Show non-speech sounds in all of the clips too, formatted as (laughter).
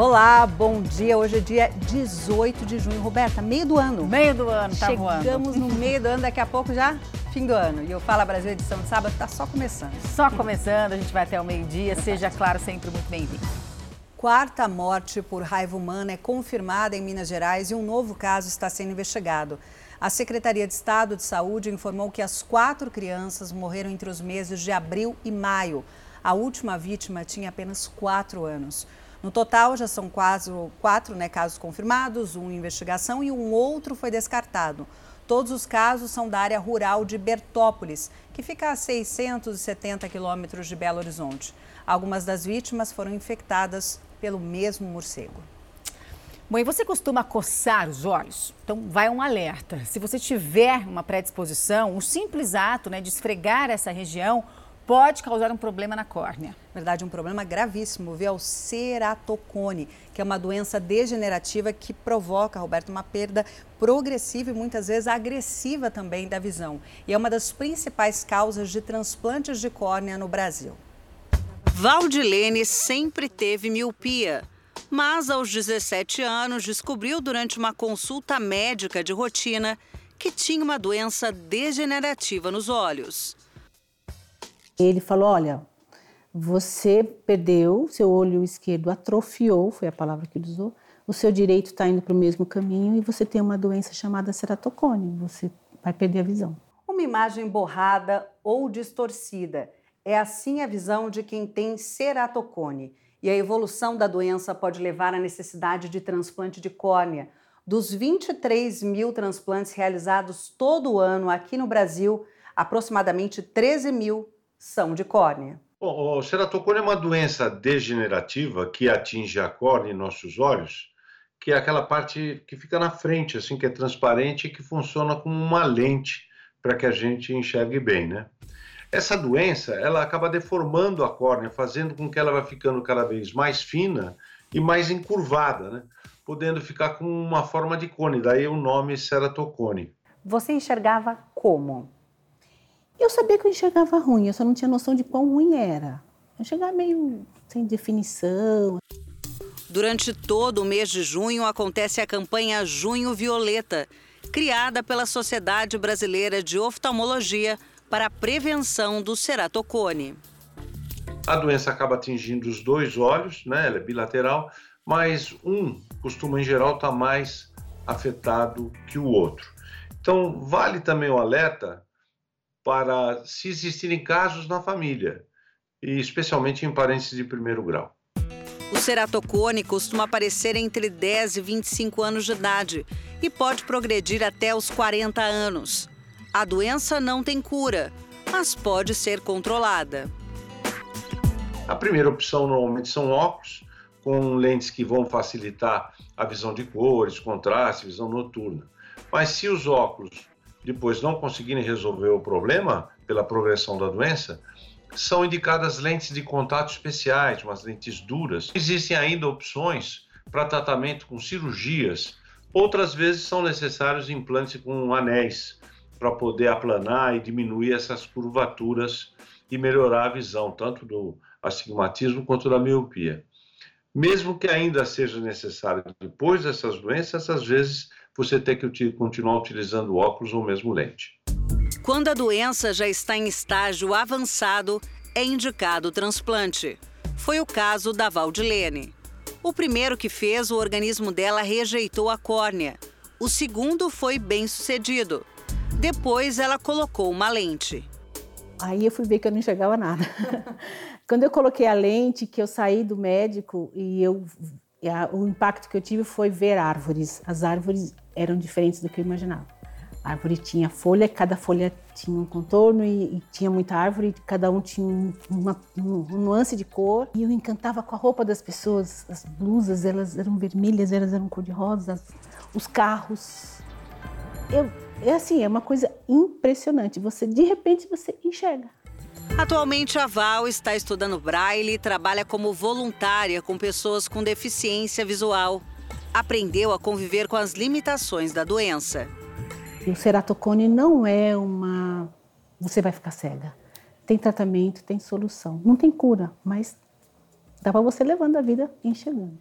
Olá, bom dia. Hoje é dia 18 de junho. Roberta, meio do ano. Meio do ano, tá Chegamos voando. Chegamos no meio do ano, daqui a pouco já fim do ano. E o Fala Brasil edição de sábado está só começando. Só começando, a gente vai até o meio-dia. Seja, claro, sempre muito bem-vindo. Quarta morte por raiva humana é confirmada em Minas Gerais e um novo caso está sendo investigado. A Secretaria de Estado de Saúde informou que as quatro crianças morreram entre os meses de abril e maio. A última vítima tinha apenas quatro anos. No total, já são quase quatro né, casos confirmados, um em investigação e um outro foi descartado. Todos os casos são da área rural de Bertópolis, que fica a 670 quilômetros de Belo Horizonte. Algumas das vítimas foram infectadas pelo mesmo morcego. Bom, e você costuma coçar os olhos? Então, vai um alerta. Se você tiver uma predisposição, o simples ato né, de esfregar essa região pode causar um problema na córnea. Na verdade, um problema gravíssimo, viu? É o ceratocone, que é uma doença degenerativa que provoca, Roberto, uma perda progressiva e muitas vezes agressiva também da visão. E é uma das principais causas de transplantes de córnea no Brasil. Valdilene sempre teve miopia, mas aos 17 anos descobriu durante uma consulta médica de rotina que tinha uma doença degenerativa nos olhos. Ele falou: Olha, você perdeu, seu olho esquerdo atrofiou, foi a palavra que ele usou, o seu direito está indo para o mesmo caminho e você tem uma doença chamada ceratocone, você vai perder a visão. Uma imagem borrada ou distorcida. É assim a visão de quem tem ceratocone. E a evolução da doença pode levar à necessidade de transplante de córnea. Dos 23 mil transplantes realizados todo ano aqui no Brasil, aproximadamente 13 mil são de córnea. Bom, o ceratocone é uma doença degenerativa que atinge a córnea e nossos olhos, que é aquela parte que fica na frente, assim, que é transparente e que funciona como uma lente para que a gente enxergue bem, né? Essa doença, ela acaba deformando a córnea, fazendo com que ela vá ficando cada vez mais fina e mais encurvada, né? Podendo ficar com uma forma de cone, daí o nome ceratocone. Você enxergava como? Eu sabia que eu enxergava ruim, eu só não tinha noção de quão ruim era. Eu enxergava meio sem definição. Durante todo o mês de junho acontece a campanha Junho Violeta, criada pela Sociedade Brasileira de Oftalmologia para a prevenção do ceratocone. A doença acaba atingindo os dois olhos, né? Ela é bilateral, mas um costuma em geral estar mais afetado que o outro. Então, vale também o alerta para se existirem casos na família, e especialmente em parentes de primeiro grau. O ceratocone costuma aparecer entre 10 e 25 anos de idade e pode progredir até os 40 anos. A doença não tem cura, mas pode ser controlada. A primeira opção normalmente são óculos, com lentes que vão facilitar a visão de cores, contraste, visão noturna. Mas se os óculos depois não conseguirem resolver o problema pela progressão da doença, são indicadas lentes de contato especiais, umas lentes duras. Existem ainda opções para tratamento com cirurgias. Outras vezes são necessários implantes com anéis para poder aplanar e diminuir essas curvaturas e melhorar a visão, tanto do astigmatismo quanto da miopia. Mesmo que ainda seja necessário depois dessas doenças, às vezes você tem que continuar utilizando óculos ou mesmo lente. Quando a doença já está em estágio avançado, é indicado o transplante. Foi o caso da Valdilene. O primeiro que fez, o organismo dela rejeitou a córnea. O segundo foi bem sucedido. Depois, ela colocou uma lente. Aí eu fui ver que eu não enxergava nada. (laughs) Quando eu coloquei a lente, que eu saí do médico e eu o impacto que eu tive foi ver árvores. As árvores eram diferentes do que eu imaginava. A árvore tinha folha, cada folha tinha um contorno e, e tinha muita árvore, cada um tinha uma, um, um nuance de cor. E eu encantava com a roupa das pessoas, as blusas, elas eram vermelhas, elas eram cor-de-rosa, os carros. Eu, é assim, é uma coisa impressionante. Você, de repente, você enxerga. Atualmente, a Val está estudando braille e trabalha como voluntária com pessoas com deficiência visual. Aprendeu a conviver com as limitações da doença. O ceratocone não é uma. Você vai ficar cega. Tem tratamento, tem solução. Não tem cura, mas dá para você levando a vida enxergando.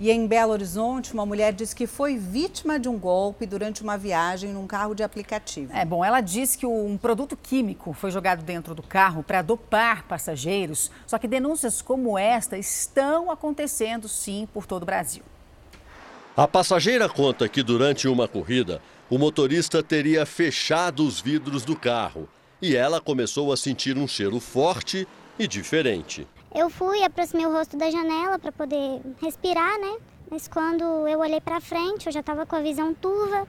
E em Belo Horizonte, uma mulher disse que foi vítima de um golpe durante uma viagem num carro de aplicativo. É bom, ela disse que um produto químico foi jogado dentro do carro para dopar passageiros. Só que denúncias como esta estão acontecendo sim por todo o Brasil. A passageira conta que durante uma corrida, o motorista teria fechado os vidros do carro e ela começou a sentir um cheiro forte e diferente. Eu fui, aproximei o rosto da janela para poder respirar, né? Mas quando eu olhei para frente, eu já estava com a visão turva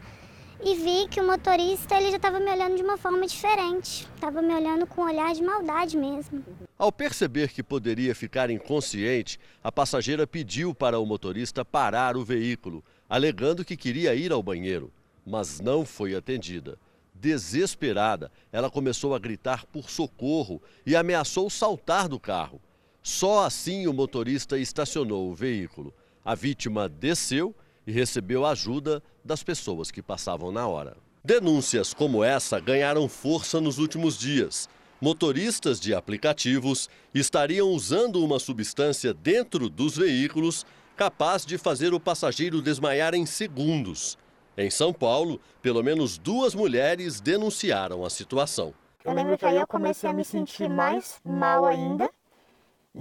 e vi que o motorista ele já estava me olhando de uma forma diferente. Estava me olhando com um olhar de maldade mesmo. Ao perceber que poderia ficar inconsciente, a passageira pediu para o motorista parar o veículo, alegando que queria ir ao banheiro, mas não foi atendida. Desesperada, ela começou a gritar por socorro e ameaçou saltar do carro. Só assim o motorista estacionou o veículo. A vítima desceu e recebeu ajuda das pessoas que passavam na hora. Denúncias como essa ganharam força nos últimos dias. Motoristas de aplicativos estariam usando uma substância dentro dos veículos capaz de fazer o passageiro desmaiar em segundos. Em São Paulo, pelo menos duas mulheres denunciaram a situação. Eu lembro que aí eu comecei a me sentir mais mal ainda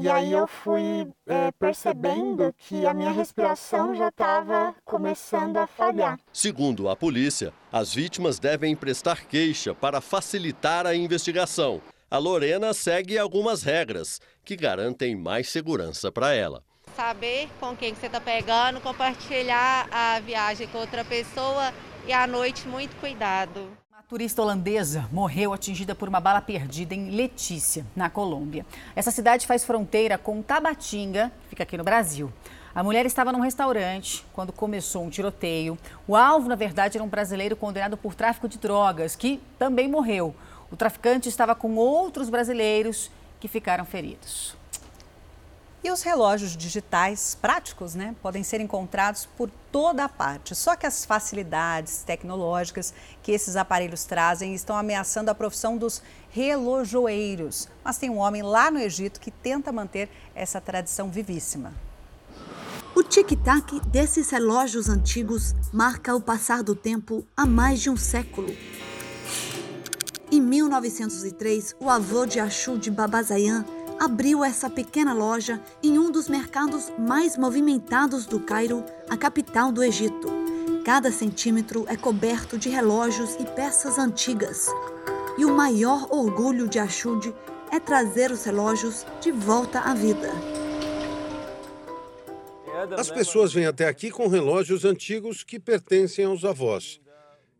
e aí eu fui é, percebendo que a minha respiração já estava começando a falhar. Segundo a polícia, as vítimas devem prestar queixa para facilitar a investigação. A Lorena segue algumas regras que garantem mais segurança para ela. Saber com quem você está pegando, compartilhar a viagem com outra pessoa e à noite muito cuidado turista holandesa morreu atingida por uma bala perdida em Letícia, na Colômbia. Essa cidade faz fronteira com Tabatinga, que fica aqui no Brasil. A mulher estava num restaurante quando começou um tiroteio. O alvo, na verdade, era um brasileiro condenado por tráfico de drogas, que também morreu. O traficante estava com outros brasileiros que ficaram feridos. E os relógios digitais práticos né, podem ser encontrados por toda a parte. Só que as facilidades tecnológicas que esses aparelhos trazem estão ameaçando a profissão dos relojoeiros. Mas tem um homem lá no Egito que tenta manter essa tradição vivíssima. O tic-tac desses relógios antigos marca o passar do tempo há mais de um século. Em 1903, o avô de Achu de Babazayan abriu essa pequena loja em um dos mercados mais movimentados do Cairo, a capital do Egito. Cada centímetro é coberto de relógios e peças antigas. E o maior orgulho de Ashud é trazer os relógios de volta à vida. As pessoas vêm até aqui com relógios antigos que pertencem aos avós.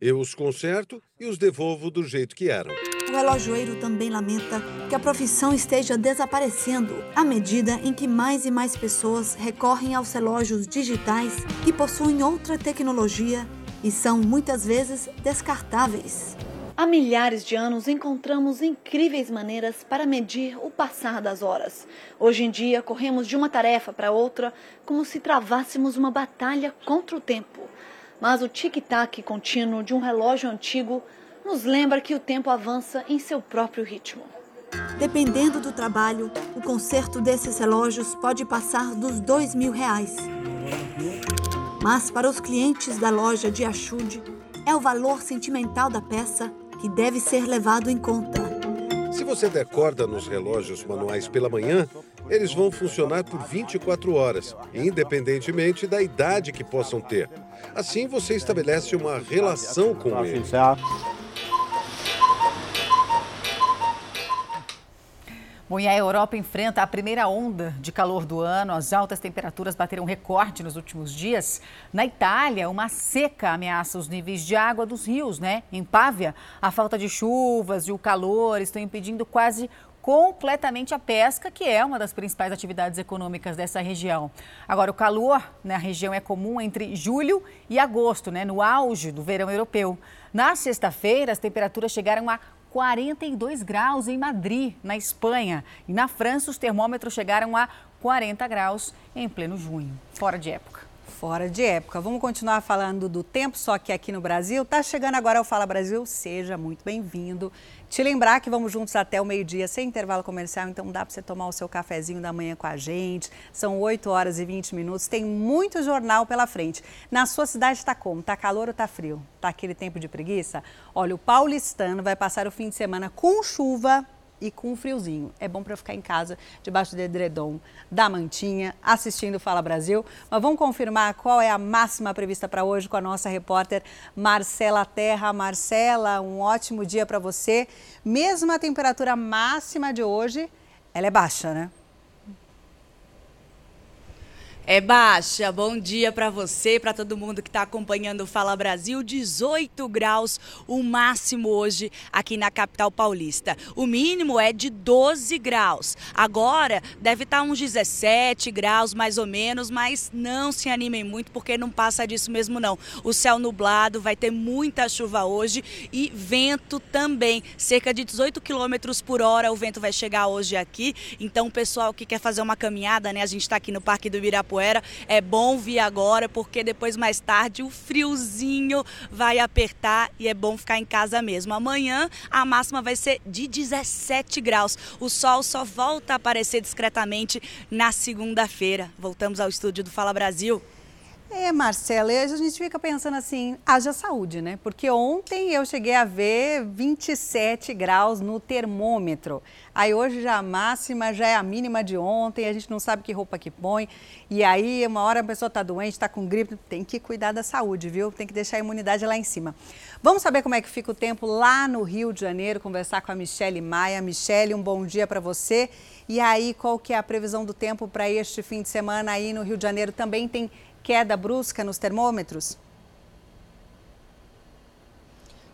Eu os conserto e os devolvo do jeito que eram. O relojoeiro também lamenta que a profissão esteja desaparecendo à medida em que mais e mais pessoas recorrem aos relógios digitais que possuem outra tecnologia e são muitas vezes descartáveis. Há milhares de anos encontramos incríveis maneiras para medir o passar das horas. Hoje em dia, corremos de uma tarefa para outra como se travássemos uma batalha contra o tempo mas o tic-tac contínuo de um relógio antigo nos lembra que o tempo avança em seu próprio ritmo. Dependendo do trabalho, o conserto desses relógios pode passar dos dois mil reais. Mas para os clientes da loja de Achude, é o valor sentimental da peça que deve ser levado em conta. Se você der corda nos relógios manuais pela manhã, eles vão funcionar por 24 horas, independentemente da idade que possam ter. Assim, você estabelece uma relação com ele. Bom, e a Europa enfrenta a primeira onda de calor do ano. As altas temperaturas bateram recorde nos últimos dias. Na Itália, uma seca ameaça os níveis de água dos rios, né? Em Pávia, a falta de chuvas e o calor estão impedindo quase completamente a pesca, que é uma das principais atividades econômicas dessa região. Agora, o calor na região é comum entre julho e agosto, né, no auge do verão europeu. Na sexta-feira, as temperaturas chegaram a 42 graus em Madrid, na Espanha. E na França, os termômetros chegaram a 40 graus em pleno junho, fora de época. Fora de época. Vamos continuar falando do tempo, só que aqui no Brasil. Tá chegando agora o Fala Brasil, seja muito bem-vindo. Te lembrar que vamos juntos até o meio-dia, sem intervalo comercial, então dá para você tomar o seu cafezinho da manhã com a gente. São 8 horas e 20 minutos, tem muito jornal pela frente. Na sua cidade está como? Está calor ou está frio? Está aquele tempo de preguiça? Olha, o paulistano vai passar o fim de semana com chuva e com um friozinho. É bom para ficar em casa, debaixo do edredom, da mantinha, assistindo Fala Brasil. Mas vamos confirmar qual é a máxima prevista para hoje com a nossa repórter Marcela Terra. Marcela, um ótimo dia para você. Mesmo a temperatura máxima de hoje, ela é baixa, né? É baixa. Bom dia para você, para todo mundo que está acompanhando o Fala Brasil. 18 graus o máximo hoje aqui na capital paulista. O mínimo é de 12 graus. Agora deve estar tá uns 17 graus mais ou menos, mas não se animem muito porque não passa disso mesmo não. O céu nublado, vai ter muita chuva hoje e vento também. Cerca de 18 quilômetros por hora o vento vai chegar hoje aqui. Então o pessoal que quer fazer uma caminhada, né? A gente está aqui no Parque do Ibirapuera Ibirapuera. É bom vir agora porque depois mais tarde o friozinho vai apertar e é bom ficar em casa mesmo. Amanhã a máxima vai ser de 17 graus. O sol só volta a aparecer discretamente na segunda-feira. Voltamos ao estúdio do Fala Brasil. É, Marcela, a gente fica pensando assim, haja saúde, né? Porque ontem eu cheguei a ver 27 graus no termômetro. Aí hoje já a máxima já é a mínima de ontem, a gente não sabe que roupa que põe. E aí, uma hora a pessoa está doente, está com gripe, tem que cuidar da saúde, viu? Tem que deixar a imunidade lá em cima. Vamos saber como é que fica o tempo lá no Rio de Janeiro, conversar com a Michele Maia. Michele, um bom dia para você. E aí, qual que é a previsão do tempo para este fim de semana aí no Rio de Janeiro? Também tem queda brusca nos termômetros?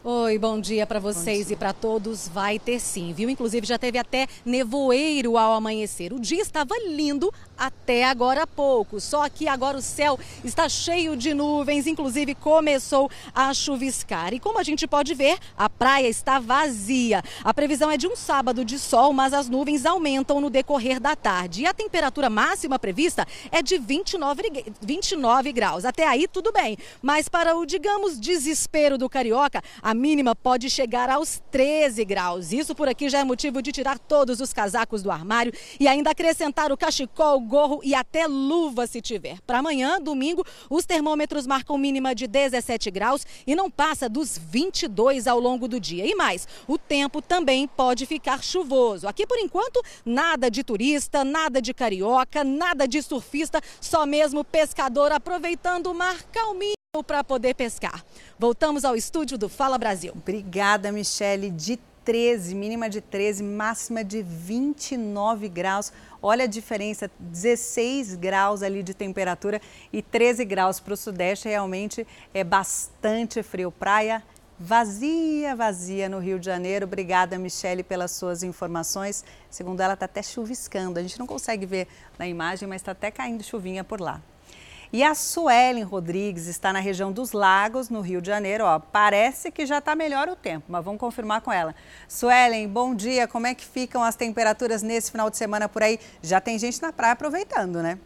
Oi, bom dia para vocês dia. e para todos. Vai ter sim, viu? Inclusive já teve até nevoeiro ao amanhecer. O dia estava lindo até agora há pouco. Só que agora o céu está cheio de nuvens, inclusive começou a chuviscar. E como a gente pode ver, a praia está vazia. A previsão é de um sábado de sol, mas as nuvens aumentam no decorrer da tarde. E a temperatura máxima prevista é de 29, 29 graus. Até aí tudo bem. Mas para o, digamos, desespero do carioca, a mínima pode chegar aos 13 graus. Isso por aqui já é motivo de tirar todos os casacos do armário e ainda acrescentar o cachecol, gorro e até luva se tiver. Para amanhã, domingo, os termômetros marcam mínima de 17 graus e não passa dos 22 ao longo do dia. E mais, o tempo também pode ficar chuvoso. Aqui por enquanto, nada de turista, nada de carioca, nada de surfista, só mesmo pescador aproveitando o mar calminho para poder pescar. Voltamos ao estúdio do Fala Brasil. Obrigada, Michele. De 13, mínima de 13, máxima de 29 graus. Olha a diferença, 16 graus ali de temperatura e 13 graus para o sudeste. Realmente é bastante frio. Praia vazia, vazia no Rio de Janeiro. Obrigada, Michele, pelas suas informações. Segundo ela, está até chuviscando. A gente não consegue ver na imagem, mas está até caindo chuvinha por lá. E a Suelen Rodrigues está na região dos Lagos, no Rio de Janeiro. Ó, parece que já está melhor o tempo, mas vamos confirmar com ela. Suelen, bom dia. Como é que ficam as temperaturas nesse final de semana por aí? Já tem gente na praia aproveitando, né?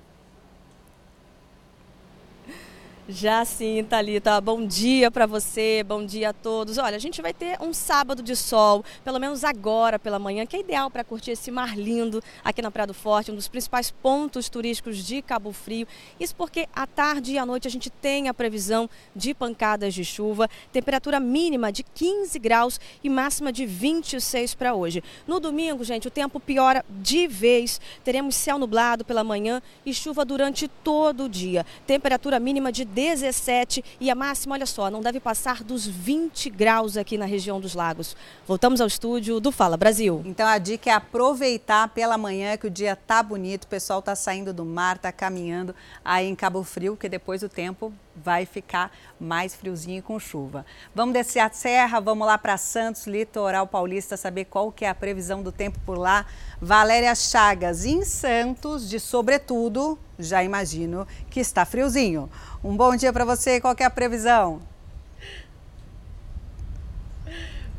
Já sim, Thalita. Bom dia para você, bom dia a todos. Olha, a gente vai ter um sábado de sol, pelo menos agora pela manhã, que é ideal para curtir esse mar lindo aqui na Praia do Forte, um dos principais pontos turísticos de Cabo Frio. Isso porque à tarde e à noite a gente tem a previsão de pancadas de chuva, temperatura mínima de 15 graus e máxima de 26 para hoje. No domingo, gente, o tempo piora de vez. Teremos céu nublado pela manhã e chuva durante todo o dia. Temperatura mínima de 17 e a máxima, olha só, não deve passar dos 20 graus aqui na região dos lagos. Voltamos ao estúdio do Fala Brasil. Então a dica é aproveitar pela manhã que o dia tá bonito, o pessoal tá saindo do mar, tá caminhando aí em Cabo Frio, que depois o tempo vai ficar mais friozinho com chuva. Vamos descer a serra, vamos lá para Santos, litoral paulista, saber qual que é a previsão do tempo por lá. Valéria Chagas, em Santos, de sobretudo, já imagino que está friozinho. Um bom dia para você, qual que é a previsão?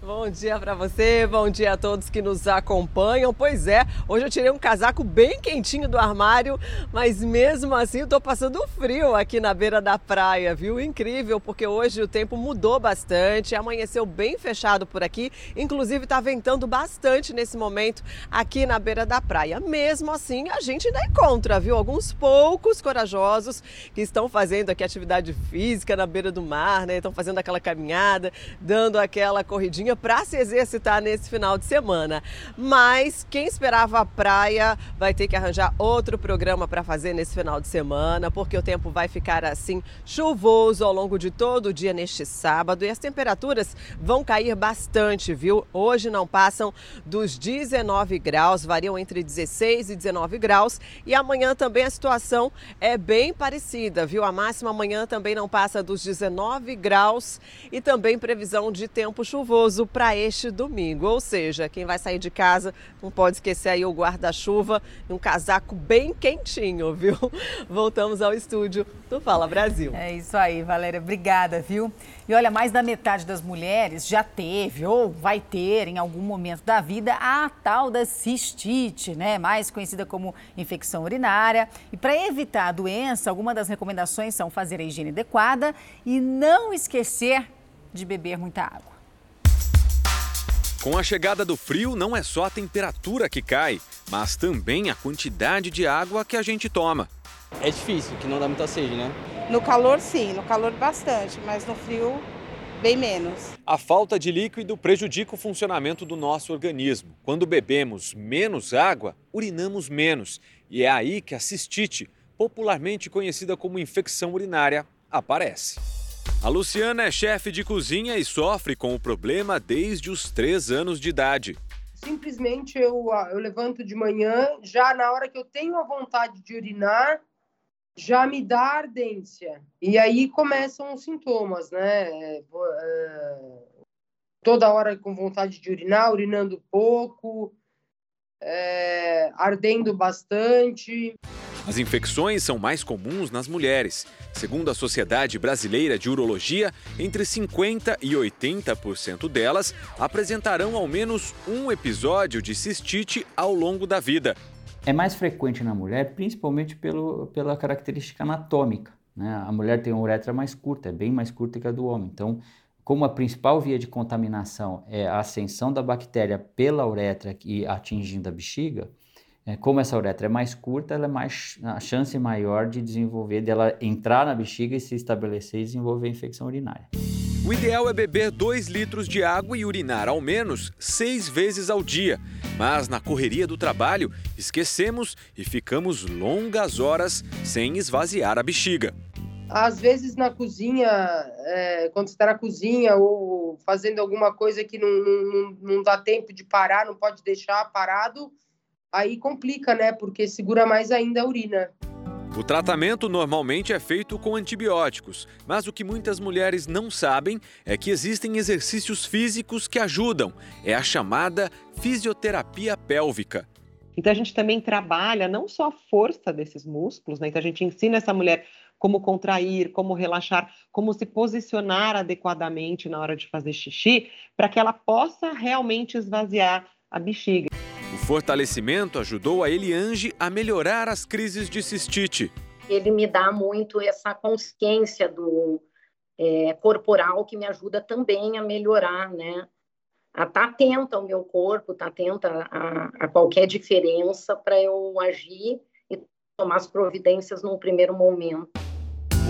Bom dia para você, bom dia a todos que nos acompanham. Pois é, hoje eu tirei um casaco bem quentinho do armário, mas mesmo assim eu tô passando frio aqui na beira da praia, viu? Incrível, porque hoje o tempo mudou bastante, amanheceu bem fechado por aqui, inclusive tá ventando bastante nesse momento aqui na beira da praia. Mesmo assim, a gente ainda encontra, viu? Alguns poucos corajosos que estão fazendo aqui atividade física na beira do mar, né? Estão fazendo aquela caminhada, dando aquela corridinha para se exercitar nesse final de semana. Mas quem esperava a praia vai ter que arranjar outro programa para fazer nesse final de semana, porque o tempo vai ficar assim chuvoso ao longo de todo o dia neste sábado e as temperaturas vão cair bastante, viu? Hoje não passam dos 19 graus, variam entre 16 e 19 graus e amanhã também a situação é bem parecida, viu? A máxima amanhã também não passa dos 19 graus e também previsão de tempo chuvoso para este domingo. Ou seja, quem vai sair de casa não pode esquecer aí o guarda-chuva e um casaco bem quentinho, viu? (laughs) Voltamos ao estúdio do Fala Brasil. É isso aí, Valéria. Obrigada, viu? E olha, mais da metade das mulheres já teve ou vai ter em algum momento da vida a tal da cistite, né? Mais conhecida como infecção urinária. E para evitar a doença, algumas das recomendações são fazer a higiene adequada e não esquecer de beber muita água. Com a chegada do frio, não é só a temperatura que cai, mas também a quantidade de água que a gente toma. É difícil, que não dá muita sede, né? No calor, sim, no calor, bastante, mas no frio, bem menos. A falta de líquido prejudica o funcionamento do nosso organismo. Quando bebemos menos água, urinamos menos. E é aí que a cistite, popularmente conhecida como infecção urinária, aparece. A Luciana é chefe de cozinha e sofre com o problema desde os três anos de idade. Simplesmente eu, ah, eu levanto de manhã, já na hora que eu tenho a vontade de urinar, já me dá ardência. E aí começam os sintomas, né? É, é, toda hora com vontade de urinar, urinando pouco, é, ardendo bastante. As infecções são mais comuns nas mulheres. Segundo a Sociedade Brasileira de Urologia, entre 50% e 80% delas apresentarão ao menos um episódio de cistite ao longo da vida. É mais frequente na mulher, principalmente pelo, pela característica anatômica. Né? A mulher tem uma uretra mais curta, é bem mais curta que a do homem. Então, como a principal via de contaminação é a ascensão da bactéria pela uretra e atingindo a bexiga, como essa uretra é mais curta, ela é mais a chance maior de desenvolver, dela entrar na bexiga e se estabelecer e desenvolver infecção urinária. O ideal é beber 2 litros de água e urinar ao menos seis vezes ao dia. Mas na correria do trabalho, esquecemos e ficamos longas horas sem esvaziar a bexiga. Às vezes na cozinha, é, quando você está na cozinha ou fazendo alguma coisa que não, não, não dá tempo de parar, não pode deixar parado, aí complica, né? Porque segura mais ainda a urina. O tratamento normalmente é feito com antibióticos, mas o que muitas mulheres não sabem é que existem exercícios físicos que ajudam. É a chamada fisioterapia pélvica. Então a gente também trabalha não só a força desses músculos, né? Então a gente ensina essa mulher como contrair, como relaxar, como se posicionar adequadamente na hora de fazer xixi, para que ela possa realmente esvaziar a bexiga. Fortalecimento ajudou a Eliange a melhorar as crises de cistite. Ele me dá muito essa consciência do é, corporal que me ajuda também a melhorar, né? A estar tá atenta ao meu corpo, estar tá atenta a, a qualquer diferença para eu agir e tomar as providências num primeiro momento.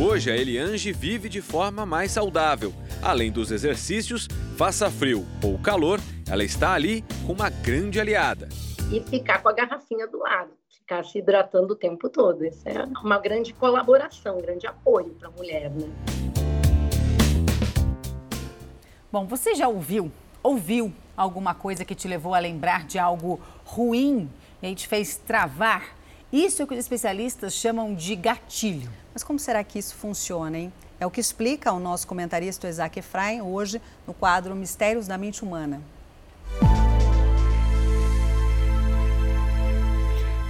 Hoje a Eliange vive de forma mais saudável. Além dos exercícios, faça frio ou calor, ela está ali com uma grande aliada. E ficar com a garrafinha do lado, ficar se hidratando o tempo todo. Isso é uma grande colaboração, um grande apoio para a mulher, né? Bom, você já ouviu, ouviu alguma coisa que te levou a lembrar de algo ruim e aí te fez travar? Isso é o que os especialistas chamam de gatilho. Mas como será que isso funciona, hein? É o que explica o nosso comentarista Isaac Efraim hoje no quadro Mistérios da Mente Humana.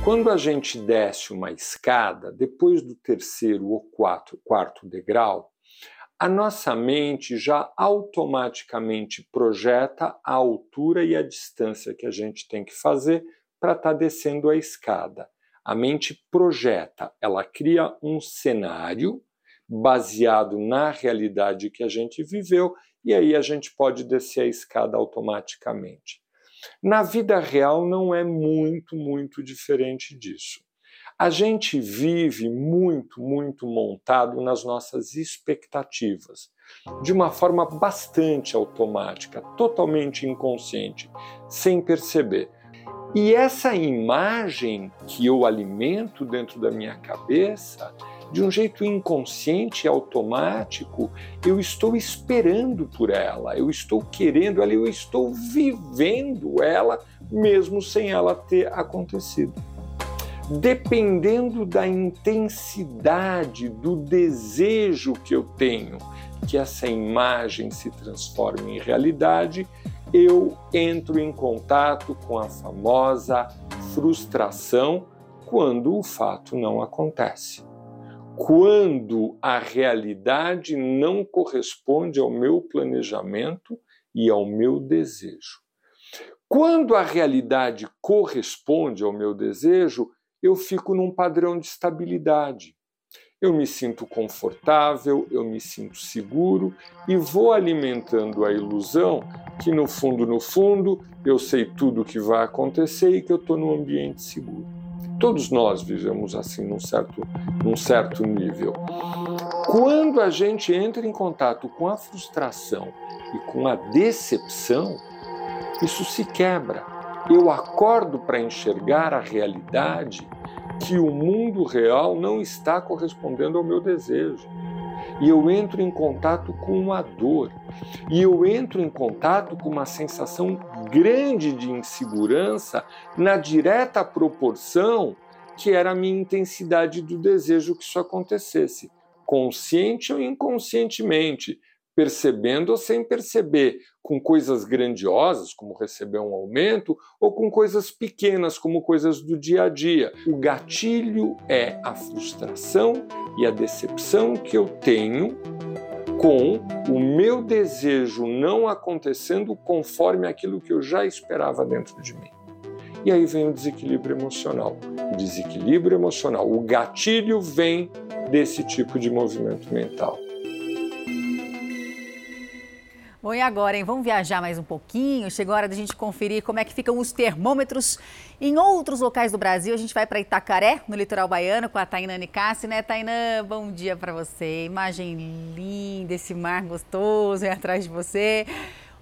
Quando a gente desce uma escada, depois do terceiro ou quarto, quarto degrau, a nossa mente já automaticamente projeta a altura e a distância que a gente tem que fazer para estar tá descendo a escada. A mente projeta, ela cria um cenário baseado na realidade que a gente viveu e aí a gente pode descer a escada automaticamente. Na vida real não é muito, muito diferente disso. A gente vive muito, muito montado nas nossas expectativas, de uma forma bastante automática, totalmente inconsciente, sem perceber. E essa imagem que eu alimento dentro da minha cabeça, de um jeito inconsciente e automático, eu estou esperando por ela, eu estou querendo ela, eu estou vivendo ela, mesmo sem ela ter acontecido. Dependendo da intensidade do desejo que eu tenho que essa imagem se transforme em realidade, eu entro em contato com a famosa frustração quando o fato não acontece. Quando a realidade não corresponde ao meu planejamento e ao meu desejo. Quando a realidade corresponde ao meu desejo, eu fico num padrão de estabilidade. Eu me sinto confortável, eu me sinto seguro e vou alimentando a ilusão que, no fundo, no fundo, eu sei tudo o que vai acontecer e que eu estou num ambiente seguro. Todos nós vivemos assim num certo, num certo nível. Quando a gente entra em contato com a frustração e com a decepção, isso se quebra eu acordo para enxergar a realidade que o mundo real não está correspondendo ao meu desejo. E eu entro em contato com uma dor. E eu entro em contato com uma sensação grande de insegurança na direta proporção que era a minha intensidade do desejo que isso acontecesse, consciente ou inconscientemente, percebendo ou sem perceber, com coisas grandiosas, como receber um aumento, ou com coisas pequenas, como coisas do dia a dia. O gatilho é a frustração e a decepção que eu tenho com o meu desejo não acontecendo conforme aquilo que eu já esperava dentro de mim. E aí vem o desequilíbrio emocional. O desequilíbrio emocional, o gatilho vem desse tipo de movimento mental. Bom, e agora, hein? Vamos viajar mais um pouquinho? Chegou a hora da gente conferir como é que ficam os termômetros em outros locais do Brasil. A gente vai para Itacaré, no litoral baiano, com a Tainã Nicassi, né, Tainã? Bom dia para você. Imagem linda, esse mar gostoso aí atrás de você.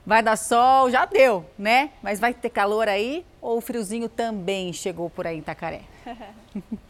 Vai dar sol, já deu, né? Mas vai ter calor aí ou o friozinho também chegou por aí em Itacaré? (laughs)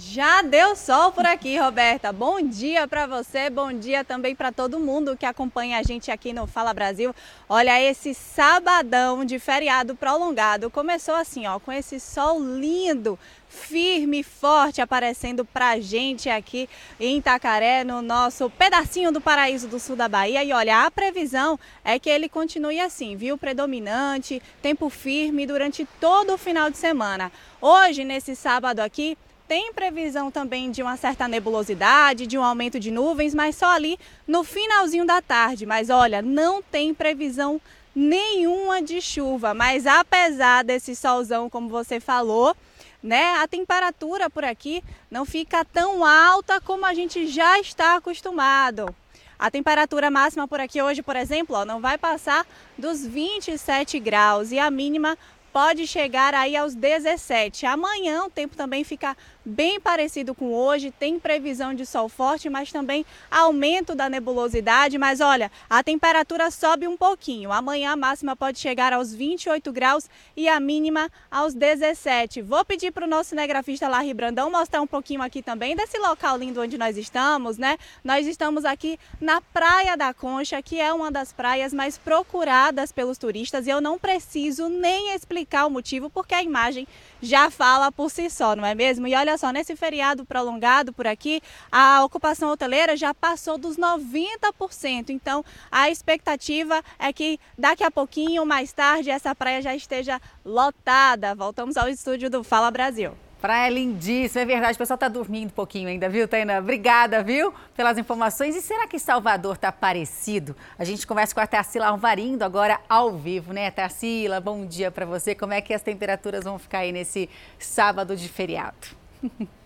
Já deu sol por aqui, Roberta. Bom dia para você, bom dia também para todo mundo que acompanha a gente aqui no Fala Brasil. Olha, esse sabadão de feriado prolongado começou assim, ó, com esse sol lindo, firme forte aparecendo pra gente aqui em Itacaré, no nosso pedacinho do paraíso do sul da Bahia. E olha, a previsão é que ele continue assim, viu? Predominante, tempo firme durante todo o final de semana. Hoje, nesse sábado aqui, tem previsão também de uma certa nebulosidade, de um aumento de nuvens, mas só ali no finalzinho da tarde. Mas olha, não tem previsão nenhuma de chuva. Mas apesar desse solzão, como você falou, né, a temperatura por aqui não fica tão alta como a gente já está acostumado. A temperatura máxima por aqui hoje, por exemplo, ó, não vai passar dos 27 graus e a mínima pode chegar aí aos 17. Amanhã o tempo também fica bem parecido com hoje, tem previsão de sol forte, mas também aumento da nebulosidade. Mas olha, a temperatura sobe um pouquinho. Amanhã a máxima pode chegar aos 28 graus e a mínima aos 17. Vou pedir para o nosso cinegrafista Larry Brandão mostrar um pouquinho aqui também desse local lindo onde nós estamos, né? Nós estamos aqui na Praia da Concha, que é uma das praias mais procuradas pelos turistas e eu não preciso nem explicar o motivo, porque a imagem já fala por si só, não é mesmo? E olha só, nesse feriado prolongado por aqui, a ocupação hoteleira já passou dos 90%. Então, a expectativa é que daqui a pouquinho, mais tarde, essa praia já esteja lotada. Voltamos ao estúdio do Fala Brasil. Praia lindíssima, é verdade. O pessoal está dormindo um pouquinho ainda, viu, Tainá? Obrigada, viu, pelas informações. E será que Salvador está parecido? A gente conversa com a Tarsila Alvarindo agora ao vivo, né? Tarsila, bom dia para você. Como é que as temperaturas vão ficar aí nesse sábado de feriado? (laughs)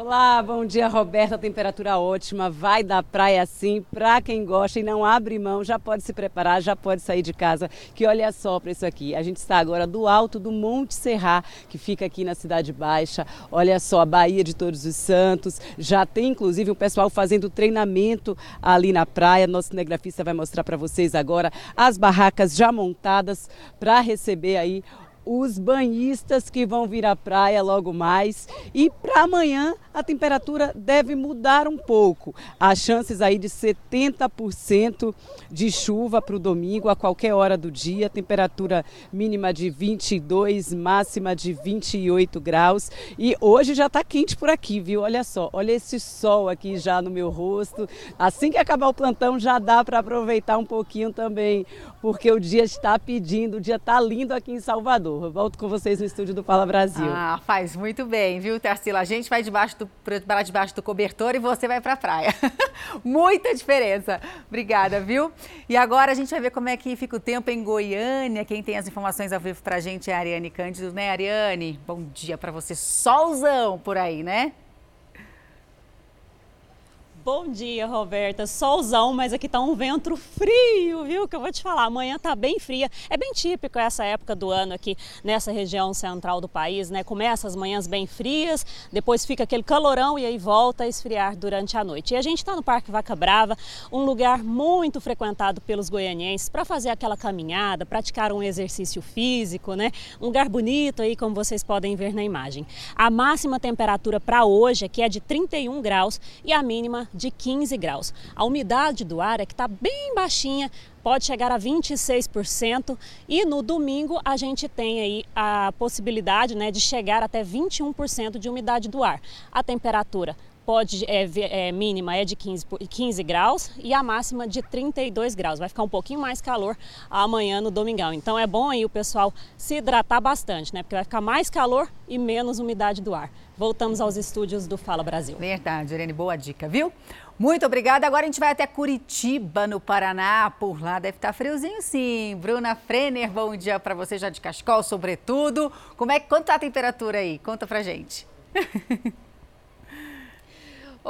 Olá, bom dia, Roberta. Temperatura ótima, vai da praia sim, para quem gosta e não abre mão, já pode se preparar, já pode sair de casa. Que olha só para isso aqui. A gente está agora do alto do Monte Serra, que fica aqui na Cidade Baixa. Olha só, a Baía de Todos os Santos. Já tem inclusive o pessoal fazendo treinamento ali na praia. Nosso cinegrafista vai mostrar para vocês agora as barracas já montadas para receber aí os banhistas que vão vir à praia logo mais. E para amanhã a temperatura deve mudar um pouco. Há chances aí de 70% de chuva para o domingo a qualquer hora do dia. Temperatura mínima de 22, máxima de 28 graus. E hoje já está quente por aqui, viu? Olha só, olha esse sol aqui já no meu rosto. Assim que acabar o plantão já dá para aproveitar um pouquinho também, porque o dia está pedindo, o dia está lindo aqui em Salvador. Eu volto com vocês no estúdio do Fala Brasil. Ah, faz muito bem, viu, Tarsila? A gente vai debaixo do, para debaixo do cobertor e você vai para a praia. (laughs) Muita diferença. Obrigada, viu? E agora a gente vai ver como é que fica o tempo em Goiânia. Quem tem as informações ao vivo para a gente é a Ariane Cândido, né, Ariane? Bom dia para você. Solzão por aí, né? Bom dia, Roberta. Solzão, mas aqui tá um vento frio, viu? Que eu vou te falar. Amanhã tá bem fria. É bem típico essa época do ano aqui nessa região central do país, né? Começa as manhãs bem frias, depois fica aquele calorão e aí volta a esfriar durante a noite. E a gente está no Parque Vaca Brava, um lugar muito frequentado pelos goianienses para fazer aquela caminhada, praticar um exercício físico, né? Um lugar bonito aí, como vocês podem ver na imagem. A máxima temperatura para hoje aqui é de 31 graus e a mínima de 15 graus. A umidade do ar é que está bem baixinha, pode chegar a 26% e no domingo a gente tem aí a possibilidade né, de chegar até 21% de umidade do ar. A temperatura pode é, é, mínima é de 15, 15 graus e a máxima de 32 graus. Vai ficar um pouquinho mais calor amanhã no domingão. Então é bom aí o pessoal se hidratar bastante, né? Porque vai ficar mais calor e menos umidade do ar. Voltamos aos estúdios do Fala Brasil. Verdade, Irene, boa dica, viu? Muito obrigada. Agora a gente vai até Curitiba, no Paraná. Por lá deve estar friozinho sim. Bruna Frener, bom dia para você já de cachecol, sobretudo. Como é, quanto tá a temperatura aí? Conta pra gente. (laughs)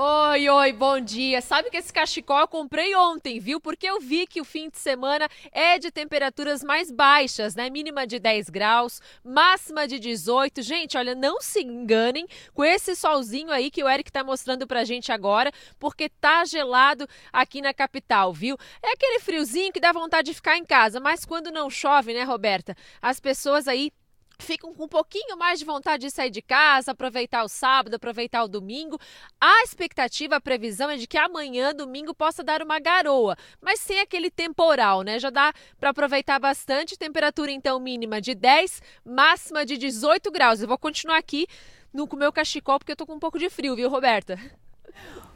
Oi, oi, bom dia. Sabe que esse cachecol eu comprei ontem, viu? Porque eu vi que o fim de semana é de temperaturas mais baixas, né? Mínima de 10 graus, máxima de 18. Gente, olha, não se enganem com esse solzinho aí que o Eric tá mostrando pra gente agora, porque tá gelado aqui na capital, viu? É aquele friozinho que dá vontade de ficar em casa, mas quando não chove, né, Roberta? As pessoas aí ficam com um pouquinho mais de vontade de sair de casa, aproveitar o sábado, aproveitar o domingo. A expectativa, a previsão é de que amanhã, domingo, possa dar uma garoa, mas sem aquele temporal, né? Já dá para aproveitar bastante. Temperatura então mínima de 10, máxima de 18 graus. Eu vou continuar aqui no com meu cachecol porque eu tô com um pouco de frio, viu, Roberta?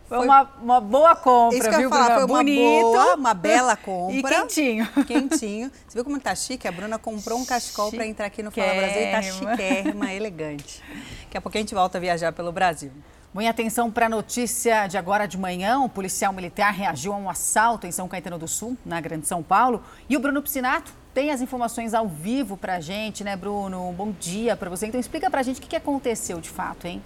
Foi, uma, uma boa compra, Isso que viu, eu ia falar, Bruna? foi uma Bonito. boa, uma bela compra. (laughs) E quentinho. (laughs) Quentinho. Você viu como tá chique? A Bruna comprou um cachecol para entrar aqui no Fala Brasil e tá Chiquérrima. elegante. Daqui a pouco a gente volta a viajar pelo Brasil. Muita atenção para a notícia de agora de manhã. Um policial militar reagiu a um assalto em São Caetano do Sul, na Grande São Paulo. E o Bruno Piscinato tem as informações ao vivo para a gente, né, Bruno? Bom dia para você. Então explica para a gente o que aconteceu de fato, hein?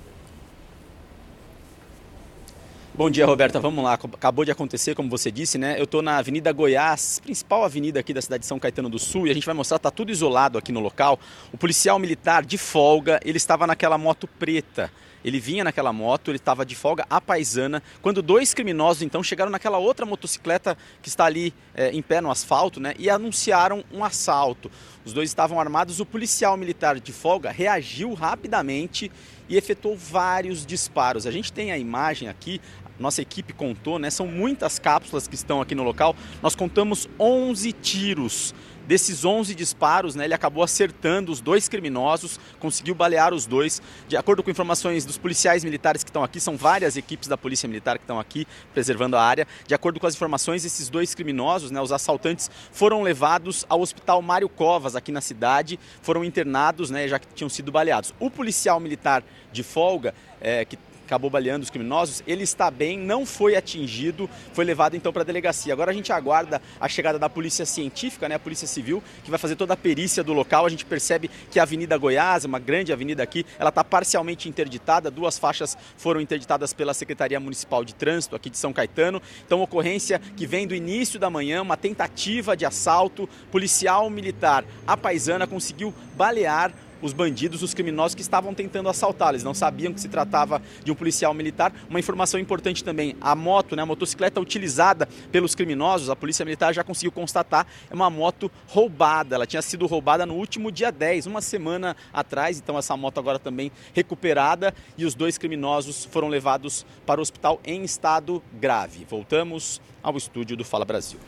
Bom dia, Roberta. Vamos lá. Acabou de acontecer, como você disse, né? Eu estou na Avenida Goiás, principal avenida aqui da cidade de São Caetano do Sul, e a gente vai mostrar, tá tudo isolado aqui no local. O policial militar de folga, ele estava naquela moto preta. Ele vinha naquela moto, ele estava de folga à paisana, quando dois criminosos então chegaram naquela outra motocicleta que está ali é, em pé no asfalto, né? E anunciaram um assalto. Os dois estavam armados. O policial militar de folga reagiu rapidamente e efetuou vários disparos. A gente tem a imagem aqui nossa equipe contou, né? São muitas cápsulas que estão aqui no local. Nós contamos 11 tiros. Desses 11 disparos, né, ele acabou acertando os dois criminosos, conseguiu balear os dois. De acordo com informações dos policiais militares que estão aqui, são várias equipes da Polícia Militar que estão aqui preservando a área. De acordo com as informações, esses dois criminosos, né, os assaltantes, foram levados ao Hospital Mário Covas, aqui na cidade, foram internados, né, já que tinham sido baleados. O policial militar de folga, é, que acabou baleando os criminosos, ele está bem, não foi atingido, foi levado então para a delegacia. Agora a gente aguarda a chegada da polícia científica, né, a polícia civil, que vai fazer toda a perícia do local. A gente percebe que a Avenida Goiás, uma grande avenida aqui, ela está parcialmente interditada, duas faixas foram interditadas pela Secretaria Municipal de Trânsito aqui de São Caetano. Então, ocorrência que vem do início da manhã, uma tentativa de assalto, policial militar, a paisana conseguiu balear os bandidos, os criminosos que estavam tentando assaltar. Eles não sabiam que se tratava de um policial militar. Uma informação importante também: a moto, né, a motocicleta utilizada pelos criminosos, a Polícia Militar já conseguiu constatar, é uma moto roubada. Ela tinha sido roubada no último dia 10, uma semana atrás. Então, essa moto agora também recuperada e os dois criminosos foram levados para o hospital em estado grave. Voltamos ao estúdio do Fala Brasil.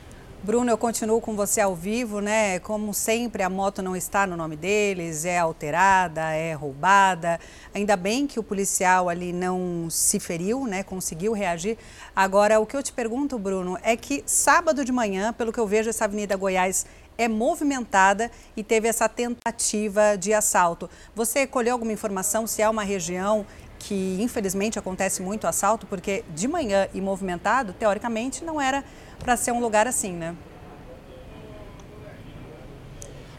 Bruno, eu continuo com você ao vivo, né? Como sempre, a moto não está no nome deles, é alterada, é roubada. Ainda bem que o policial ali não se feriu, né? Conseguiu reagir. Agora, o que eu te pergunto, Bruno, é que sábado de manhã, pelo que eu vejo, essa Avenida Goiás é movimentada e teve essa tentativa de assalto. Você colheu alguma informação se é uma região que infelizmente acontece muito assalto, porque de manhã e movimentado, teoricamente, não era para ser um lugar assim, né?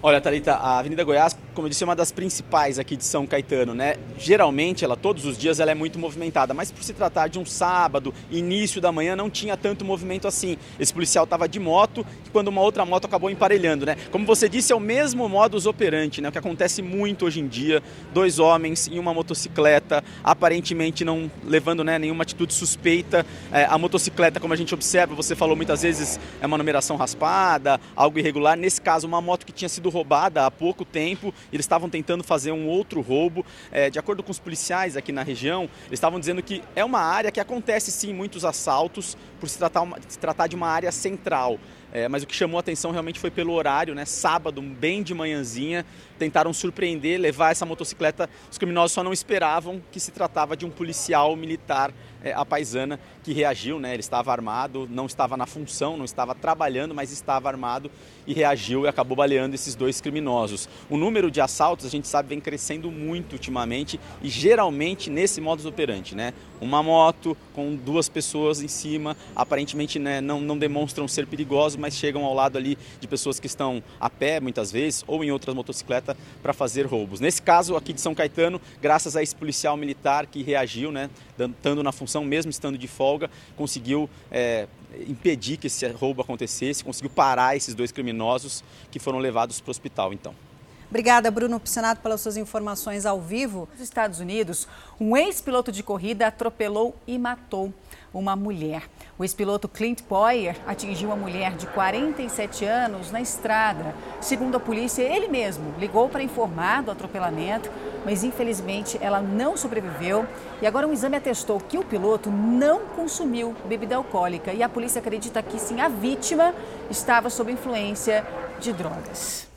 Olha, Thalita, a Avenida Goiás, como eu disse, é uma das principais aqui de São Caetano, né? Geralmente, ela todos os dias ela é muito movimentada, mas por se tratar de um sábado, início da manhã, não tinha tanto movimento assim. Esse policial estava de moto quando uma outra moto acabou emparelhando, né? Como você disse, é o mesmo modus operandi, né? O que acontece muito hoje em dia, dois homens em uma motocicleta, aparentemente não levando né, nenhuma atitude suspeita. É, a motocicleta, como a gente observa, você falou muitas vezes, é uma numeração raspada, algo irregular. Nesse caso, uma moto que tinha sido sido roubada há pouco tempo. Eles estavam tentando fazer um outro roubo. É, de acordo com os policiais aqui na região, eles estavam dizendo que é uma área que acontece sim muitos assaltos por se tratar, uma, se tratar de uma área central. É, mas o que chamou a atenção realmente foi pelo horário, né? Sábado, bem de manhãzinha, tentaram surpreender, levar essa motocicleta. Os criminosos só não esperavam que se tratava de um policial militar é, a paisana que reagiu, né? Ele estava armado, não estava na função, não estava trabalhando, mas estava armado e reagiu e acabou baleando esses dois criminosos. O número de assaltos, a gente sabe, vem crescendo muito ultimamente e geralmente nesse modus operandi, né? Uma moto com duas pessoas em cima, aparentemente né, não, não demonstram ser perigosos, mas chegam ao lado ali de pessoas que estão a pé muitas vezes ou em outras motocicletas para fazer roubos. Nesse caso aqui de São Caetano, graças a esse policial militar que reagiu, né, estando na função, mesmo estando de folga, conseguiu é, impedir que esse roubo acontecesse, conseguiu parar esses dois criminosos que foram levados para o hospital então. Obrigada, Bruno Piscinato, pelas suas informações ao vivo. Nos Estados Unidos, um ex-piloto de corrida atropelou e matou uma mulher. O ex-piloto Clint Boyer atingiu uma mulher de 47 anos na estrada. Segundo a polícia, ele mesmo ligou para informar do atropelamento, mas infelizmente ela não sobreviveu. E agora um exame atestou que o piloto não consumiu bebida alcoólica e a polícia acredita que sim, a vítima estava sob influência de drogas.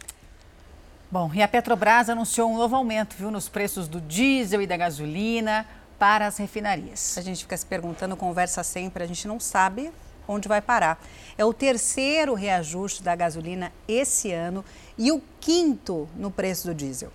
Bom, e a Petrobras anunciou um novo aumento, viu, nos preços do diesel e da gasolina para as refinarias. A gente fica se perguntando, conversa sempre, a gente não sabe onde vai parar. É o terceiro reajuste da gasolina esse ano e o quinto no preço do diesel.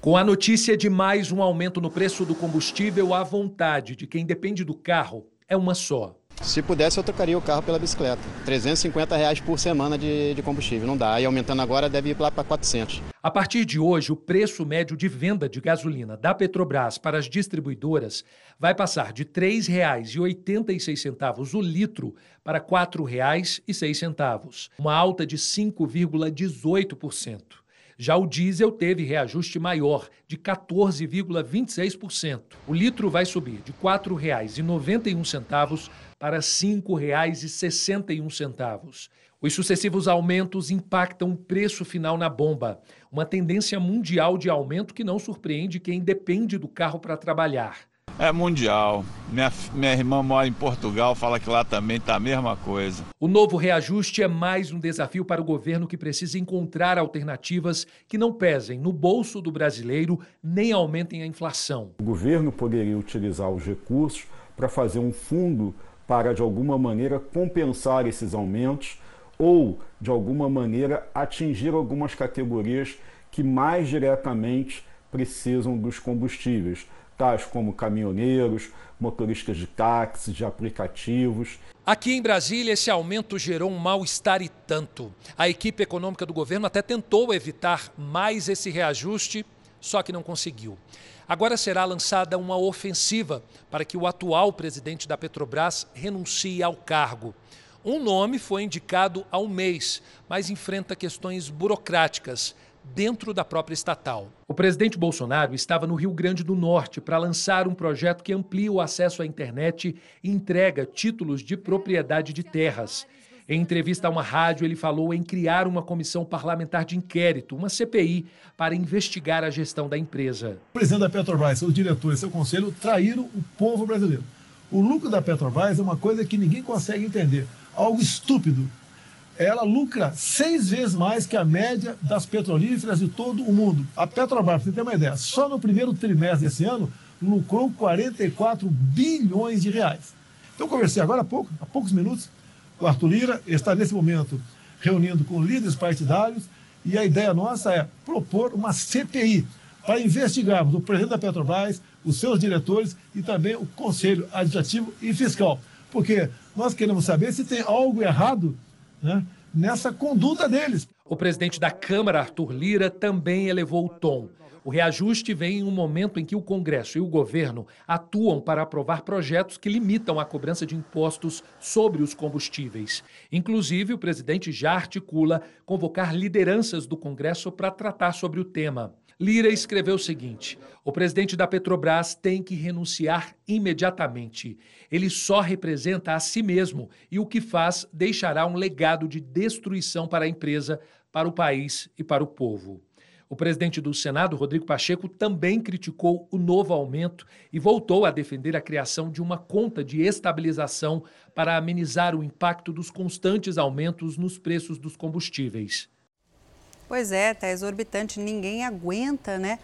Com a notícia de mais um aumento no preço do combustível, a vontade de quem depende do carro é uma só. Se pudesse, eu trocaria o carro pela bicicleta. 350 reais por semana de, de combustível, não dá. E aumentando agora deve ir lá para 400. A partir de hoje, o preço médio de venda de gasolina da Petrobras para as distribuidoras vai passar de R$ 3,86 o litro para R$ 4,06, uma alta de 5,18%. Já o diesel teve reajuste maior, de 14,26%. O litro vai subir de R$ 4,91 para R$ 5,61. Os sucessivos aumentos impactam o preço final na bomba, uma tendência mundial de aumento que não surpreende quem depende do carro para trabalhar. É mundial. Minha, minha irmã mora em Portugal, fala que lá também está a mesma coisa. O novo reajuste é mais um desafio para o governo que precisa encontrar alternativas que não pesem no bolso do brasileiro nem aumentem a inflação. O governo poderia utilizar os recursos para fazer um fundo para, de alguma maneira, compensar esses aumentos ou, de alguma maneira, atingir algumas categorias que mais diretamente precisam dos combustíveis tais como caminhoneiros, motoristas de táxis, de aplicativos. Aqui em Brasília, esse aumento gerou um mal-estar e tanto. A equipe econômica do governo até tentou evitar mais esse reajuste, só que não conseguiu. Agora será lançada uma ofensiva para que o atual presidente da Petrobras renuncie ao cargo. Um nome foi indicado há um mês, mas enfrenta questões burocráticas dentro da própria estatal. O presidente Bolsonaro estava no Rio Grande do Norte para lançar um projeto que amplia o acesso à internet e entrega títulos de propriedade de terras. Em entrevista a uma rádio, ele falou em criar uma comissão parlamentar de inquérito, uma CPI, para investigar a gestão da empresa. O presidente da Petrobras, seus diretores, seu conselho traíram o povo brasileiro. O lucro da Petrobras é uma coisa que ninguém consegue entender. Algo estúpido ela lucra seis vezes mais que a média das petrolíferas de todo o mundo. A Petrobras, para você ter uma ideia, só no primeiro trimestre desse ano lucrou 44 bilhões de reais. Então, eu conversei agora há pouco, há poucos minutos, o Arthur Lira, está nesse momento reunindo com líderes partidários e a ideia nossa é propor uma CPI para investigarmos o presidente da Petrobras, os seus diretores e também o Conselho Administrativo e Fiscal. Porque nós queremos saber se tem algo errado né, nessa conduta deles. O presidente da Câmara, Arthur Lira, também elevou o tom. O reajuste vem em um momento em que o Congresso e o governo atuam para aprovar projetos que limitam a cobrança de impostos sobre os combustíveis. Inclusive, o presidente já articula convocar lideranças do Congresso para tratar sobre o tema. Lira escreveu o seguinte: o presidente da Petrobras tem que renunciar imediatamente. Ele só representa a si mesmo e o que faz deixará um legado de destruição para a empresa, para o país e para o povo. O presidente do Senado, Rodrigo Pacheco, também criticou o novo aumento e voltou a defender a criação de uma conta de estabilização para amenizar o impacto dos constantes aumentos nos preços dos combustíveis. Pois é, está exorbitante, ninguém aguenta, né?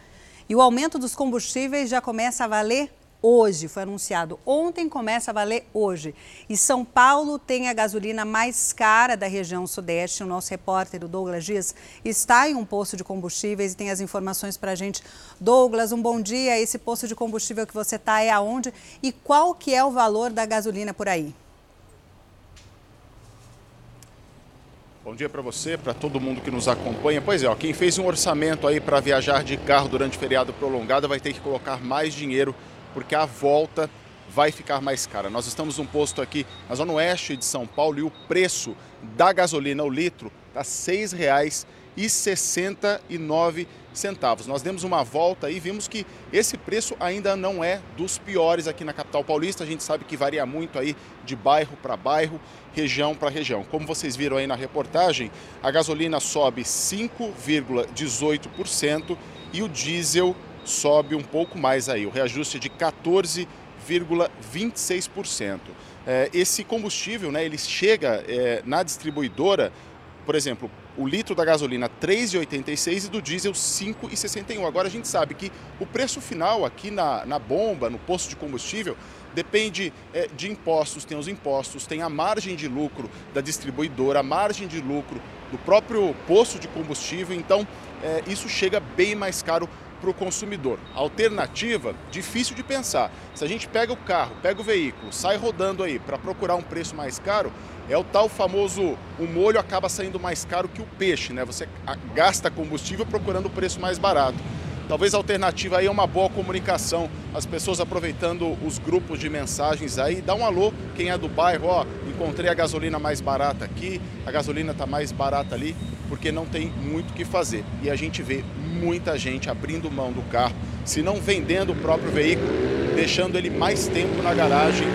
E o aumento dos combustíveis já começa a valer hoje, foi anunciado ontem, começa a valer hoje. E São Paulo tem a gasolina mais cara da região sudeste. O nosso repórter, o Douglas Dias, está em um posto de combustíveis e tem as informações para a gente. Douglas, um bom dia. Esse posto de combustível que você está é aonde? E qual que é o valor da gasolina por aí? Bom dia para você, para todo mundo que nos acompanha. Pois é, ó, quem fez um orçamento aí para viajar de carro durante feriado prolongado vai ter que colocar mais dinheiro porque a volta vai ficar mais cara. Nós estamos num posto aqui na zona oeste de São Paulo e o preço da gasolina o litro está R$ 6,69 centavos. Nós demos uma volta e vimos que esse preço ainda não é dos piores aqui na capital paulista. A gente sabe que varia muito aí de bairro para bairro, região para região. Como vocês viram aí na reportagem, a gasolina sobe 5,18% e o diesel sobe um pouco mais aí, o reajuste de 14,26%. É, esse combustível, né, ele chega é, na distribuidora, por exemplo, o litro da gasolina 3,86 e do diesel 5,61. Agora a gente sabe que o preço final aqui na, na bomba, no posto de combustível, depende é, de impostos, tem os impostos, tem a margem de lucro da distribuidora, a margem de lucro do próprio posto de combustível, então é, isso chega bem mais caro para o consumidor. Alternativa, difícil de pensar. Se a gente pega o carro, pega o veículo, sai rodando aí para procurar um preço mais caro, é o tal famoso, o molho acaba saindo mais caro que o peixe, né? Você gasta combustível procurando o preço mais barato. Talvez a alternativa aí é uma boa comunicação, as pessoas aproveitando os grupos de mensagens aí, dá um alô, quem é do bairro, ó, encontrei a gasolina mais barata aqui, a gasolina está mais barata ali, porque não tem muito o que fazer. E a gente vê muita gente abrindo mão do carro, se não vendendo o próprio veículo, deixando ele mais tempo na garagem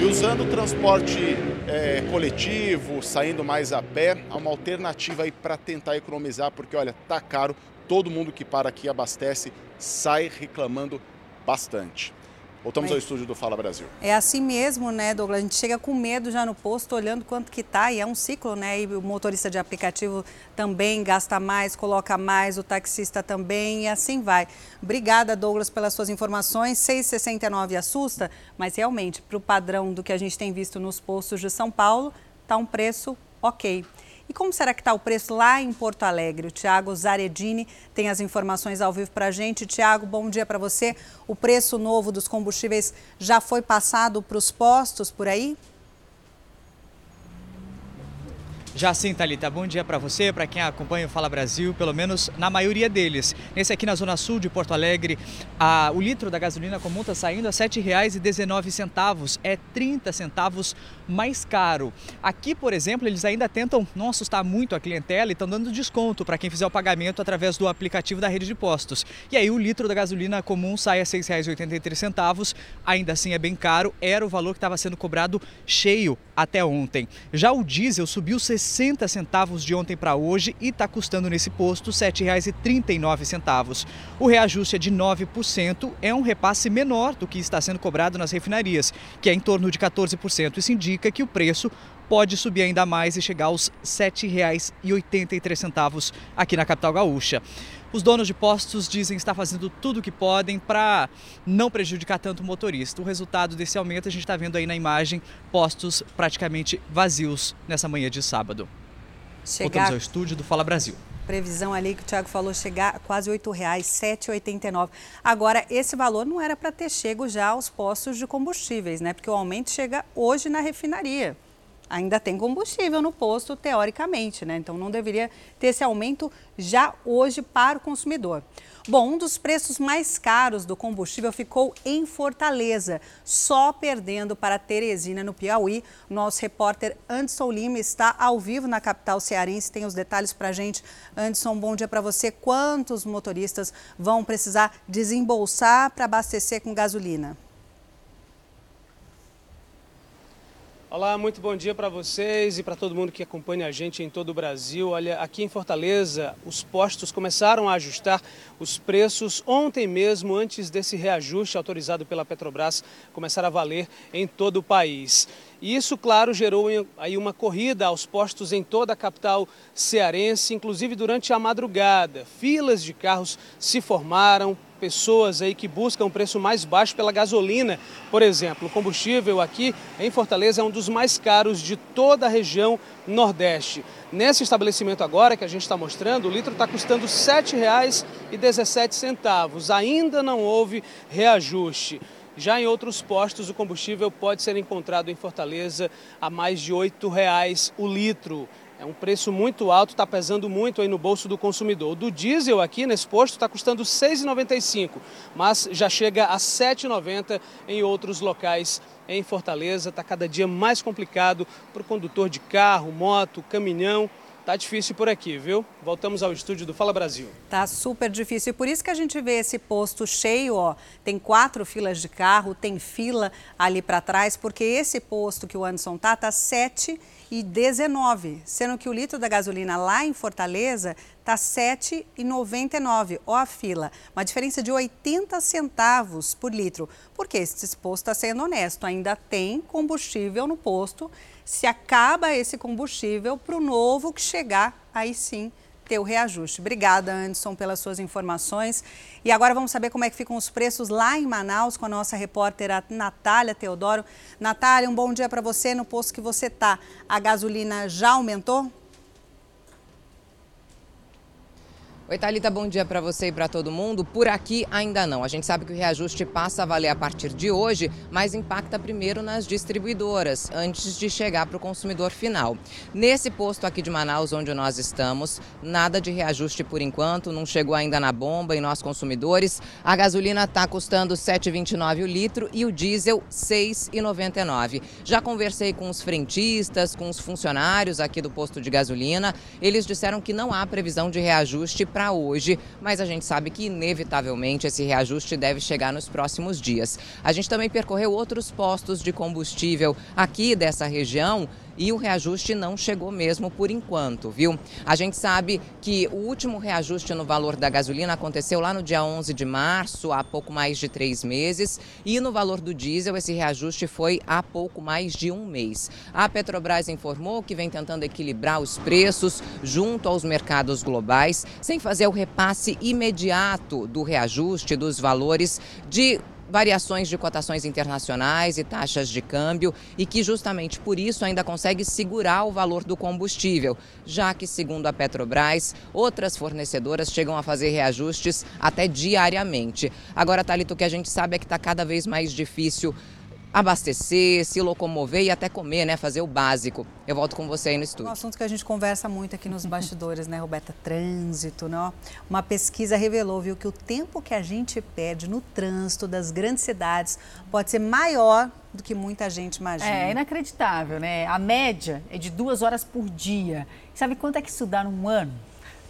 e usando o transporte é, coletivo, saindo mais a pé, há uma alternativa aí para tentar economizar, porque olha, tá caro, todo mundo que para aqui abastece sai reclamando bastante. Voltamos Mas... ao estúdio do Fala Brasil. É assim mesmo, né, Douglas? A gente chega com medo já no posto, olhando quanto que tá, e é um ciclo, né? E o motorista de aplicativo também gasta mais, coloca mais, o taxista também, e assim vai. Obrigada, Douglas, pelas suas informações. 6,69 assusta, mas realmente, para o padrão do que a gente tem visto nos postos de São Paulo, tá um preço ok. E como será que está o preço lá em Porto Alegre? O Tiago Zaredini tem as informações ao vivo para a gente. Tiago, bom dia para você. O preço novo dos combustíveis já foi passado para os postos por aí? Já sim, Thalita. Bom dia para você, para quem acompanha o Fala Brasil, pelo menos na maioria deles. Nesse aqui na Zona Sul de Porto Alegre, a, o litro da gasolina comum está saindo a R$ 7,19. É 30 centavos mais caro. Aqui, por exemplo, eles ainda tentam não assustar muito a clientela e estão dando desconto para quem fizer o pagamento através do aplicativo da rede de postos. E aí o litro da gasolina comum sai a R$ 6,83. Ainda assim é bem caro, era o valor que estava sendo cobrado cheio até ontem. Já o diesel subiu 60 centavos de ontem para hoje e está custando nesse posto R$ 7,39. O reajuste é de 9%, é um repasse menor do que está sendo cobrado nas refinarias, que é em torno de 14%. Isso indica que o preço pode subir ainda mais e chegar aos R$ 7,83 aqui na capital gaúcha. Os donos de postos dizem estar fazendo tudo o que podem para não prejudicar tanto o motorista. O resultado desse aumento a gente está vendo aí na imagem, postos praticamente vazios nessa manhã de sábado. Chegar... Voltamos ao estúdio do Fala Brasil. Previsão ali que o Thiago falou chegar a quase R$ 8,00, 7,89. Agora, esse valor não era para ter chego já aos postos de combustíveis, né? Porque o aumento chega hoje na refinaria ainda tem combustível no posto, teoricamente, né? Então não deveria ter esse aumento já hoje para o consumidor. Bom, um dos preços mais caros do combustível ficou em Fortaleza, só perdendo para Teresina, no Piauí. Nosso repórter Anderson Lima está ao vivo na capital cearense, tem os detalhes para a gente. Anderson, bom dia para você. Quantos motoristas vão precisar desembolsar para abastecer com gasolina? Olá, muito bom dia para vocês e para todo mundo que acompanha a gente em todo o Brasil. Olha, aqui em Fortaleza, os postos começaram a ajustar os preços ontem mesmo, antes desse reajuste autorizado pela Petrobras começar a valer em todo o país. E isso, claro, gerou aí uma corrida aos postos em toda a capital cearense, inclusive durante a madrugada. Filas de carros se formaram, pessoas aí que buscam um preço mais baixo pela gasolina, por exemplo. O combustível aqui em Fortaleza é um dos mais caros de toda a região Nordeste. Nesse estabelecimento agora que a gente está mostrando, o litro está custando R$ 7,17. Ainda não houve reajuste. Já em outros postos, o combustível pode ser encontrado em Fortaleza a mais de R$ 8,00 o litro. É um preço muito alto, está pesando muito aí no bolso do consumidor. O do diesel aqui nesse posto está custando R$ 6,95, mas já chega a R$ 7,90 em outros locais em Fortaleza. Está cada dia mais complicado para o condutor de carro, moto, caminhão. Tá difícil por aqui, viu? Voltamos ao estúdio do Fala Brasil. Tá super difícil. E por isso que a gente vê esse posto cheio, ó. Tem quatro filas de carro, tem fila ali para trás, porque esse posto que o Anderson tá, tá 7 e 19, sendo que o litro da gasolina lá em Fortaleza tá 7,99. Ó a fila, uma diferença de 80 centavos por litro. Porque esse posto está sendo honesto, ainda tem combustível no posto se acaba esse combustível para o novo que chegar, aí sim ter o reajuste. Obrigada, Anderson, pelas suas informações. E agora vamos saber como é que ficam os preços lá em Manaus com a nossa repórter a Natália Teodoro. Natália, um bom dia para você no posto que você está. A gasolina já aumentou? Oi, Thalita, bom dia para você e para todo mundo. Por aqui ainda não. A gente sabe que o reajuste passa a valer a partir de hoje, mas impacta primeiro nas distribuidoras, antes de chegar para o consumidor final. Nesse posto aqui de Manaus, onde nós estamos, nada de reajuste por enquanto, não chegou ainda na bomba e nós consumidores. A gasolina está custando R$ 7,29 o litro e o diesel R$ 6,99. Já conversei com os frentistas, com os funcionários aqui do posto de gasolina. Eles disseram que não há previsão de reajuste para hoje, mas a gente sabe que inevitavelmente esse reajuste deve chegar nos próximos dias. A gente também percorreu outros postos de combustível aqui dessa região e o reajuste não chegou mesmo por enquanto, viu? A gente sabe que o último reajuste no valor da gasolina aconteceu lá no dia 11 de março, há pouco mais de três meses, e no valor do diesel esse reajuste foi há pouco mais de um mês. A Petrobras informou que vem tentando equilibrar os preços junto aos mercados globais, sem fazer o repasse imediato do reajuste dos valores de variações de cotações internacionais e taxas de câmbio e que justamente por isso ainda consegue segurar o valor do combustível, já que, segundo a Petrobras, outras fornecedoras chegam a fazer reajustes até diariamente. Agora, Thalito, o que a gente sabe é que está cada vez mais difícil abastecer, se locomover e até comer, né? Fazer o básico. Eu volto com você aí no estúdio. Um assunto que a gente conversa muito aqui nos bastidores, né, Roberta? Trânsito, né? Uma pesquisa revelou, viu, que o tempo que a gente perde no trânsito das grandes cidades pode ser maior do que muita gente imagina. É inacreditável, né? A média é de duas horas por dia. Sabe quanto é que isso dá num ano?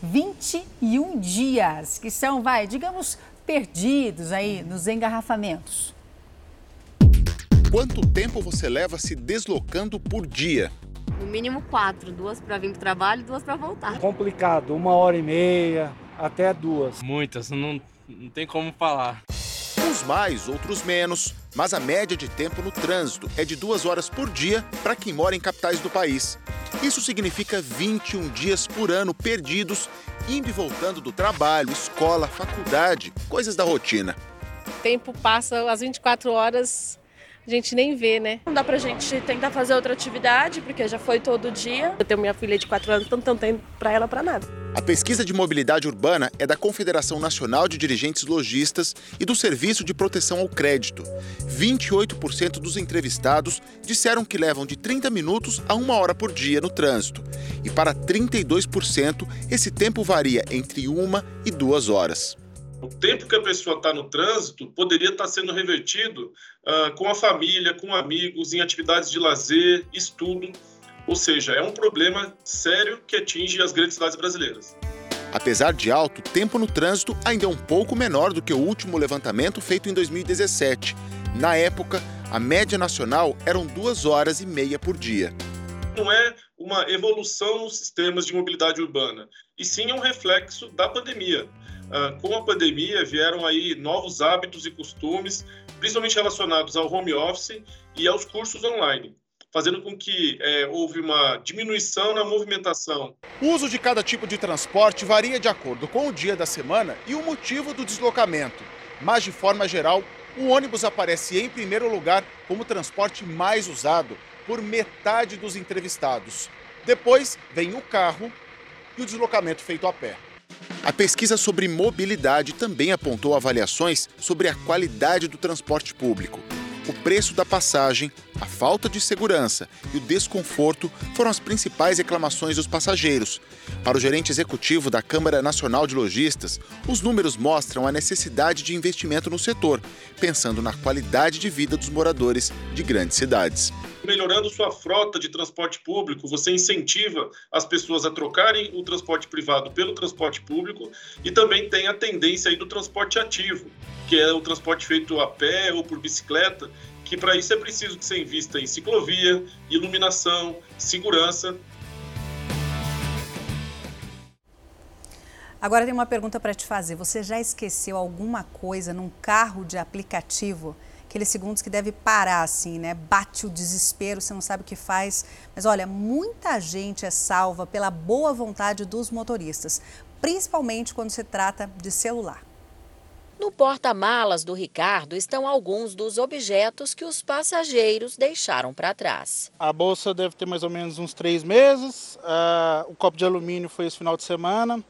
21 dias, que são, vai, digamos, perdidos aí nos engarrafamentos. Quanto tempo você leva se deslocando por dia? No mínimo quatro, duas para vir para o trabalho e duas para voltar. Complicado, uma hora e meia até duas. Muitas, não, não tem como falar. Uns mais, outros menos, mas a média de tempo no trânsito é de duas horas por dia para quem mora em capitais do país. Isso significa 21 dias por ano perdidos, indo e voltando do trabalho, escola, faculdade, coisas da rotina. O tempo passa as 24 horas a gente nem vê, né? Não dá pra gente tentar fazer outra atividade, porque já foi todo dia. Eu tenho minha filha de 4 anos, então não tenho pra ela pra nada. A pesquisa de mobilidade urbana é da Confederação Nacional de Dirigentes Logistas e do Serviço de Proteção ao Crédito. 28% dos entrevistados disseram que levam de 30 minutos a uma hora por dia no trânsito. E para 32%, esse tempo varia entre uma e duas horas. O tempo que a pessoa está no trânsito poderia estar sendo revertido uh, com a família, com amigos, em atividades de lazer, estudo. Ou seja, é um problema sério que atinge as grandes cidades brasileiras. Apesar de alto, o tempo no trânsito ainda é um pouco menor do que o último levantamento feito em 2017. Na época, a média nacional eram duas horas e meia por dia. Não é uma evolução nos sistemas de mobilidade urbana, e sim é um reflexo da pandemia. Uh, com a pandemia vieram aí novos hábitos e costumes, principalmente relacionados ao home office e aos cursos online, fazendo com que é, houve uma diminuição na movimentação. O uso de cada tipo de transporte varia de acordo com o dia da semana e o motivo do deslocamento, mas de forma geral, o ônibus aparece em primeiro lugar como o transporte mais usado por metade dos entrevistados. Depois vem o carro e o deslocamento feito a pé. A pesquisa sobre mobilidade também apontou avaliações sobre a qualidade do transporte público. O preço da passagem, a falta de segurança e o desconforto foram as principais reclamações dos passageiros. Para o gerente executivo da Câmara Nacional de Lojistas, os números mostram a necessidade de investimento no setor, pensando na qualidade de vida dos moradores de grandes cidades melhorando sua frota de transporte público, você incentiva as pessoas a trocarem o transporte privado pelo transporte público e também tem a tendência aí do transporte ativo, que é o transporte feito a pé ou por bicicleta, que para isso é preciso que você invista em ciclovia, iluminação, segurança. Agora tem uma pergunta para te fazer. Você já esqueceu alguma coisa num carro de aplicativo? aqueles segundos que deve parar assim, né? Bate o desespero, você não sabe o que faz. Mas olha, muita gente é salva pela boa vontade dos motoristas, principalmente quando se trata de celular. No porta-malas do Ricardo estão alguns dos objetos que os passageiros deixaram para trás. A bolsa deve ter mais ou menos uns três meses. Uh, o copo de alumínio foi esse final de semana.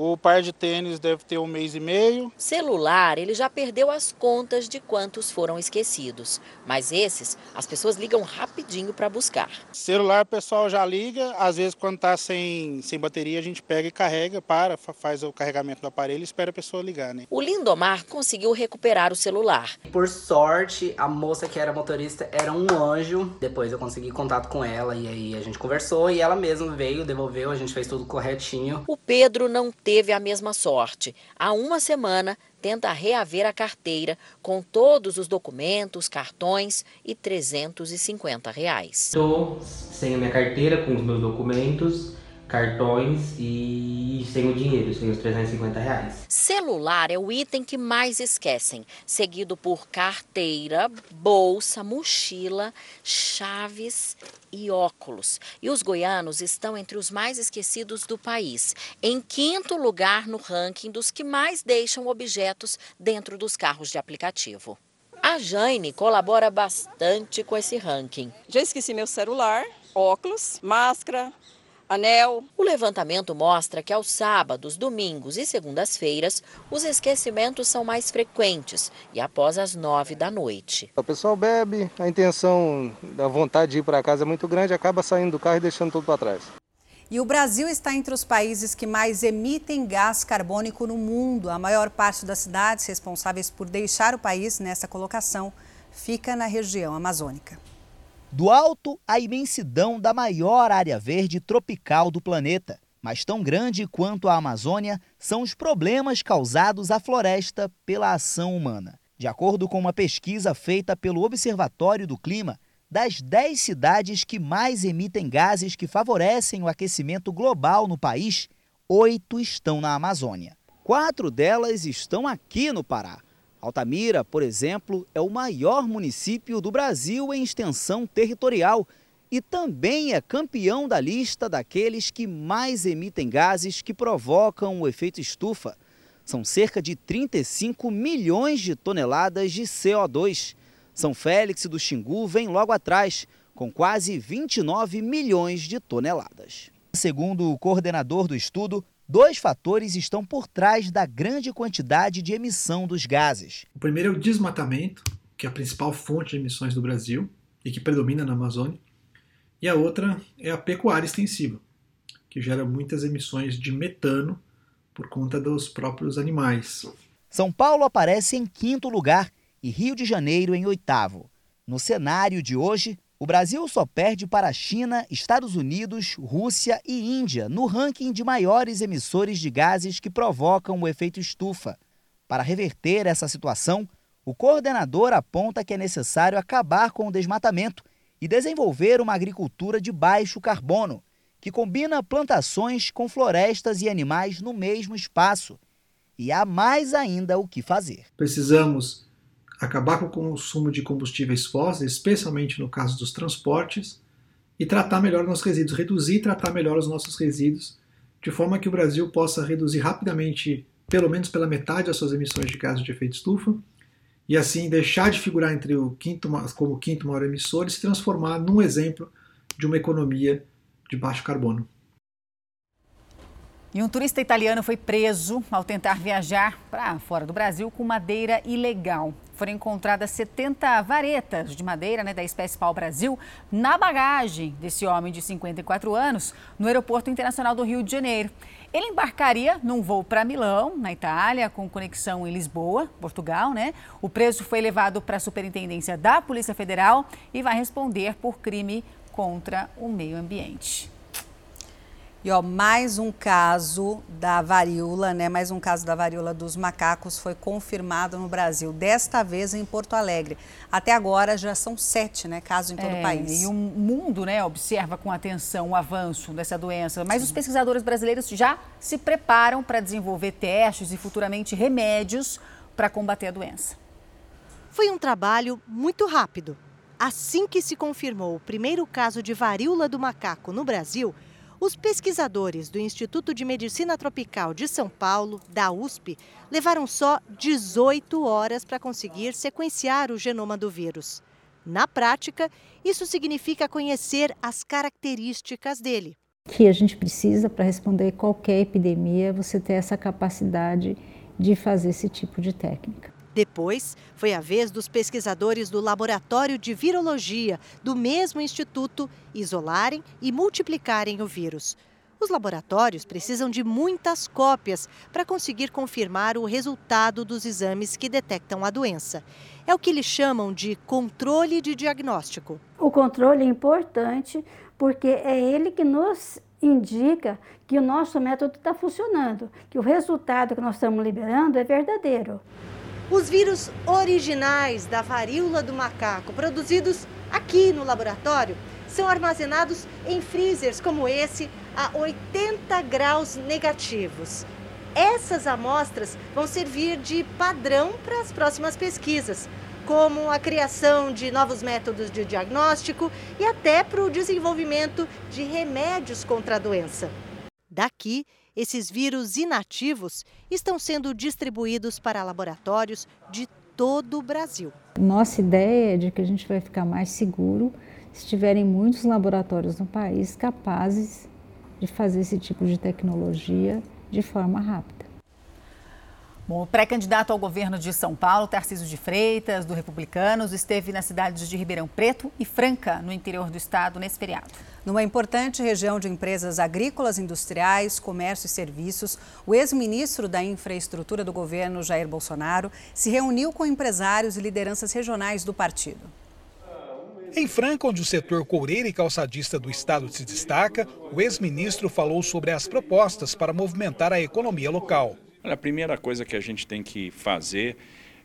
O par de tênis deve ter um mês e meio. Celular, ele já perdeu as contas de quantos foram esquecidos. Mas esses, as pessoas ligam rapidinho para buscar. Celular, o pessoal já liga. Às vezes, quando está sem, sem bateria, a gente pega e carrega, para, faz o carregamento do aparelho e espera a pessoa ligar. Né? O Lindomar conseguiu recuperar o celular. Por sorte, a moça que era motorista era um anjo. Depois eu consegui contato com ela e aí a gente conversou e ela mesma veio, devolveu, a gente fez tudo corretinho. O Pedro não teve a mesma sorte. Há uma semana, tenta reaver a carteira com todos os documentos, cartões e 350 reais. Estou sem a minha carteira, com os meus documentos, cartões e sem o dinheiro, sem os 350 reais. Celular é o item que mais esquecem, seguido por carteira, bolsa, mochila, chaves e óculos. E os goianos estão entre os mais esquecidos do país, em quinto lugar no ranking dos que mais deixam objetos dentro dos carros de aplicativo. A Jane colabora bastante com esse ranking. Já esqueci meu celular, óculos, máscara, anel. O levantamento mostra que aos sábados, domingos e segundas-feiras, os esquecimentos são mais frequentes e após as nove da noite. O pessoal bebe, a intenção, a vontade de ir para casa é muito grande, acaba saindo do carro e deixando tudo para trás. E o Brasil está entre os países que mais emitem gás carbônico no mundo. A maior parte das cidades responsáveis por deixar o país nessa colocação fica na região amazônica. Do alto, a imensidão da maior área verde tropical do planeta. Mas tão grande quanto a Amazônia são os problemas causados à floresta pela ação humana. De acordo com uma pesquisa feita pelo Observatório do Clima, das 10 cidades que mais emitem gases que favorecem o aquecimento global no país, oito estão na Amazônia. Quatro delas estão aqui no Pará. Altamira, por exemplo, é o maior município do Brasil em extensão territorial e também é campeão da lista daqueles que mais emitem gases que provocam o efeito estufa. São cerca de 35 milhões de toneladas de CO2. São Félix do Xingu vem logo atrás, com quase 29 milhões de toneladas. Segundo o coordenador do estudo, dois fatores estão por trás da grande quantidade de emissão dos gases. O primeiro é o desmatamento, que é a principal fonte de emissões do Brasil e que predomina na Amazônia. E a outra é a pecuária extensiva, que gera muitas emissões de metano por conta dos próprios animais. São Paulo aparece em quinto lugar e Rio de Janeiro em oitavo. No cenário de hoje, o Brasil só perde para a China, Estados Unidos, Rússia e Índia no ranking de maiores emissores de gases que provocam o efeito estufa. Para reverter essa situação, o coordenador aponta que é necessário acabar com o desmatamento e desenvolver uma agricultura de baixo carbono, que combina plantações com florestas e animais no mesmo espaço. E há mais ainda o que fazer. Precisamos acabar com o consumo de combustíveis fósseis, especialmente no caso dos transportes, e tratar melhor nossos resíduos, reduzir e tratar melhor os nossos resíduos, de forma que o Brasil possa reduzir rapidamente, pelo menos pela metade, as suas emissões de gases de efeito estufa, e assim deixar de figurar entre o quinto, como o quinto maior emissor e se transformar num exemplo de uma economia de baixo carbono. E um turista italiano foi preso ao tentar viajar para fora do Brasil com madeira ilegal. Foram encontradas 70 varetas de madeira né, da espécie pau-brasil na bagagem desse homem de 54 anos no Aeroporto Internacional do Rio de Janeiro. Ele embarcaria num voo para Milão, na Itália, com conexão em Lisboa, Portugal, né? O preso foi levado para a Superintendência da Polícia Federal e vai responder por crime contra o meio ambiente. E ó, mais um caso da varíola, né? Mais um caso da varíola dos macacos foi confirmado no Brasil, desta vez em Porto Alegre. Até agora já são sete, né, casos em todo é, o país. E o mundo, né, observa com atenção o avanço dessa doença. Mas Sim. os pesquisadores brasileiros já se preparam para desenvolver testes e futuramente remédios para combater a doença. Foi um trabalho muito rápido. Assim que se confirmou o primeiro caso de varíola do macaco no Brasil, os pesquisadores do Instituto de Medicina Tropical de São Paulo, da USP, levaram só 18 horas para conseguir sequenciar o genoma do vírus. Na prática, isso significa conhecer as características dele. Que a gente precisa para responder qualquer epidemia, você ter essa capacidade de fazer esse tipo de técnica. Depois, foi a vez dos pesquisadores do Laboratório de Virologia do mesmo instituto isolarem e multiplicarem o vírus. Os laboratórios precisam de muitas cópias para conseguir confirmar o resultado dos exames que detectam a doença. É o que eles chamam de controle de diagnóstico. O controle é importante porque é ele que nos indica que o nosso método está funcionando, que o resultado que nós estamos liberando é verdadeiro. Os vírus originais da varíola do macaco, produzidos aqui no laboratório, são armazenados em freezers como esse a 80 graus negativos. Essas amostras vão servir de padrão para as próximas pesquisas, como a criação de novos métodos de diagnóstico e até para o desenvolvimento de remédios contra a doença. Daqui, esses vírus inativos estão sendo distribuídos para laboratórios de todo o Brasil. Nossa ideia é de que a gente vai ficar mais seguro se tiverem muitos laboratórios no país capazes de fazer esse tipo de tecnologia de forma rápida. Bom, o pré-candidato ao governo de São Paulo, Tarcísio de Freitas, do Republicanos, esteve nas cidades de Ribeirão Preto e Franca, no interior do estado, nesse feriado. Numa importante região de empresas agrícolas, industriais, comércio e serviços, o ex-ministro da Infraestrutura do governo, Jair Bolsonaro, se reuniu com empresários e lideranças regionais do partido. Em Franca, onde o setor coureiro e calçadista do estado se destaca, o ex-ministro falou sobre as propostas para movimentar a economia local. Olha, a primeira coisa que a gente tem que fazer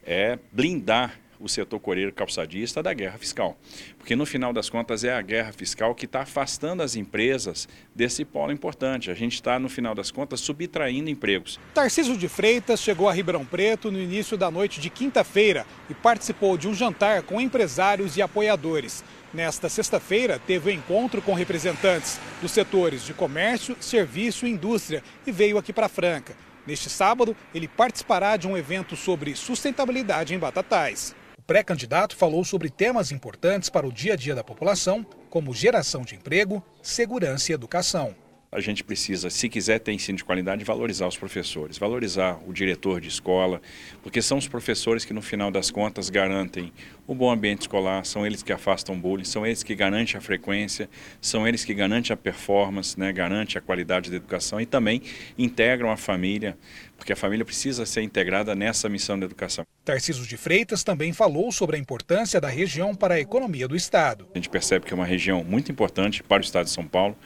é blindar o setor coreiro calçadista da guerra fiscal. Porque no final das contas é a guerra fiscal que está afastando as empresas desse polo importante. A gente está, no final das contas, subtraindo empregos. Tarcísio de Freitas chegou a Ribeirão Preto no início da noite de quinta-feira e participou de um jantar com empresários e apoiadores. Nesta sexta-feira, teve um encontro com representantes dos setores de comércio, serviço e indústria e veio aqui para Franca. Neste sábado, ele participará de um evento sobre sustentabilidade em Batatais. O pré-candidato falou sobre temas importantes para o dia a dia da população, como geração de emprego, segurança e educação a gente precisa, se quiser ter ensino de qualidade, valorizar os professores, valorizar o diretor de escola, porque são os professores que, no final das contas, garantem o bom ambiente escolar, são eles que afastam bullying, são eles que garantem a frequência, são eles que garantem a performance, né, garantem a qualidade da educação e também integram a família, porque a família precisa ser integrada nessa missão de educação. Tarcísio de Freitas também falou sobre a importância da região para a economia do Estado. A gente percebe que é uma região muito importante para o Estado de São Paulo,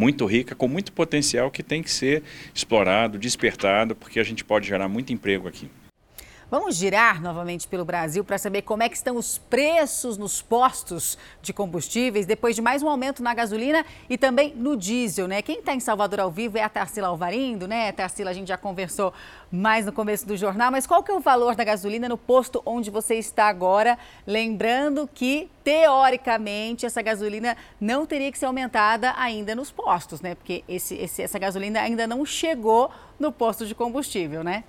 muito rica, com muito potencial que tem que ser explorado, despertado, porque a gente pode gerar muito emprego aqui. Vamos girar novamente pelo Brasil para saber como é que estão os preços nos postos de combustíveis depois de mais um aumento na gasolina e também no diesel, né? Quem está em Salvador ao vivo é a Tarsila Alvarindo, né? Tarsila, a gente já conversou mais no começo do jornal, mas qual que é o valor da gasolina no posto onde você está agora? Lembrando que, teoricamente, essa gasolina não teria que ser aumentada ainda nos postos, né? Porque esse, esse, essa gasolina ainda não chegou no posto de combustível, né?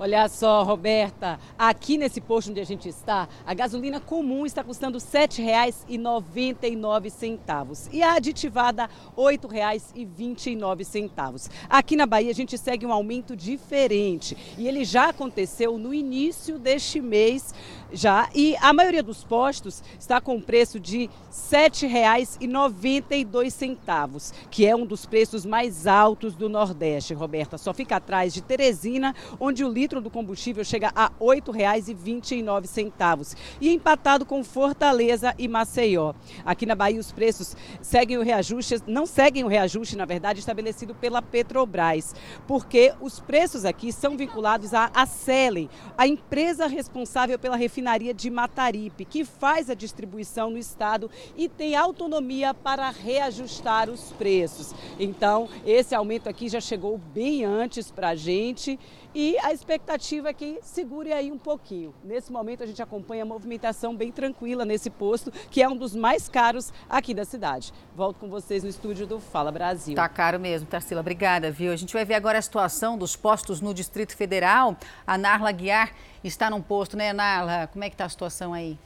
Olha só, Roberta, aqui nesse posto onde a gente está, a gasolina comum está custando R$ 7,99 e a aditivada R$ 8,29. Aqui na Bahia a gente segue um aumento diferente e ele já aconteceu no início deste mês já e a maioria dos postos está com preço de R$ 7,92, que é um dos preços mais altos do Nordeste, Roberta. Só fica atrás de Teresina, onde o litro do combustível chega a R$ 8,29 e empatado com Fortaleza e Maceió. Aqui na Bahia os preços seguem o reajuste, não seguem o reajuste, na verdade, estabelecido pela Petrobras, porque os preços aqui são vinculados à Acelen, a empresa responsável pela refinaria de Mataripe, que faz a distribuição no estado e tem autonomia para reajustar os preços. Então, esse aumento aqui já chegou bem antes para a gente e a expectativa é que segure aí um pouquinho. Nesse momento, a gente acompanha a movimentação bem tranquila nesse posto, que é um dos mais caros aqui da cidade. Volto com vocês no estúdio do Fala Brasil. Tá caro mesmo, Tarsila. Obrigada, viu? A gente vai ver agora a situação dos postos no Distrito Federal. A Narla Guiar está num posto, né, Narla? Como é que está a situação aí?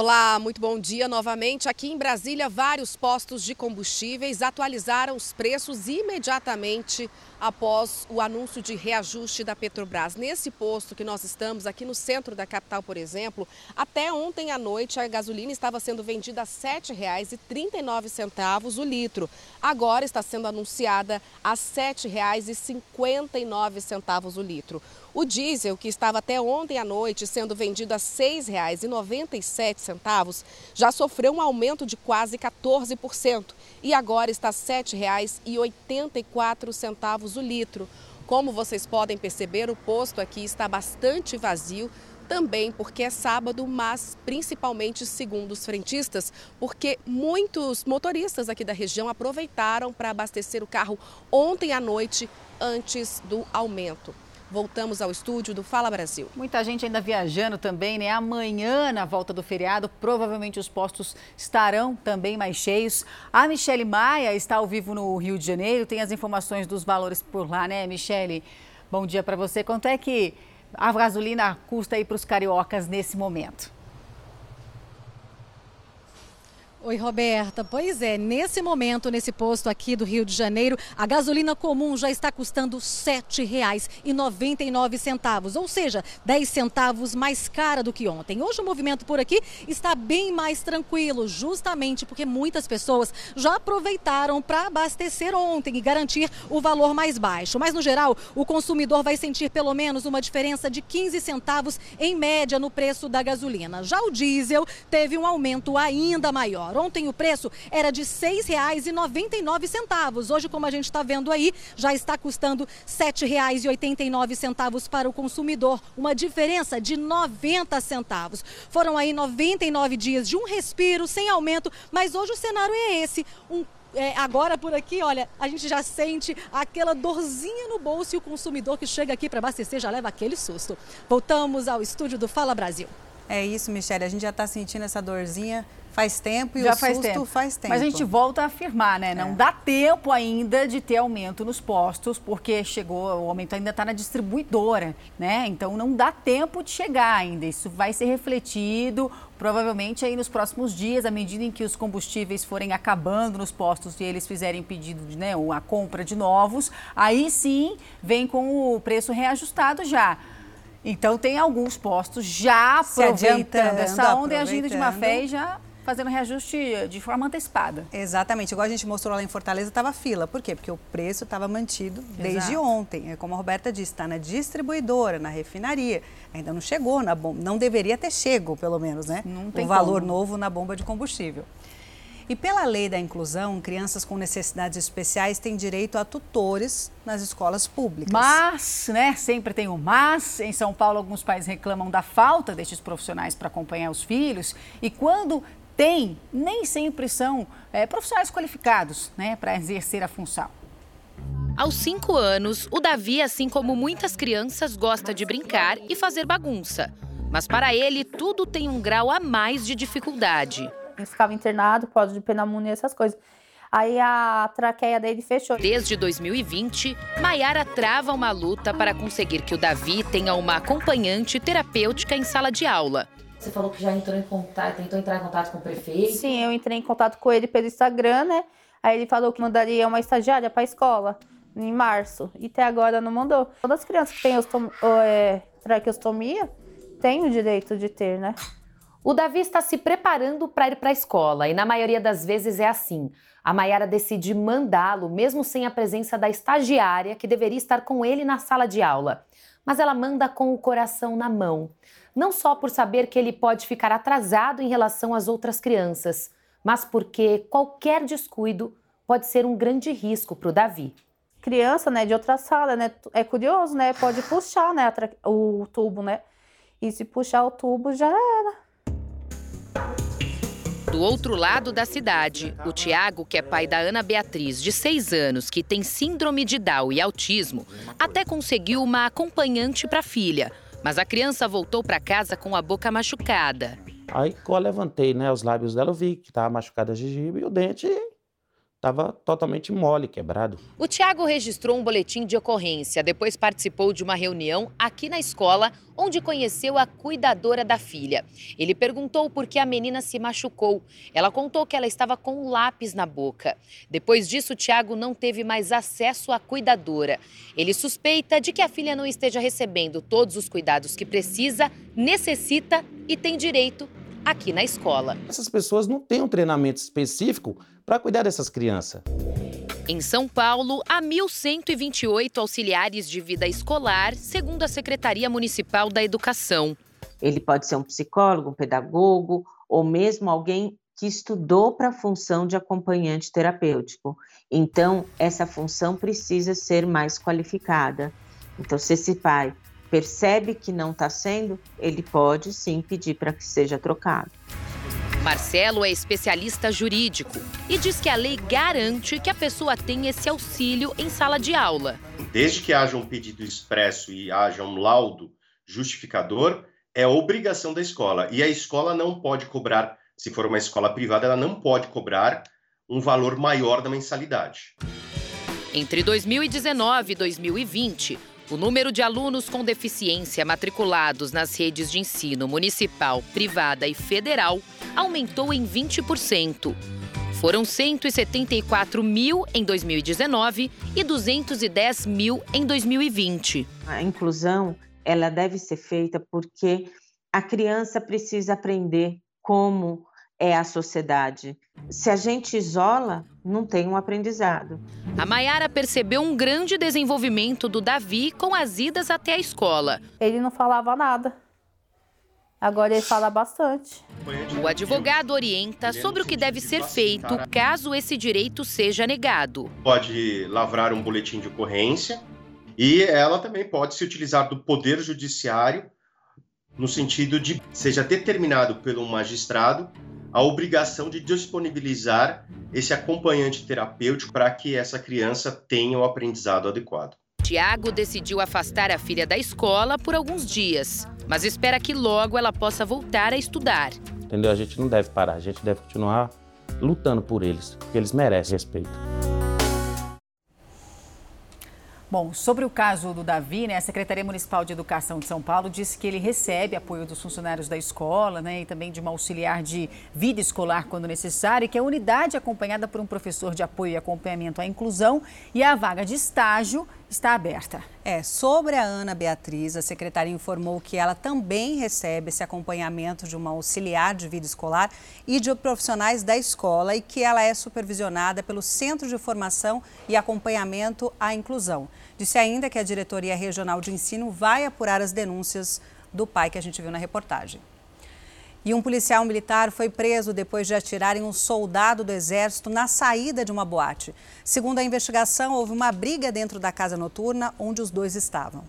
Olá, muito bom dia novamente. Aqui em Brasília, vários postos de combustíveis atualizaram os preços imediatamente após o anúncio de reajuste da Petrobras. Nesse posto que nós estamos, aqui no centro da capital, por exemplo, até ontem à noite a gasolina estava sendo vendida a R$ 7,39 o litro. Agora está sendo anunciada a R$ 7,59 o litro. O diesel, que estava até ontem à noite sendo vendido a R$ 6,97, já sofreu um aumento de quase 14% e agora está R$ 7,84 o litro. Como vocês podem perceber, o posto aqui está bastante vazio, também porque é sábado, mas principalmente segundo os frentistas, porque muitos motoristas aqui da região aproveitaram para abastecer o carro ontem à noite antes do aumento. Voltamos ao estúdio do Fala Brasil. Muita gente ainda viajando também, né? Amanhã, na volta do feriado, provavelmente os postos estarão também mais cheios. A Michele Maia está ao vivo no Rio de Janeiro, tem as informações dos valores por lá, né, Michele? Bom dia para você. Quanto é que a gasolina custa aí para os cariocas nesse momento? Oi, Roberta. Pois é, nesse momento, nesse posto aqui do Rio de Janeiro, a gasolina comum já está custando R$ 7,99, ou seja, 10 centavos mais cara do que ontem. Hoje o movimento por aqui está bem mais tranquilo, justamente porque muitas pessoas já aproveitaram para abastecer ontem e garantir o valor mais baixo. Mas, no geral, o consumidor vai sentir pelo menos uma diferença de 15 centavos em média no preço da gasolina. Já o diesel teve um aumento ainda maior. Ontem o preço era de R$ 6,99. Hoje, como a gente está vendo aí, já está custando R$ 7,89 para o consumidor, uma diferença de 90 centavos. Foram aí 99 dias de um respiro sem aumento, mas hoje o cenário é esse, um é, agora por aqui, olha, a gente já sente aquela dorzinha no bolso e o consumidor que chega aqui para abastecer já leva aquele susto. Voltamos ao estúdio do Fala Brasil. É isso, Michelle, a gente já está sentindo essa dorzinha faz tempo e Já o faz susto tempo. faz tempo. Mas a gente volta a afirmar, né? Não é. dá tempo ainda de ter aumento nos postos, porque chegou, o aumento ainda está na distribuidora, né? Então não dá tempo de chegar ainda. Isso vai ser refletido provavelmente aí nos próximos dias, à medida em que os combustíveis forem acabando nos postos e eles fizerem pedido de né, a compra de novos, aí sim vem com o preço reajustado já. Então tem alguns postos já aproveitando essa onda e agindo de má fé e já fazendo reajuste de forma antecipada. Exatamente. Igual a gente mostrou lá em Fortaleza, estava fila. Por quê? Porque o preço estava mantido desde Exato. ontem. É como a Roberta disse, está na distribuidora, na refinaria. Ainda não chegou na bomba. Não deveria ter chego, pelo menos, né? Não tem o valor como. novo na bomba de combustível. E pela lei da inclusão, crianças com necessidades especiais têm direito a tutores nas escolas públicas. Mas, né, sempre tem um mas. Em São Paulo, alguns pais reclamam da falta destes profissionais para acompanhar os filhos. E quando tem, nem sempre são é, profissionais qualificados né, para exercer a função. Aos cinco anos, o Davi, assim como muitas crianças, gosta de brincar e fazer bagunça. Mas para ele, tudo tem um grau a mais de dificuldade. Ficava internado, pode de pneumonia, essas coisas. Aí a traqueia dele fechou. Desde 2020, Maiara trava uma luta para conseguir que o Davi tenha uma acompanhante terapêutica em sala de aula. Você falou que já entrou em contato, tentou entrar em contato com o prefeito? Sim, eu entrei em contato com ele pelo Instagram, né? Aí ele falou que mandaria uma estagiária para a escola em março. E até agora não mandou. Todas as crianças que têm é, traqueostomia têm o direito de ter, né? O Davi está se preparando para ir para a escola e na maioria das vezes é assim. A Maiara decide mandá-lo, mesmo sem a presença da estagiária que deveria estar com ele na sala de aula. Mas ela manda com o coração na mão não só por saber que ele pode ficar atrasado em relação às outras crianças, mas porque qualquer descuido pode ser um grande risco para o Davi. Criança, né, de outra sala, né, é curioso, né, pode puxar, né, o tubo, né, e se puxar o tubo já era. Do outro lado da cidade, o Tiago, que é pai da Ana Beatriz, de 6 anos, que tem síndrome de Down e autismo, até conseguiu uma acompanhante para a filha, mas a criança voltou para casa com a boca machucada. Aí, eu levantei né, os lábios dela, eu vi que estava machucada a gengiva e o dente estava totalmente mole, quebrado. O Tiago registrou um boletim de ocorrência, depois participou de uma reunião aqui na escola, onde conheceu a cuidadora da filha. Ele perguntou por que a menina se machucou. Ela contou que ela estava com um lápis na boca. Depois disso, o Tiago não teve mais acesso à cuidadora. Ele suspeita de que a filha não esteja recebendo todos os cuidados que precisa, necessita e tem direito aqui na escola. Essas pessoas não têm um treinamento específico para cuidar dessas crianças. Em São Paulo, há 1.128 auxiliares de vida escolar, segundo a Secretaria Municipal da Educação. Ele pode ser um psicólogo, um pedagogo ou mesmo alguém que estudou para a função de acompanhante terapêutico. Então, essa função precisa ser mais qualificada. Então, se esse pai percebe que não está sendo, ele pode sim pedir para que seja trocado. Marcelo é especialista jurídico e diz que a lei garante que a pessoa tenha esse auxílio em sala de aula. Desde que haja um pedido expresso e haja um laudo justificador, é obrigação da escola. E a escola não pode cobrar, se for uma escola privada, ela não pode cobrar um valor maior da mensalidade. Entre 2019 e 2020, o número de alunos com deficiência matriculados nas redes de ensino municipal, privada e federal aumentou em 20%. Foram 174 mil em 2019 e 210 mil em 2020. A inclusão ela deve ser feita porque a criança precisa aprender como é a sociedade. Se a gente isola, não tem um aprendizado. A Maiara percebeu um grande desenvolvimento do Davi com as idas até a escola. Ele não falava nada. Agora ele fala bastante. O advogado orienta sobre o que deve ser feito caso esse direito seja negado. Pode lavrar um boletim de ocorrência e ela também pode se utilizar do poder judiciário no sentido de seja determinado pelo magistrado a obrigação de disponibilizar esse acompanhante terapêutico para que essa criança tenha o aprendizado adequado. Tiago decidiu afastar a filha da escola por alguns dias mas espera que logo ela possa voltar a estudar. Entendeu? A gente não deve parar, a gente deve continuar lutando por eles, porque eles merecem respeito. Bom, sobre o caso do Davi, né, a Secretaria Municipal de Educação de São Paulo disse que ele recebe apoio dos funcionários da escola né, e também de uma auxiliar de vida escolar quando necessário, e que a unidade é acompanhada por um professor de apoio e acompanhamento à inclusão e a vaga de estágio está aberta. É, sobre a Ana Beatriz, a secretária informou que ela também recebe esse acompanhamento de uma auxiliar de vida escolar e de profissionais da escola e que ela é supervisionada pelo Centro de Formação e Acompanhamento à Inclusão. Disse ainda que a Diretoria Regional de Ensino vai apurar as denúncias do pai que a gente viu na reportagem. E um policial militar foi preso depois de atirar em um soldado do Exército na saída de uma boate. Segundo a investigação, houve uma briga dentro da casa noturna onde os dois estavam.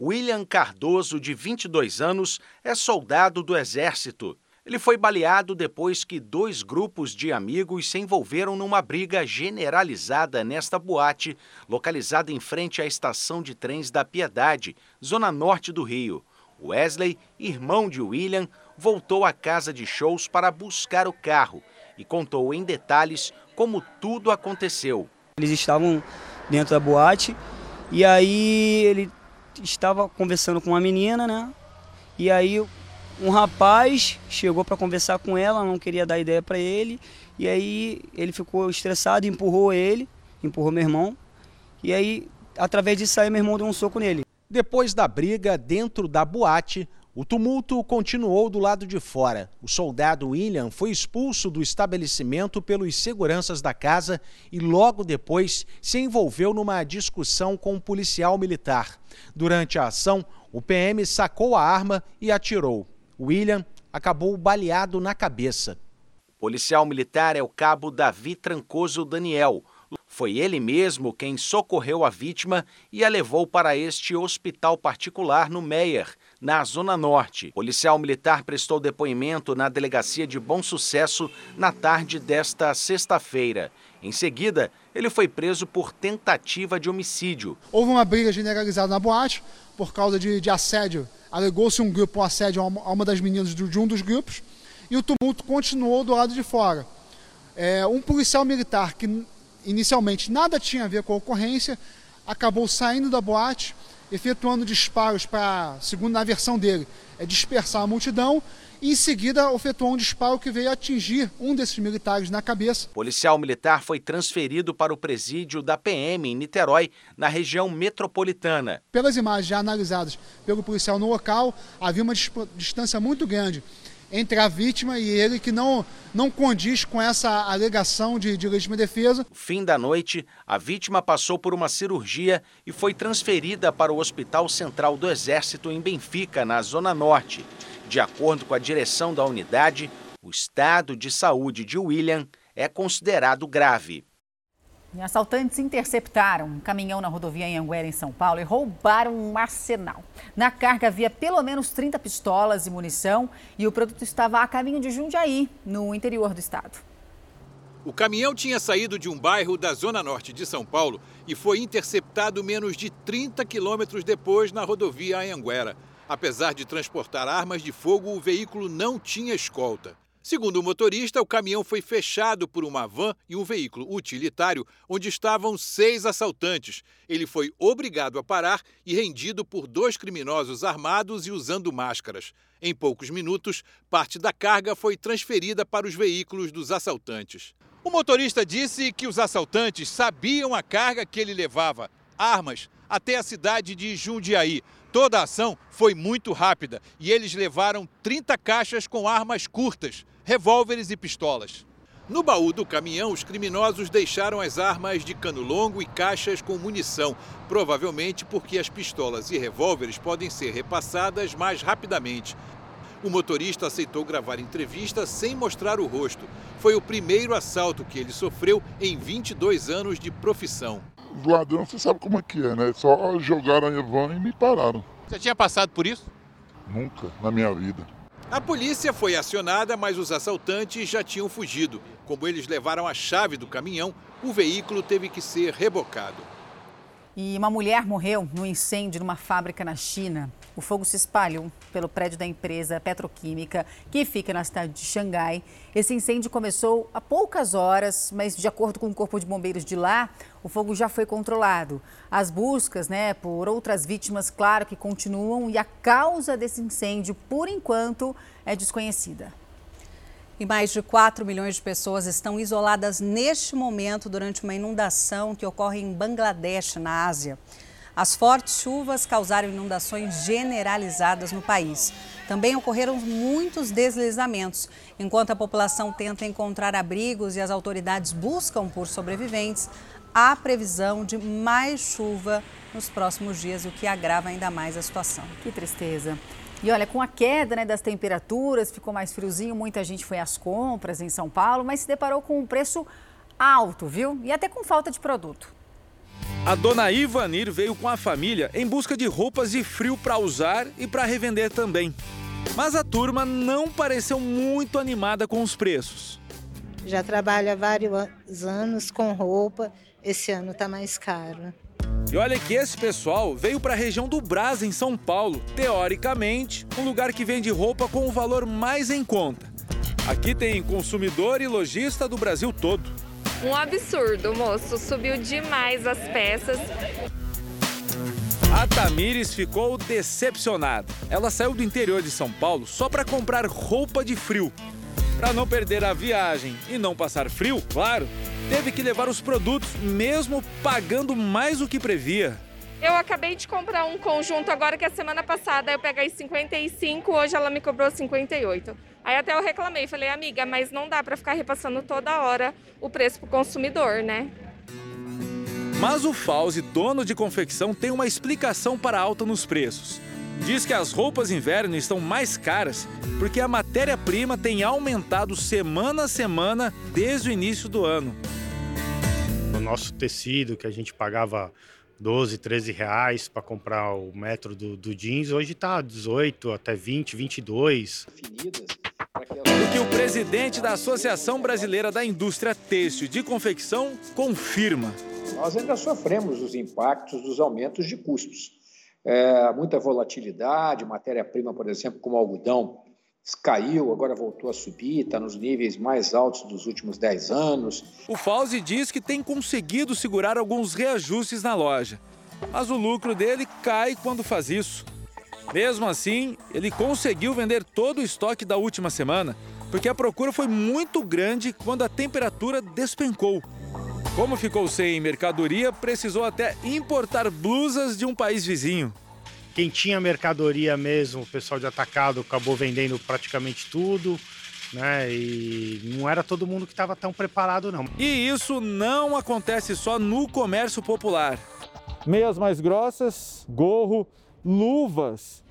William Cardoso, de 22 anos, é soldado do Exército. Ele foi baleado depois que dois grupos de amigos se envolveram numa briga generalizada nesta boate, localizada em frente à estação de trens da Piedade, zona norte do Rio. Wesley, irmão de William, voltou à casa de shows para buscar o carro e contou em detalhes como tudo aconteceu. Eles estavam dentro da boate e aí ele estava conversando com uma menina, né? E aí um rapaz chegou para conversar com ela, não queria dar ideia para ele, e aí ele ficou estressado, empurrou ele, empurrou meu irmão. E aí, através disso aí, meu irmão deu um soco nele. Depois da briga dentro da boate, o tumulto continuou do lado de fora. O soldado William foi expulso do estabelecimento pelos seguranças da casa e logo depois se envolveu numa discussão com um policial militar. Durante a ação, o PM sacou a arma e atirou. William acabou baleado na cabeça. O policial militar é o cabo Davi Trancoso Daniel. Foi ele mesmo quem socorreu a vítima e a levou para este hospital particular no Meier, na Zona Norte. O policial militar prestou depoimento na delegacia de Bom Sucesso na tarde desta sexta-feira. Em seguida, ele foi preso por tentativa de homicídio. Houve uma briga generalizada na boate por causa de, de assédio. Alegou-se um grupo um assédio a uma, a uma das meninas de, de um dos grupos e o tumulto continuou do lado de fora. É, um policial militar que inicialmente nada tinha a ver com a ocorrência acabou saindo da boate, efetuando disparos para, segundo a versão dele, é dispersar a multidão e em seguida efetuou um disparo que veio atingir um desses militares na cabeça. O policial militar foi transferido para o presídio da PM em Niterói, na região metropolitana. Pelas imagens já analisadas pelo policial no local, havia uma distância muito grande entre a vítima e ele que não, não condiz com essa alegação de, de legítima defesa. Fim da noite, a vítima passou por uma cirurgia e foi transferida para o Hospital Central do Exército em Benfica, na Zona Norte. De acordo com a direção da unidade, o estado de saúde de William é considerado grave. Assaltantes interceptaram um caminhão na rodovia Anhanguera, em São Paulo, e roubaram um arsenal. Na carga havia pelo menos 30 pistolas e munição e o produto estava a caminho de Jundiaí, no interior do estado. O caminhão tinha saído de um bairro da zona norte de São Paulo e foi interceptado menos de 30 quilômetros depois na rodovia Anhanguera. Apesar de transportar armas de fogo, o veículo não tinha escolta. Segundo o motorista, o caminhão foi fechado por uma van e um veículo utilitário onde estavam seis assaltantes. Ele foi obrigado a parar e rendido por dois criminosos armados e usando máscaras. Em poucos minutos, parte da carga foi transferida para os veículos dos assaltantes. O motorista disse que os assaltantes sabiam a carga que ele levava: armas, até a cidade de Jundiaí. Toda a ação foi muito rápida e eles levaram 30 caixas com armas curtas revólveres e pistolas. No baú do caminhão, os criminosos deixaram as armas de cano longo e caixas com munição, provavelmente porque as pistolas e revólveres podem ser repassadas mais rapidamente. O motorista aceitou gravar entrevista sem mostrar o rosto. Foi o primeiro assalto que ele sofreu em 22 anos de profissão. Ladrões, você sabe como é que é, né? Só jogaram a van e me pararam. Você tinha passado por isso? Nunca na minha vida. A polícia foi acionada, mas os assaltantes já tinham fugido. Como eles levaram a chave do caminhão, o veículo teve que ser rebocado. E uma mulher morreu no incêndio numa fábrica na China. O fogo se espalhou pelo prédio da empresa petroquímica, que fica na cidade de Xangai. Esse incêndio começou há poucas horas, mas de acordo com o Corpo de Bombeiros de lá, o fogo já foi controlado. As buscas né, por outras vítimas, claro que continuam, e a causa desse incêndio, por enquanto, é desconhecida. E mais de 4 milhões de pessoas estão isoladas neste momento durante uma inundação que ocorre em Bangladesh, na Ásia. As fortes chuvas causaram inundações generalizadas no país. Também ocorreram muitos deslizamentos. Enquanto a população tenta encontrar abrigos e as autoridades buscam por sobreviventes, há previsão de mais chuva nos próximos dias, o que agrava ainda mais a situação. Que tristeza. E olha, com a queda né, das temperaturas, ficou mais friozinho, muita gente foi às compras em São Paulo, mas se deparou com um preço alto, viu? E até com falta de produto. A dona Ivanir veio com a família em busca de roupas de frio para usar e para revender também. Mas a turma não pareceu muito animada com os preços. Já trabalho há vários anos com roupa, esse ano está mais caro. E olha que esse pessoal veio para a região do Brás, em São Paulo, teoricamente, um lugar que vende roupa com o valor mais em conta. Aqui tem consumidor e lojista do Brasil todo. Um absurdo, moço. Subiu demais as peças. A Tamires ficou decepcionada. Ela saiu do interior de São Paulo só para comprar roupa de frio. Para não perder a viagem e não passar frio, claro, teve que levar os produtos mesmo pagando mais do que previa. Eu acabei de comprar um conjunto agora que a semana passada eu peguei 55, hoje ela me cobrou 58. Aí até eu reclamei, falei, amiga, mas não dá para ficar repassando toda hora o preço pro consumidor, né? Mas o Fauzi, dono de confecção, tem uma explicação para a alta nos preços. Diz que as roupas inverno estão mais caras porque a matéria-prima tem aumentado semana a semana desde o início do ano. O nosso tecido que a gente pagava 12, 13 reais para comprar o metro do, do jeans, hoje está 18 até 20, 22. O que o presidente da Associação Brasileira da Indústria Têxtil de Confecção confirma. Nós ainda sofremos os impactos dos aumentos de custos. É, muita volatilidade, matéria-prima, por exemplo, como algodão, caiu, agora voltou a subir, está nos níveis mais altos dos últimos 10 anos. O Fauzi diz que tem conseguido segurar alguns reajustes na loja, mas o lucro dele cai quando faz isso. Mesmo assim, ele conseguiu vender todo o estoque da última semana, porque a procura foi muito grande quando a temperatura despencou. Como ficou sem mercadoria, precisou até importar blusas de um país vizinho. Quem tinha mercadoria mesmo, o pessoal de atacado acabou vendendo praticamente tudo. Né? E não era todo mundo que estava tão preparado, não. E isso não acontece só no comércio popular. Meias mais grossas, gorro, luvas.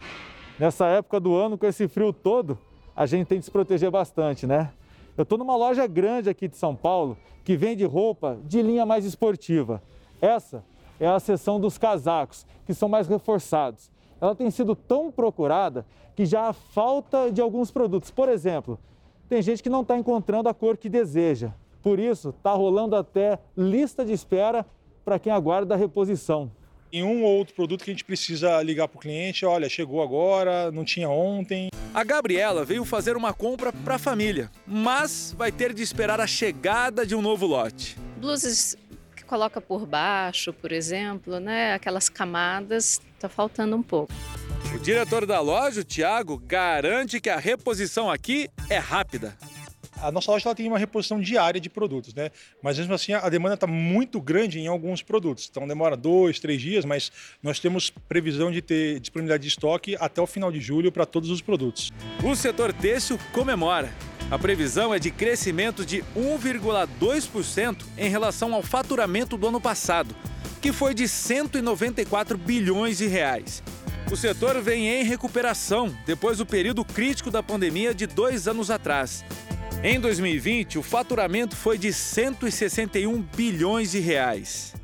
Nessa época do ano, com esse frio todo, a gente tem que se proteger bastante, né? Eu estou numa loja grande aqui de São Paulo que vende roupa de linha mais esportiva. Essa é a seção dos casacos, que são mais reforçados. Ela tem sido tão procurada que já há falta de alguns produtos. Por exemplo, tem gente que não está encontrando a cor que deseja. Por isso, está rolando até lista de espera para quem aguarda a reposição. Em um ou outro produto que a gente precisa ligar para o cliente, olha, chegou agora, não tinha ontem. A Gabriela veio fazer uma compra para a família, mas vai ter de esperar a chegada de um novo lote. Blusas que coloca por baixo, por exemplo, né? Aquelas camadas, tá faltando um pouco. O diretor da loja, o Thiago, garante que a reposição aqui é rápida a nossa loja ela tem uma reposição diária de produtos, né? Mas mesmo assim a demanda está muito grande em alguns produtos. Então demora dois, três dias, mas nós temos previsão de ter disponibilidade de estoque até o final de julho para todos os produtos. O setor têxtil comemora. A previsão é de crescimento de 1,2% em relação ao faturamento do ano passado, que foi de 194 bilhões de reais. O setor vem em recuperação depois do período crítico da pandemia de dois anos atrás. Em 2020, o faturamento foi de 161 bilhões de reais.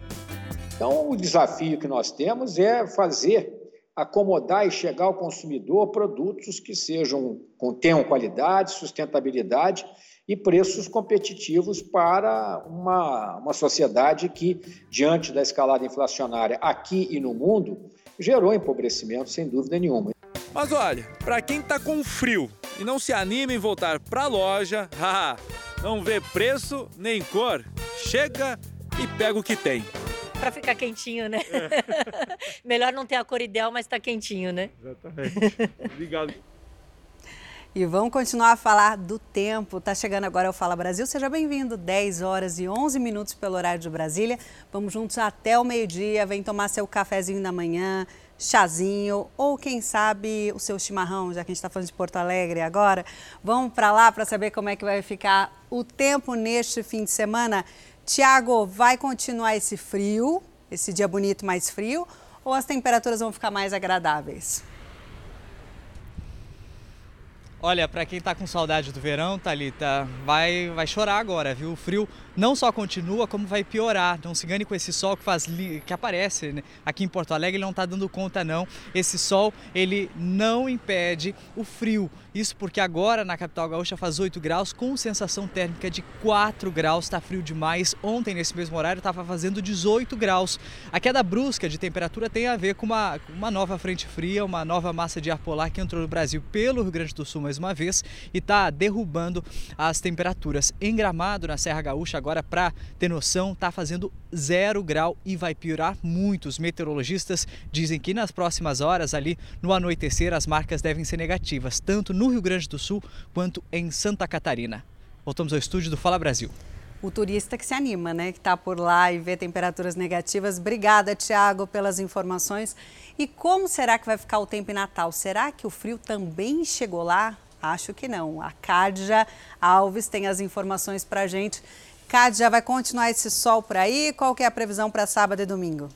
Então, o desafio que nós temos é fazer acomodar e chegar ao consumidor produtos que sejam tenham qualidade, sustentabilidade e preços competitivos para uma, uma sociedade que, diante da escalada inflacionária aqui e no mundo, gerou empobrecimento, sem dúvida nenhuma. Mas olha, para quem está com frio e não se anima em voltar para a loja, (laughs) haha, não vê preço nem cor, chega e pega o que tem. Para ficar quentinho, né? É. (laughs) Melhor não ter a cor ideal, mas tá quentinho, né? Exatamente. Obrigado. E vamos continuar a falar do tempo. Tá chegando agora o Fala Brasil. Seja bem-vindo. 10 horas e 11 minutos pelo horário de Brasília. Vamos juntos até o meio-dia. Vem tomar seu cafezinho da manhã chazinho ou quem sabe o seu chimarrão, já que a gente está falando de Porto Alegre agora. Vamos para lá para saber como é que vai ficar o tempo neste fim de semana. Tiago, vai continuar esse frio, esse dia bonito mais frio, ou as temperaturas vão ficar mais agradáveis? Olha, para quem está com saudade do verão, Thalita, vai, vai chorar agora, viu? O frio não só continua, como vai piorar. Não se engane com esse sol que faz que aparece né? aqui em Porto Alegre, ele não está dando conta não. Esse sol, ele não impede o frio. Isso porque agora na capital gaúcha faz 8 graus com sensação térmica de 4 graus, está frio demais. Ontem nesse mesmo horário estava fazendo 18 graus. A queda brusca de temperatura tem a ver com uma, uma nova frente fria, uma nova massa de ar polar que entrou no Brasil pelo Rio Grande do Sul mais uma vez e está derrubando as temperaturas. Em Gramado, na Serra Gaúcha, agora para ter noção, está fazendo zero grau e vai piorar muito. Os meteorologistas dizem que nas próximas horas, ali no anoitecer, as marcas devem ser negativas, tanto no Rio Grande do Sul quanto em Santa Catarina. Voltamos ao estúdio do Fala Brasil. O turista que se anima, né? Que está por lá e vê temperaturas negativas. Obrigada, Tiago, pelas informações. E como será que vai ficar o tempo em Natal? Será que o frio também chegou lá? Acho que não. A Cádia Alves tem as informações para a gente. Cádia, vai continuar esse sol por aí? Qual que é a previsão para sábado e domingo?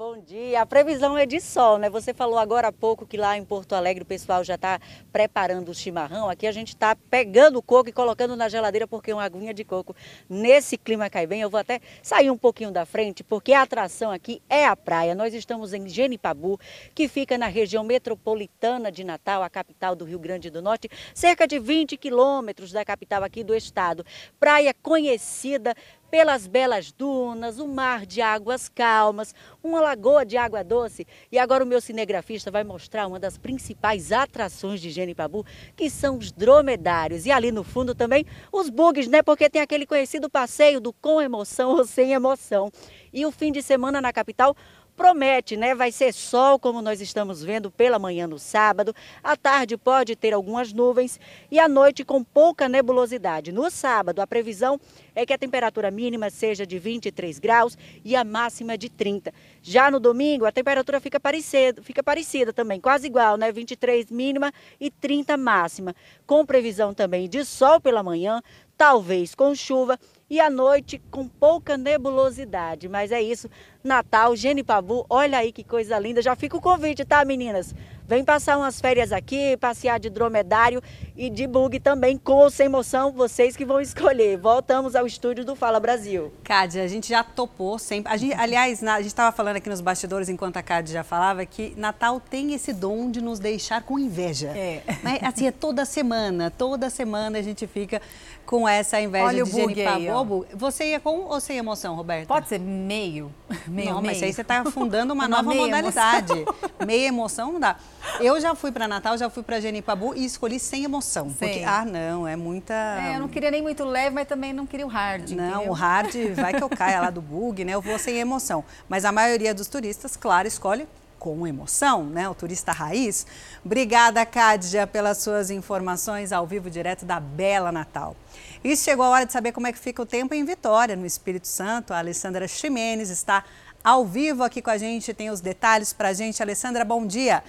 Bom dia. A previsão é de sol, né? Você falou agora há pouco que lá em Porto Alegre o pessoal já está preparando o chimarrão. Aqui a gente está pegando o coco e colocando na geladeira porque uma aguinha de coco nesse clima cai bem. Eu vou até sair um pouquinho da frente porque a atração aqui é a praia. Nós estamos em Genipabu, que fica na região metropolitana de Natal, a capital do Rio Grande do Norte, cerca de 20 quilômetros da capital aqui do estado. Praia conhecida pelas belas dunas, o mar de águas calmas, uma lagoa de água doce. E agora o meu cinegrafista vai mostrar uma das principais atrações de Genipabu, que são os dromedários. E ali no fundo também os bugs, né? Porque tem aquele conhecido passeio do com emoção ou sem emoção. E o fim de semana na capital promete, né? Vai ser sol, como nós estamos vendo pela manhã no sábado. À tarde pode ter algumas nuvens e à noite com pouca nebulosidade. No sábado, a previsão é que a temperatura mínima seja de 23 graus e a máxima de 30. Já no domingo, a temperatura fica parecida, fica parecida também, quase igual, né? 23 mínima e 30 máxima. Com previsão também de sol pela manhã, talvez com chuva e à noite com pouca nebulosidade. Mas é isso, Natal, Genipabu, olha aí que coisa linda. Já fica o convite, tá, meninas? Vem passar umas férias aqui, passear de dromedário e de bug também, com ou sem moção, vocês que vão escolher. Voltamos ao estúdio do Fala Brasil. Cádia, a gente já topou sempre. A gente, aliás, a gente estava falando aqui nos bastidores, enquanto a Cádia já falava, que Natal tem esse dom de nos deixar com inveja. É. Né? Assim, é toda semana, toda semana a gente fica com essa inveja Olha de o bug aí, Genipabu. Você ia com ou sem emoção, Roberta? Pode ser meio. meio não, mas meio. aí você está fundando uma, (laughs) Uma nova modalidade. emoção. Meia emoção não dá. Eu já fui para Natal, já fui para Genipabu e escolhi sem emoção. Porque, Sem. ah, não, é muita. É, eu não queria nem muito leve, mas também não queria o hard. Não, entendeu? o hard vai que eu caia lá do bug, né? Eu vou sem emoção. Mas a maioria dos turistas, claro, escolhe com emoção, né? O turista raiz. Obrigada, Cádia, pelas suas informações ao vivo direto da Bela Natal. E chegou a hora de saber como é que fica o tempo em Vitória, no Espírito Santo. A Alessandra Ximenes está ao vivo aqui com a gente, tem os detalhes para a gente. Alessandra, bom dia.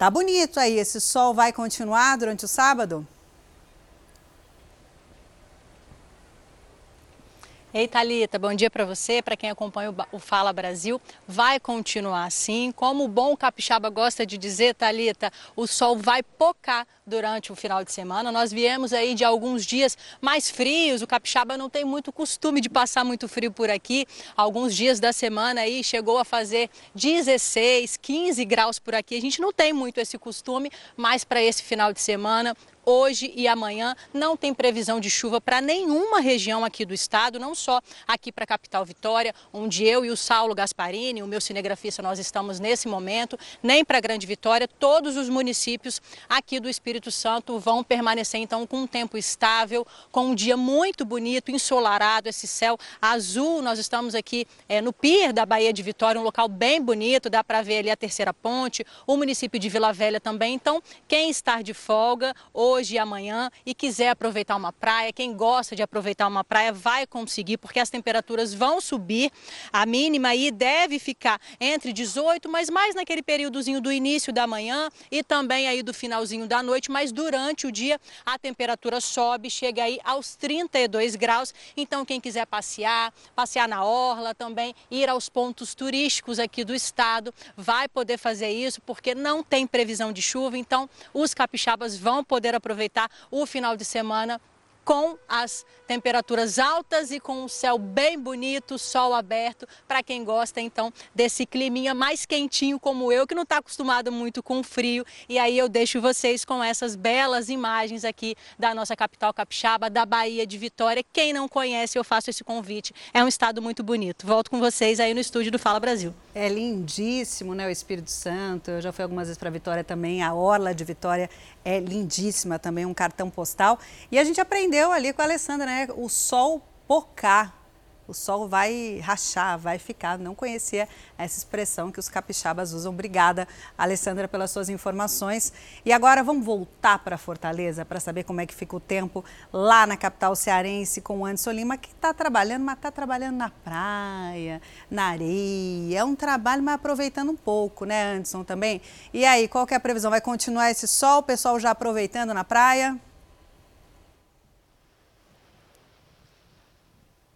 Tá bonito aí, esse sol vai continuar durante o sábado? Ei, Thalita, bom dia para você, para quem acompanha o Fala Brasil. Vai continuar assim. Como o bom capixaba gosta de dizer, Thalita, o sol vai pocar durante o final de semana. Nós viemos aí de alguns dias mais frios. O capixaba não tem muito costume de passar muito frio por aqui. Alguns dias da semana aí chegou a fazer 16, 15 graus por aqui. A gente não tem muito esse costume, mas para esse final de semana Hoje e amanhã não tem previsão de chuva para nenhuma região aqui do estado, não só aqui para a capital Vitória, onde eu e o Saulo Gasparini, o meu cinegrafista, nós estamos nesse momento, nem para Grande Vitória. Todos os municípios aqui do Espírito Santo vão permanecer então com um tempo estável, com um dia muito bonito, ensolarado, esse céu azul. Nós estamos aqui eh, no pier da Baía de Vitória, um local bem bonito, dá para ver ali a Terceira Ponte, o município de Vila Velha também. Então, quem está de folga hoje e amanhã e quiser aproveitar uma praia, quem gosta de aproveitar uma praia vai conseguir, porque as temperaturas vão subir. A mínima aí deve ficar entre 18, mas mais naquele períodozinho do início da manhã e também aí do finalzinho da noite, mas durante o dia a temperatura sobe, chega aí aos 32 graus. Então quem quiser passear, passear na orla também, ir aos pontos turísticos aqui do estado, vai poder fazer isso, porque não tem previsão de chuva, então os capixabas vão poder aproveitar o final de semana com as temperaturas altas e com o céu bem bonito, sol aberto, para quem gosta então desse climinha mais quentinho como eu, que não está acostumado muito com frio. E aí eu deixo vocês com essas belas imagens aqui da nossa capital capixaba, da Bahia de Vitória. Quem não conhece, eu faço esse convite. É um estado muito bonito. Volto com vocês aí no estúdio do Fala Brasil. É lindíssimo, né? O Espírito Santo. Eu já fui algumas vezes para Vitória também. A Orla de Vitória é lindíssima também, um cartão postal. E a gente aprendeu ali com a Alessandra, né? O sol pocar. O sol vai rachar, vai ficar. Não conhecia essa expressão que os capixabas usam. Obrigada, Alessandra, pelas suas informações. E agora vamos voltar para Fortaleza para saber como é que fica o tempo lá na capital cearense com o Anderson Lima, que está trabalhando, mas está trabalhando na praia, na areia. É um trabalho, mas aproveitando um pouco, né, Anderson, também? E aí, qual que é a previsão? Vai continuar esse sol, o pessoal já aproveitando na praia?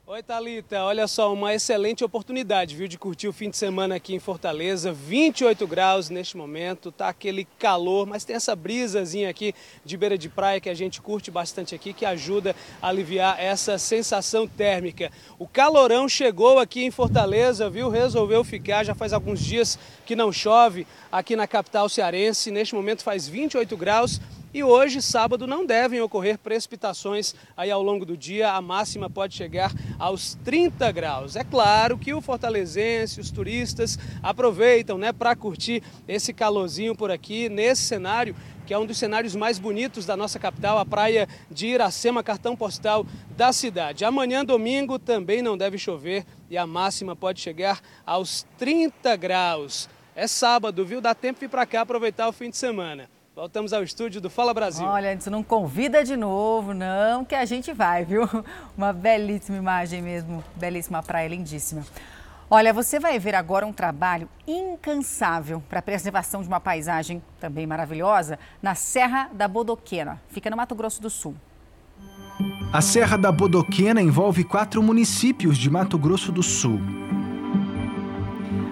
Oi, Thalita. Olha só, uma excelente oportunidade, viu, de curtir o fim de semana aqui em Fortaleza. 28 graus neste momento, tá aquele calor, mas tem essa brisazinha aqui de beira de praia que a gente curte bastante aqui, que ajuda a aliviar essa sensação térmica. O calorão chegou aqui em Fortaleza, viu? Resolveu ficar, já faz alguns dias que não chove aqui na capital cearense. Neste momento faz 28 graus E hoje, sábado, não devem ocorrer precipitações aí ao longo do dia. A máxima pode chegar aos 30 graus. É claro que o fortalezense, os turistas aproveitam né, para curtir esse calorzinho por aqui, nesse cenário que é um dos cenários mais bonitos da nossa capital, a praia de Iracema, cartão postal da cidade. Amanhã, domingo, também não deve chover e a máxima pode chegar aos 30 graus. É sábado, viu? Dá tempo de ir para cá aproveitar o fim de semana. Voltamos ao estúdio do Fala Brasil. Olha, antes não convida de novo, não, que a gente vai, viu? (laughs) Uma belíssima imagem mesmo, belíssima praia, lindíssima. Olha, você vai ver agora um trabalho incansável para a preservação de uma paisagem também maravilhosa na Serra da Bodoquena, fica no Mato Grosso do Sul. A Serra da Bodoquena envolve quatro municípios de Mato Grosso do Sul.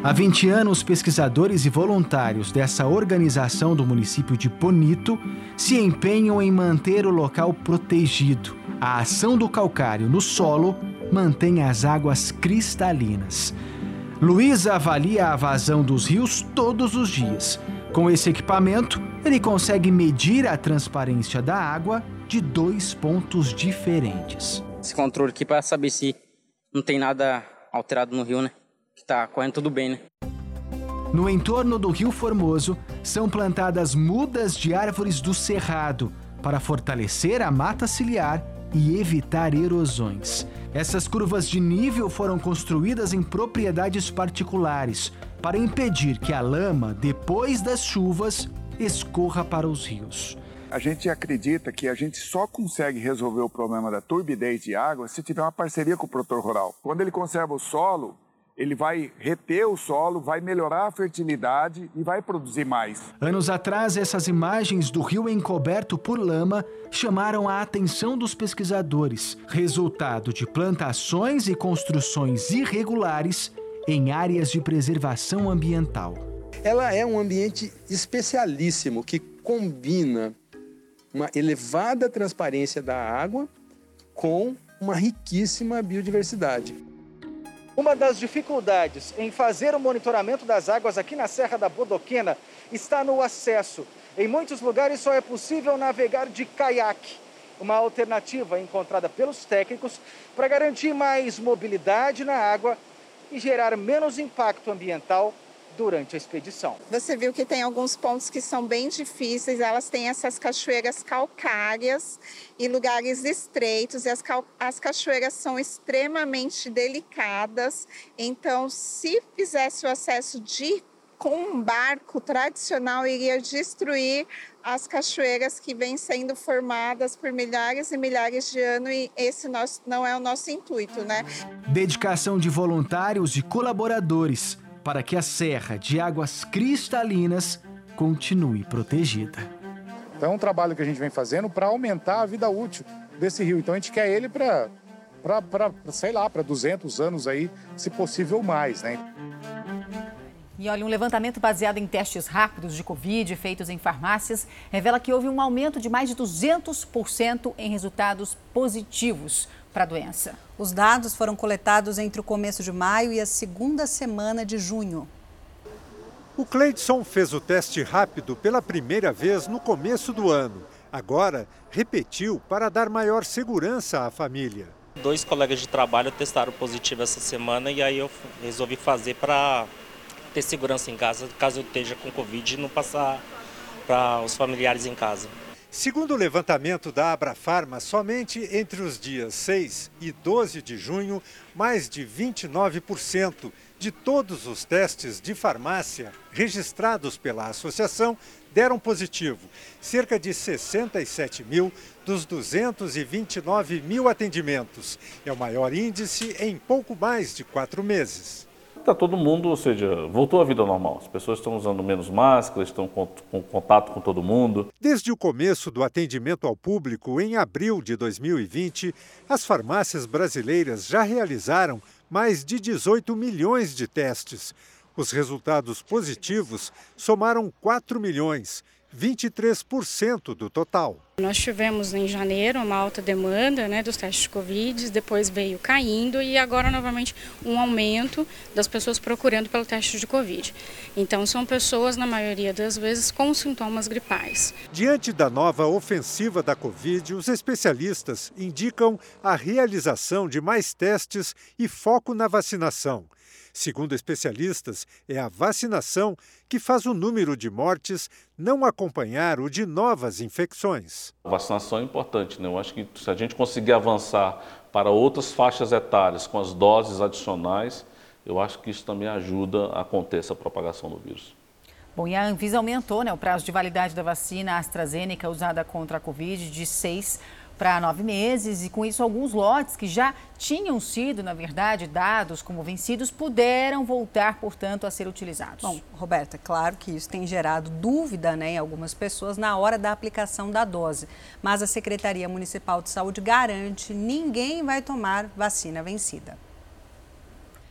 Há 20 anos, pesquisadores e voluntários dessa organização do município de Bonito se empenham em manter o local protegido. A ação do calcário no solo mantém as águas cristalinas. Luísa avalia a vazão dos rios todos os dias. Com esse equipamento, ele consegue medir a transparência da água de dois pontos diferentes. Esse controle aqui para saber se não tem nada alterado no rio, né? Tá correndo tudo bem, né? No entorno do Rio Formoso, são plantadas mudas de árvores do cerrado para fortalecer a mata ciliar e evitar erosões. Essas curvas de nível foram construídas em propriedades particulares para impedir que a lama, depois das chuvas, escorra para os rios. A gente acredita que a gente só consegue resolver o problema da turbidez de água se tiver uma parceria com o produtor rural. Quando ele conserva o solo, ele vai reter o solo, vai melhorar a fertilidade e vai produzir mais. Anos atrás, essas imagens do rio encoberto por lama chamaram a atenção dos pesquisadores, resultado de plantações e construções irregulares em áreas de preservação ambiental. Ela é um ambiente especialíssimo que combina uma elevada transparência da água com uma riquíssima biodiversidade. Uma das dificuldades em fazer o monitoramento das águas aqui na Serra da Bodoquena está no acesso. Em muitos lugares só é possível navegar de caiaque, uma alternativa encontrada pelos técnicos para garantir mais mobilidade na água e gerar menos impacto ambiental durante a expedição. Você viu que tem alguns pontos que são bem difíceis, elas têm essas cachoeiras calcárias e lugares estreitos, e as, as cachoeiras são extremamente delicadas, então se fizesse o acesso de com um barco tradicional iria destruir as cachoeiras que vêm sendo formadas por milhares e milhares de anos e esse nosso, não é o nosso intuito, né? Dedicação de voluntários e colaboradores para que a serra de águas cristalinas continue protegida. Então é um trabalho que a gente vem fazendo para aumentar a vida útil desse rio. Então a gente quer ele para, sei lá, para 200 anos aí, se possível mais, né? E olha, um levantamento baseado em testes rápidos de Covid feitos em farmácias revela que houve um aumento de mais de 200% em resultados positivos para a doença. Os dados foram coletados entre o começo de maio e a segunda semana de junho. O Cleidson fez o teste rápido pela primeira vez no começo do ano. Agora, repetiu para dar maior segurança à família. Dois colegas de trabalho testaram positivo essa semana e aí eu resolvi fazer para ter segurança em casa, caso eu esteja com Covid e não passar para os familiares em casa. Segundo o levantamento da Abrafarma, somente entre os dias 6 e 12 de junho, mais de 29% de todos os testes de farmácia registrados pela associação deram positivo. Cerca de 67 mil dos 229 mil atendimentos. É o maior índice em pouco mais de quatro meses. Está todo mundo, ou seja, voltou à vida normal. As pessoas estão usando menos máscaras, estão com, com contato com todo mundo. Desde o começo do atendimento ao público, em abril de 2020, as farmácias brasileiras já realizaram mais de 18 milhões de testes. Os resultados positivos somaram 4 milhões, 23% do total. Nós tivemos em janeiro uma alta demanda né, dos testes de Covid, depois veio caindo e agora novamente um aumento das pessoas procurando pelo teste de Covid. Então são pessoas, na maioria das vezes, com sintomas gripais. Diante da nova ofensiva da Covid, os especialistas indicam a realização de mais testes e foco na vacinação. Segundo especialistas, é a vacinação que faz o número de mortes não acompanhar o de novas infecções. A vacinação é importante, né? Eu acho que se a gente conseguir avançar para outras faixas etárias com as doses adicionais, eu acho que isso também ajuda a conter essa propagação do vírus. Bom, e a Anvisa aumentou né, o prazo de validade da vacina AstraZeneca usada contra a Covid de seis para nove meses e com isso alguns lotes que já tinham sido, na verdade, dados como vencidos puderam voltar, portanto, a ser utilizados. Bom, Roberta, claro que isso tem gerado dúvida né, em algumas pessoas na hora da aplicação da dose, mas a Secretaria Municipal de Saúde garante ninguém vai tomar vacina vencida.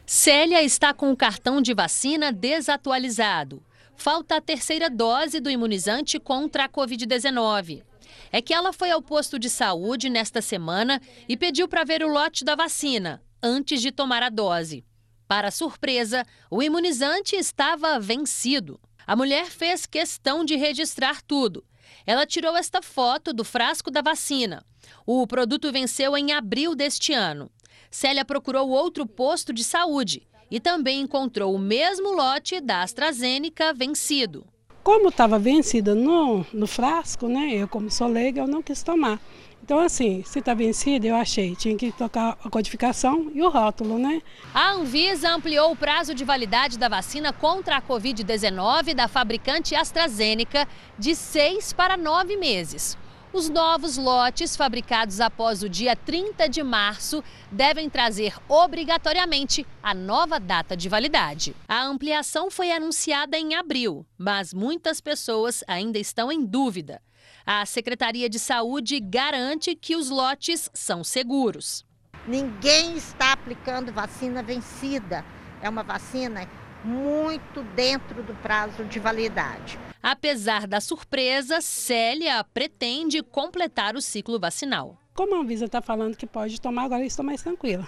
Célia está com o cartão de vacina desatualizado. Falta a terceira dose do imunizante contra a Covid-19 é que ela foi ao posto de saúde nesta semana e pediu para ver o lote da vacina antes de tomar a dose. Para surpresa, o imunizante estava vencido. A mulher fez questão de registrar tudo. Ela tirou esta foto do frasco da vacina. O produto venceu em abril deste ano. Célia procurou outro posto de saúde e também encontrou o mesmo lote da AstraZeneca vencido. Como estava vencida no, no frasco, né? Eu, como sou leiga, eu não quis tomar. Então, assim, se está vencida, eu achei, tinha que tocar a codificação e o rótulo, né? A Anvisa ampliou o prazo de validade da vacina contra a Covid-19 da fabricante AstraZeneca de seis para nove meses. Os novos lotes fabricados após o dia 30 de março devem trazer obrigatoriamente a nova data de validade. A ampliação foi anunciada em abril, mas muitas pessoas ainda estão em dúvida. A Secretaria de Saúde garante que os lotes são seguros. Ninguém está aplicando vacina vencida. É uma vacina muito dentro do prazo de validade. Apesar da surpresa, Célia pretende completar o ciclo vacinal. Como a Anvisa está falando que pode tomar, agora estou mais tranquila.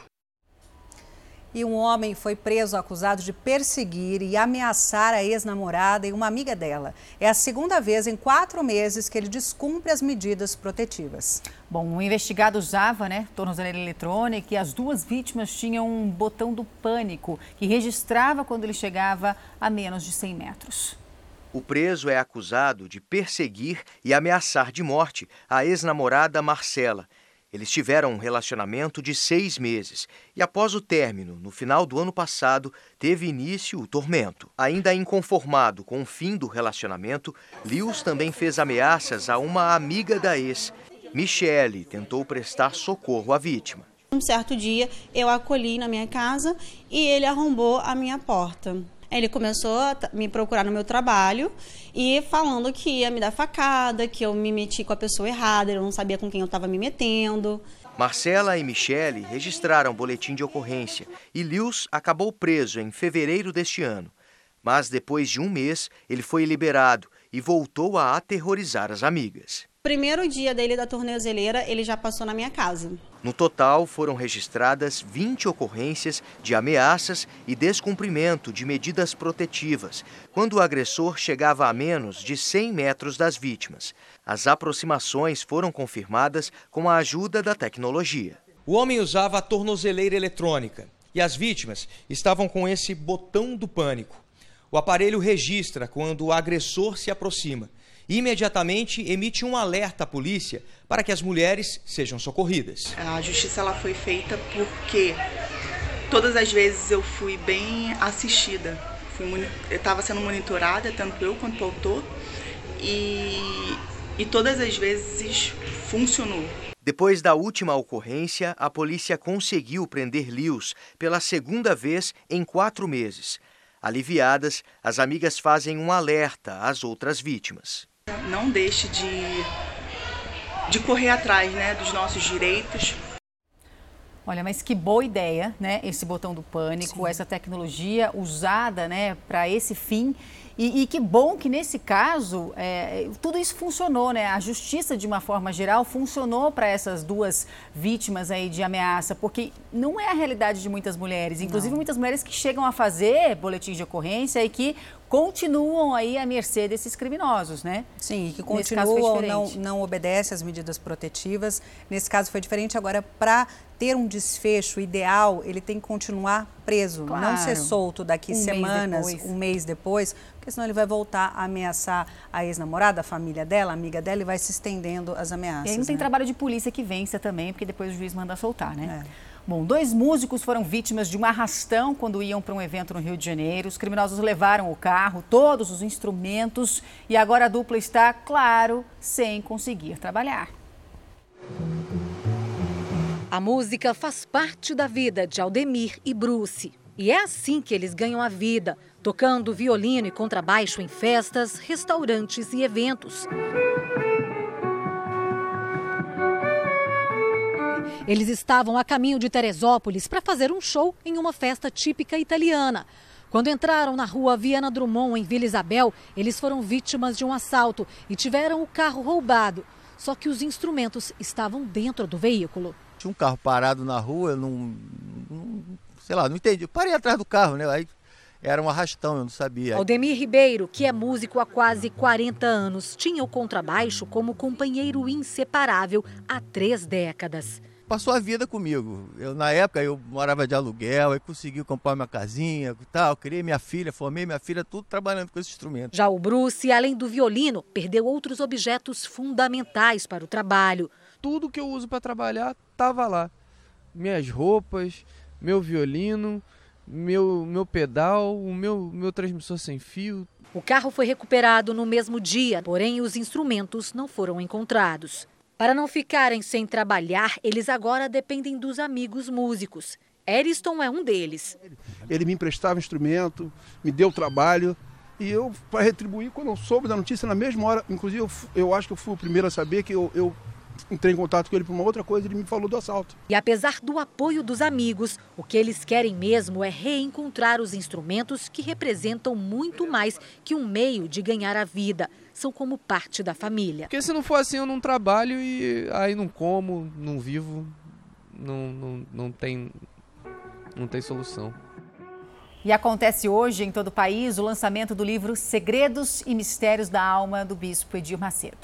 E um homem foi preso acusado de perseguir e ameaçar a ex-namorada e uma amiga dela. É a segunda vez em quatro meses que ele descumpre as medidas protetivas. Bom, o investigado usava, né, tornozeleira eletrônica e as duas vítimas tinham um botão do pânico que registrava quando ele chegava a menos de 100 metros. O preso é acusado de perseguir e ameaçar de morte a ex-namorada Marcela. Eles tiveram um relacionamento de seis meses e, após o término, no final do ano passado, teve início o tormento. Ainda inconformado com o fim do relacionamento, Lewis também fez ameaças a uma amiga da ex. Michele tentou prestar socorro à vítima. Um certo dia, eu acolhi na minha casa e ele arrombou a minha porta. Ele começou a me procurar no meu trabalho e falando que ia me dar facada, que eu me meti com a pessoa errada, eu não sabia com quem eu estava me metendo. Marcela e Michele registraram boletim de ocorrência e Lewis acabou preso em fevereiro deste ano. Mas depois de um mês, ele foi liberado e voltou a aterrorizar as amigas. Primeiro dia dele da tornozeleira, ele já passou na minha casa. No total, foram registradas 20 ocorrências de ameaças e descumprimento de medidas protetivas, quando o agressor chegava a menos de 100 metros das vítimas. As aproximações foram confirmadas com a ajuda da tecnologia. O homem usava a tornozeleira eletrônica e as vítimas estavam com esse botão do pânico. O aparelho registra quando o agressor se aproxima imediatamente emite um alerta à polícia para que as mulheres sejam socorridas. A justiça ela foi feita porque todas as vezes eu fui bem assistida. Fui, eu estava sendo monitorada, tanto eu quanto o autor, e, e todas as vezes funcionou. Depois da última ocorrência, a polícia conseguiu prender Lewis pela segunda vez em quatro meses. Aliviadas, as amigas fazem um alerta às outras vítimas. Não deixe de, de correr atrás né, dos nossos direitos. Olha, mas que boa ideia, né? Esse botão do pânico, Sim. essa tecnologia usada, né, para esse fim. E, e, que bom que nesse caso é, tudo isso funcionou, né? A justiça, de uma forma geral, funcionou para essas duas vítimas aí de ameaça, porque não é a realidade de muitas mulheres, inclusive não. muitas mulheres que chegam a fazer boletim de ocorrência e que continuam aí à mercê desses criminosos, né? Sim, que continuam, não, não obedecem às medidas protetivas. Nesse caso foi diferente. Agora, para ter um desfecho ideal, ele tem que continuar preso, claro. não ser solto daqui um semanas, mês um mês depois, porque senão ele vai voltar a ameaçar a ex-namorada, a família dela, a amiga dela, e vai se estendendo as ameaças. E aí não tem né? trabalho de polícia que vença também, porque depois o juiz manda soltar, né? É. Bom, dois músicos foram vítimas de um arrastão quando iam para um evento no Rio de Janeiro. Os criminosos levaram o carro, todos os instrumentos e agora a dupla está, claro, sem conseguir trabalhar. A música faz parte da vida de Aldemir e Bruce. E é assim que eles ganham a vida, tocando violino e contrabaixo em festas, restaurantes e eventos. Eles estavam a caminho de Teresópolis para fazer um show em uma festa típica italiana. Quando entraram na rua Viana Drummond, em Vila Isabel, eles foram vítimas de um assalto e tiveram o carro roubado. Só que os instrumentos estavam dentro do veículo. Tinha um carro parado na rua, eu não, não sei lá, não entendi. Eu parei atrás do carro, né? Aí era um arrastão, eu não sabia. Aldemir Ribeiro, que é músico há quase 40 anos, tinha o contrabaixo como companheiro inseparável há três décadas. Passou a vida comigo. Eu, na época eu morava de aluguel, aí consegui comprar minha casinha tal, criei minha filha, formei minha filha, tudo trabalhando com esse instrumento. Já o Bruce, além do violino, perdeu outros objetos fundamentais para o trabalho tudo que eu uso para trabalhar estava lá. Minhas roupas, meu violino, meu, meu pedal, o meu, meu transmissor sem fio. O carro foi recuperado no mesmo dia, porém os instrumentos não foram encontrados. Para não ficarem sem trabalhar, eles agora dependem dos amigos músicos. Eriston é um deles. Ele me emprestava instrumento, me deu trabalho. E eu, para retribuir, quando eu soube da notícia, na mesma hora, inclusive eu, eu acho que eu fui o primeiro a saber que eu, eu entrei em contato com ele por uma outra coisa, ele me falou do assalto. E apesar do apoio dos amigos, o que eles querem mesmo é reencontrar os instrumentos que representam muito mais que um meio de ganhar a vida. São como parte da família. Porque se não for assim, eu não trabalho e aí não como, não vivo, não, não, não, tem, não tem solução. E acontece hoje em todo o país o lançamento do livro Segredos e Mistérios da Alma do Bispo Edir Macedo.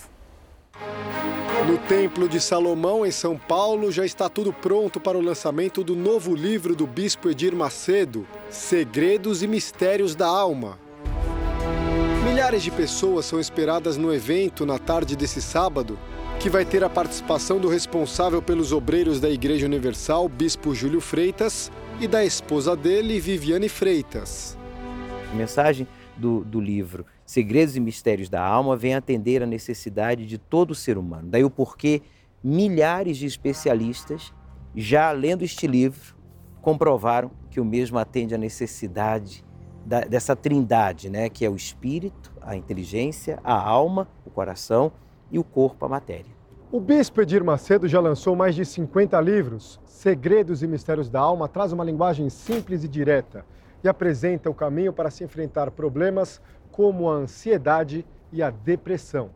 No Templo de Salomão, em São Paulo, já está tudo pronto para o lançamento do novo livro do Bispo Edir Macedo, Segredos e Mistérios da Alma. Milhares de pessoas são esperadas no evento na tarde desse sábado, que vai ter a participação do responsável pelos obreiros da Igreja Universal, Bispo Júlio Freitas, e da esposa dele, Viviane Freitas. A mensagem do, do livro Segredos e Mistérios da Alma vem atender a necessidade de todo ser humano. Daí o porquê milhares de especialistas, já lendo este livro, comprovaram que o mesmo atende à necessidade da, dessa trindade, né, que é o espírito, a inteligência, a alma, o coração e o corpo, a matéria. O bispo Edir Macedo já lançou mais de 50 livros. Segredos e Mistérios da Alma traz uma linguagem simples e direta e apresenta o caminho para se enfrentar problemas como a ansiedade e a depressão.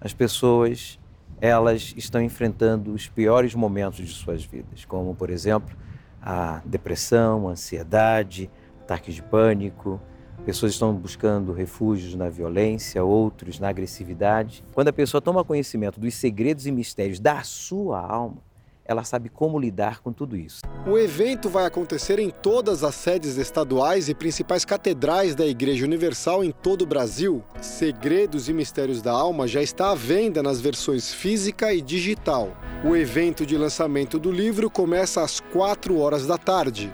As pessoas, elas estão enfrentando os piores momentos de suas vidas, como, por exemplo, a depressão, a ansiedade, ataques de pânico. Pessoas estão buscando refúgios na violência, outros na agressividade. Quando a pessoa toma conhecimento dos segredos e mistérios da sua alma, ela sabe como lidar com tudo isso. O evento vai acontecer em todas as sedes estaduais e principais catedrais da Igreja Universal em todo o Brasil. Segredos e Mistérios da Alma já está à venda nas versões física e digital. O evento de lançamento do livro começa às 4 horas da tarde.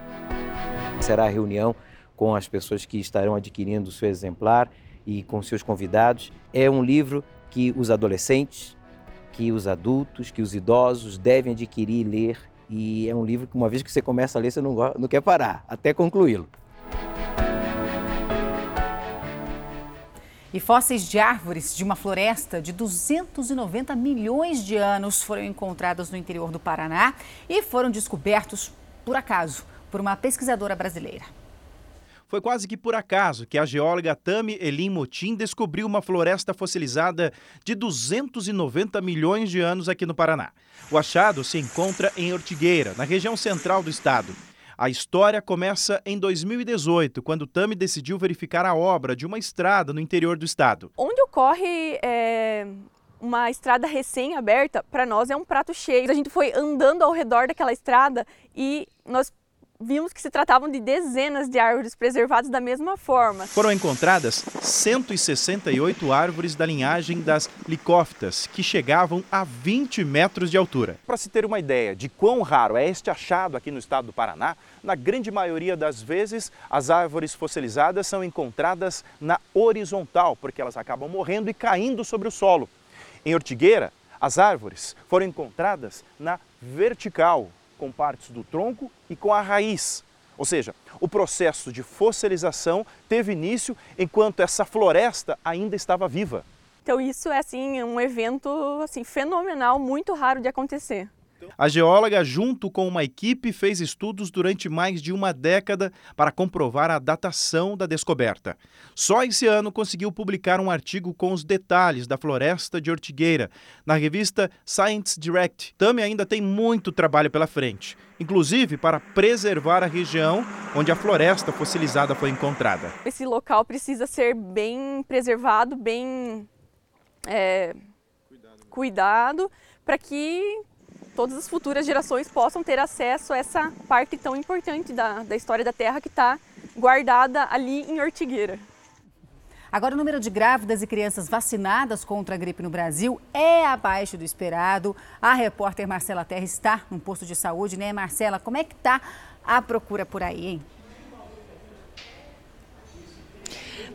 Será a reunião com as pessoas que estarão adquirindo o seu exemplar e com seus convidados. É um livro que os adolescentes, que os adultos, que os idosos devem adquirir e ler. E é um livro que, uma vez que você começa a ler, você não, não quer parar, até concluí-lo. E fósseis de árvores de uma floresta de 290 milhões de anos foram encontrados no interior do Paraná e foram descobertos por acaso por uma pesquisadora brasileira. Foi quase que por acaso que a geóloga Tami Elim Motim descobriu uma floresta fossilizada de 290 milhões de anos aqui no Paraná. O achado se encontra em Ortigueira, na região central do estado. A história começa em 2018, quando Tami decidiu verificar a obra de uma estrada no interior do estado. Onde ocorre é, uma estrada recém-aberta, para nós é um prato cheio. A gente foi andando ao redor daquela estrada e nós vimos que se tratavam de dezenas de árvores preservadas da mesma forma. Foram encontradas 168 árvores da linhagem das licófitas, que chegavam a 20 metros de altura. Para se ter uma ideia de quão raro é este achado aqui no estado do Paraná, na grande maioria das vezes, as árvores fossilizadas são encontradas na horizontal, porque elas acabam morrendo e caindo sobre o solo. Em Ortigueira, as árvores foram encontradas na vertical, com partes do tronco e com a raiz. Ou seja, o processo de fossilização teve início enquanto essa floresta ainda estava viva. Então isso é assim um evento assim fenomenal, muito raro de acontecer. A geóloga, junto com uma equipe, fez estudos durante mais de uma década para comprovar a datação da descoberta. Só esse ano conseguiu publicar um artigo com os detalhes da floresta de Ortigueira na revista Science Direct. Também ainda tem muito trabalho pela frente, inclusive para preservar a região onde a floresta fossilizada foi encontrada. Esse local precisa ser bem preservado, bem é, cuidado, para que todas as futuras gerações possam ter acesso a essa parte tão importante da, da história da Terra que está guardada ali em Ortigueira. Agora, o número de grávidas e crianças vacinadas contra a gripe no Brasil é abaixo do esperado. A repórter Marcela Terra está num posto de saúde, né, Marcela? Como é que está a procura por aí, hein?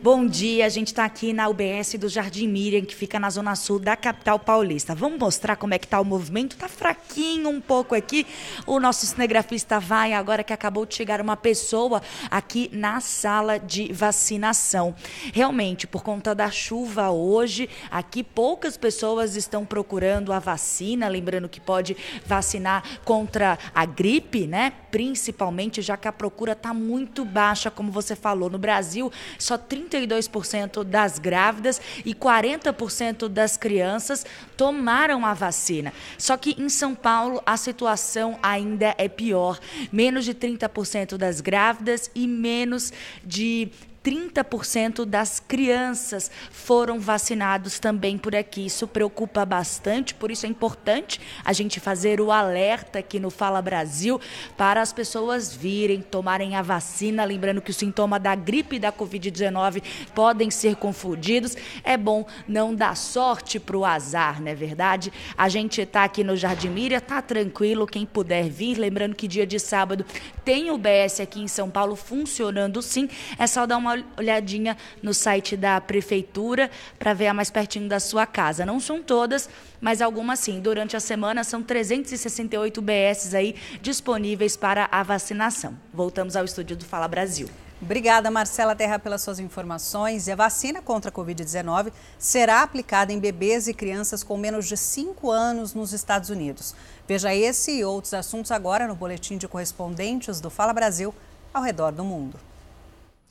Bom dia, a gente está aqui na UBS do Jardim Miriam, que fica na zona sul da capital paulista. Vamos mostrar como é que está o movimento? Tá fraquinho um pouco aqui. O nosso cinegrafista vai agora que acabou de chegar uma pessoa aqui na sala de vacinação. Realmente, por conta da chuva hoje, aqui poucas pessoas estão procurando a vacina, lembrando que pode vacinar contra a gripe, né? Principalmente já que a procura está muito baixa, como você falou. No Brasil, só 30 32% das grávidas e 40% das crianças tomaram a vacina. Só que em São Paulo a situação ainda é pior. Menos de 30% das grávidas e menos de 30% das crianças foram vacinados também por aqui. Isso preocupa bastante, por isso é importante a gente fazer o alerta aqui no Fala Brasil para as pessoas virem, tomarem a vacina. Lembrando que o sintoma da gripe e da Covid-19 podem ser confundidos. É bom não dar sorte para o azar, não é verdade? A gente está aqui no Jardim Miriam, tá tranquilo, quem puder vir. Lembrando que dia de sábado tem o BS aqui em São Paulo funcionando sim. É só dar uma olhadinha no site da prefeitura para ver a mais pertinho da sua casa. Não são todas, mas algumas sim. Durante a semana são 368 BS aí disponíveis para a vacinação. Voltamos ao estúdio do Fala Brasil. Obrigada, Marcela Terra, pelas suas informações. E a vacina contra a Covid-19 será aplicada em bebês e crianças com menos de 5 anos nos Estados Unidos. Veja esse e outros assuntos agora no boletim de correspondentes do Fala Brasil ao redor do mundo.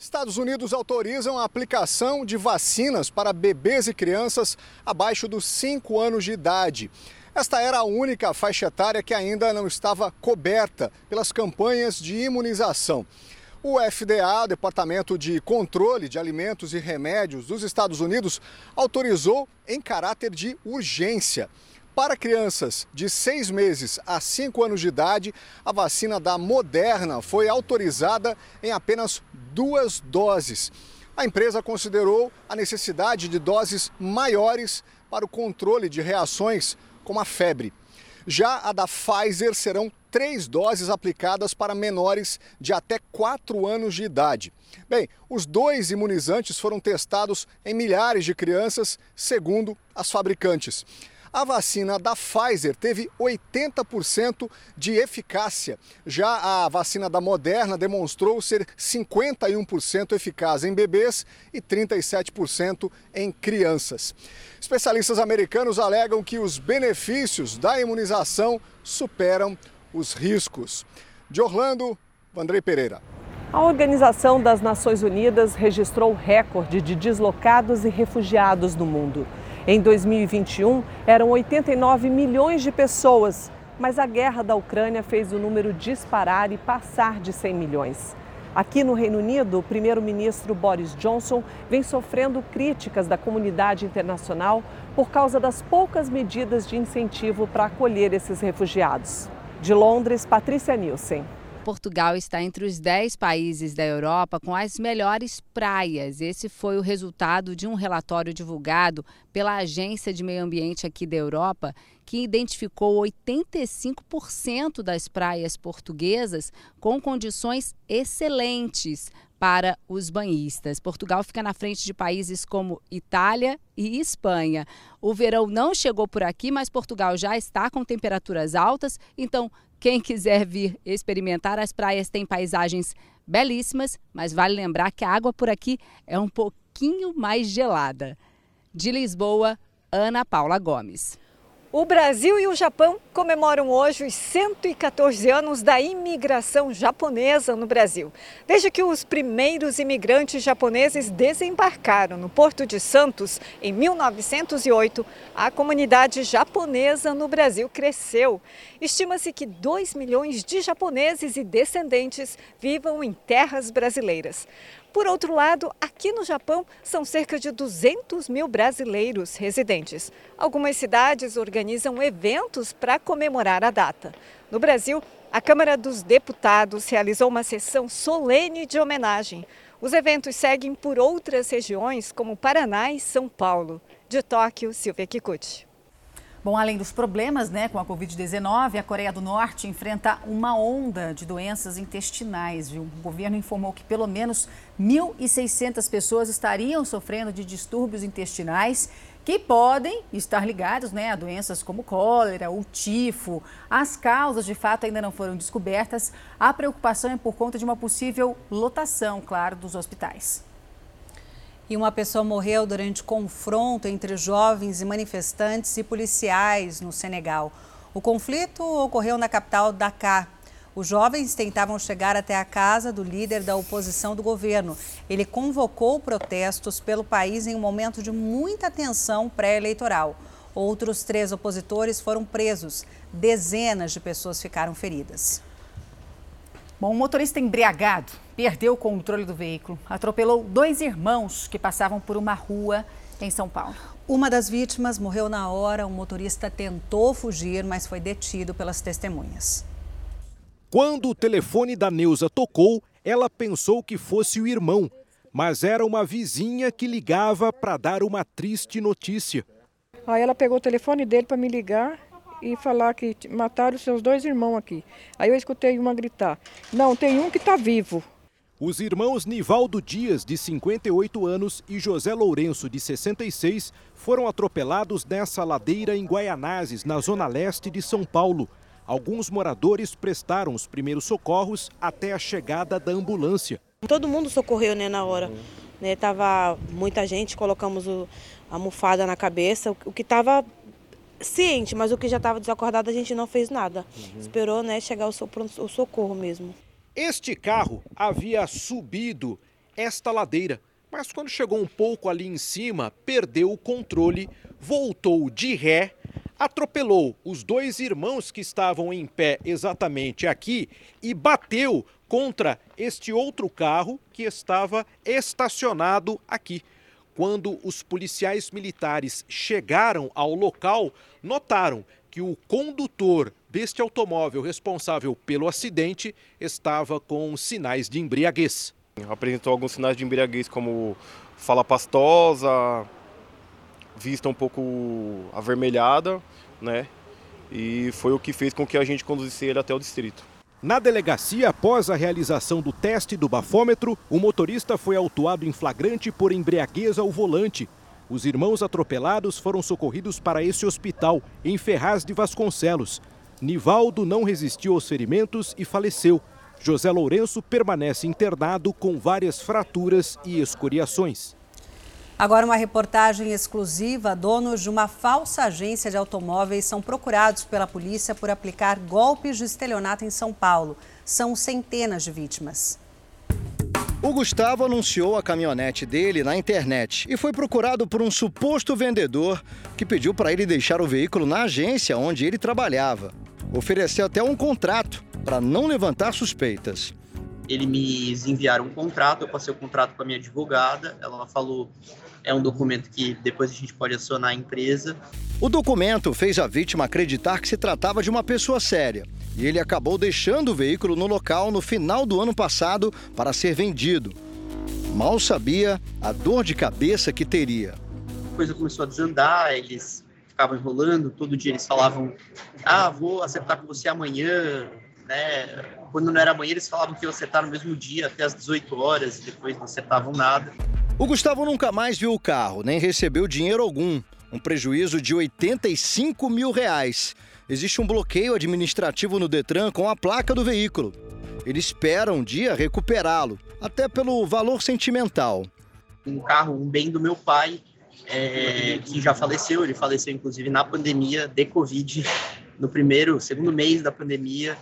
Estados Unidos autorizam a aplicação de vacinas para bebês e crianças abaixo dos 5 anos de idade. Esta era a única faixa etária que ainda não estava coberta pelas campanhas de imunização. O FDA, Departamento de Controle de Alimentos e Remédios dos Estados Unidos, autorizou em caráter de urgência. Para crianças de 6 meses a 5 anos de idade, a vacina da Moderna foi autorizada em apenas duas doses. A empresa considerou a necessidade de doses maiores para o controle de reações como a febre. Já a da Pfizer serão três doses aplicadas para menores de até 4 anos de idade. Bem, os dois imunizantes foram testados em milhares de crianças, segundo as fabricantes. A vacina da Pfizer teve 80% de eficácia. Já a vacina da Moderna demonstrou ser 51% eficaz em bebês e 37% em crianças. Especialistas americanos alegam que os benefícios da imunização superam os riscos. De Orlando, Vandrei Pereira. A Organização das Nações Unidas registrou recorde de deslocados e refugiados no mundo. Em 2021, eram 89 milhões de pessoas, mas a guerra da Ucrânia fez o número disparar e passar de 100 milhões. Aqui no Reino Unido, o primeiro-ministro Boris Johnson vem sofrendo críticas da comunidade internacional por causa das poucas medidas de incentivo para acolher esses refugiados. De Londres, Patrícia Nielsen. Portugal está entre os 10 países da Europa com as melhores praias. Esse foi o resultado de um relatório divulgado pela Agência de Meio Ambiente aqui da Europa, que identificou 85% das praias portuguesas com condições excelentes para os banhistas. Portugal fica na frente de países como Itália e Espanha. O verão não chegou por aqui, mas Portugal já está com temperaturas altas, então quem quiser vir experimentar, as praias têm paisagens belíssimas, mas vale lembrar que a água por aqui é um pouquinho mais gelada. De Lisboa, Ana Paula Gomes. O Brasil e o Japão comemoram hoje os 114 anos da imigração japonesa no Brasil. Desde que os primeiros imigrantes japoneses desembarcaram no Porto de Santos em 1908, a comunidade japonesa no Brasil cresceu. Estima-se que 2 milhões de japoneses e descendentes vivam em terras brasileiras. Por outro lado, aqui no Japão são cerca de 200 mil brasileiros residentes. Algumas cidades organizam eventos para comemorar a data. No Brasil, a Câmara dos Deputados realizou uma sessão solene de homenagem. Os eventos seguem por outras regiões, como Paraná e São Paulo. De Tóquio, Silvia Kikuchi. Bom, além dos problemas né, com a Covid-19, a Coreia do Norte enfrenta uma onda de doenças intestinais. Viu? O governo informou que pelo menos 1.600 pessoas estariam sofrendo de distúrbios intestinais que podem estar ligados né, a doenças como cólera, o tifo. As causas, de fato, ainda não foram descobertas. A preocupação é por conta de uma possível lotação, claro, dos hospitais. E uma pessoa morreu durante confronto entre jovens e manifestantes e policiais no Senegal. O conflito ocorreu na capital Dakar. Os jovens tentavam chegar até a casa do líder da oposição do governo. Ele convocou protestos pelo país em um momento de muita tensão pré-eleitoral. Outros três opositores foram presos. Dezenas de pessoas ficaram feridas. Bom, um motorista embriagado perdeu o controle do veículo, atropelou dois irmãos que passavam por uma rua em São Paulo. Uma das vítimas morreu na hora. O motorista tentou fugir, mas foi detido pelas testemunhas. Quando o telefone da Neuza tocou, ela pensou que fosse o irmão, mas era uma vizinha que ligava para dar uma triste notícia. Aí ela pegou o telefone dele para me ligar e falar que mataram seus dois irmãos aqui. Aí eu escutei uma gritar: Não, tem um que está vivo. Os irmãos Nivaldo Dias, de 58 anos, e José Lourenço, de 66, foram atropelados nessa ladeira em Guaianazes, na zona leste de São Paulo. Alguns moradores prestaram os primeiros socorros até a chegada da ambulância. Todo mundo socorreu né, na hora. Né, tava muita gente, colocamos o, a almofada na cabeça. O que estava ciente, mas o que já estava desacordado a gente não fez nada. Uhum. Esperou né, chegar o socorro mesmo. Este carro havia subido esta ladeira, mas quando chegou um pouco ali em cima, perdeu o controle, voltou de ré, atropelou os dois irmãos que estavam em pé exatamente aqui e bateu contra este outro carro que estava estacionado aqui. Quando os policiais militares chegaram ao local, notaram que o condutor deste automóvel responsável pelo acidente estava com sinais de embriaguez. Apresentou alguns sinais de embriaguez, como fala pastosa, vista um pouco avermelhada, né? E foi o que fez com que a gente conduzisse ele até o distrito. Na delegacia, após a realização do teste do bafômetro, o motorista foi autuado em flagrante por embriaguez ao volante. Os irmãos atropelados foram socorridos para esse hospital, em Ferraz de Vasconcelos. Nivaldo não resistiu aos ferimentos e faleceu. José Lourenço permanece internado com várias fraturas e escoriações. Agora, uma reportagem exclusiva: donos de uma falsa agência de automóveis são procurados pela polícia por aplicar golpes de estelionato em São Paulo. São centenas de vítimas. O Gustavo anunciou a caminhonete dele na internet e foi procurado por um suposto vendedor que pediu para ele deixar o veículo na agência onde ele trabalhava. Ofereceu até um contrato para não levantar suspeitas. Eles me enviaram um contrato, eu passei o contrato para minha advogada, ela falou é um documento que depois a gente pode acionar a empresa. O documento fez a vítima acreditar que se tratava de uma pessoa séria e ele acabou deixando o veículo no local no final do ano passado para ser vendido. Mal sabia a dor de cabeça que teria. A coisa começou a desandar, eles ficavam enrolando, todo dia eles falavam: "Ah, vou acertar com você amanhã", né? Quando não era amanhã, eles falavam que iam acertar no mesmo dia, até as 18 horas, e depois não acertavam nada. O Gustavo nunca mais viu o carro, nem recebeu dinheiro algum. Um prejuízo de 85 mil reais. Existe um bloqueio administrativo no Detran com a placa do veículo. Ele espera um dia recuperá-lo, até pelo valor sentimental. Um carro, um bem do meu pai, é, que já faleceu. Ele faleceu, inclusive, na pandemia de Covid, no primeiro, segundo mês da pandemia.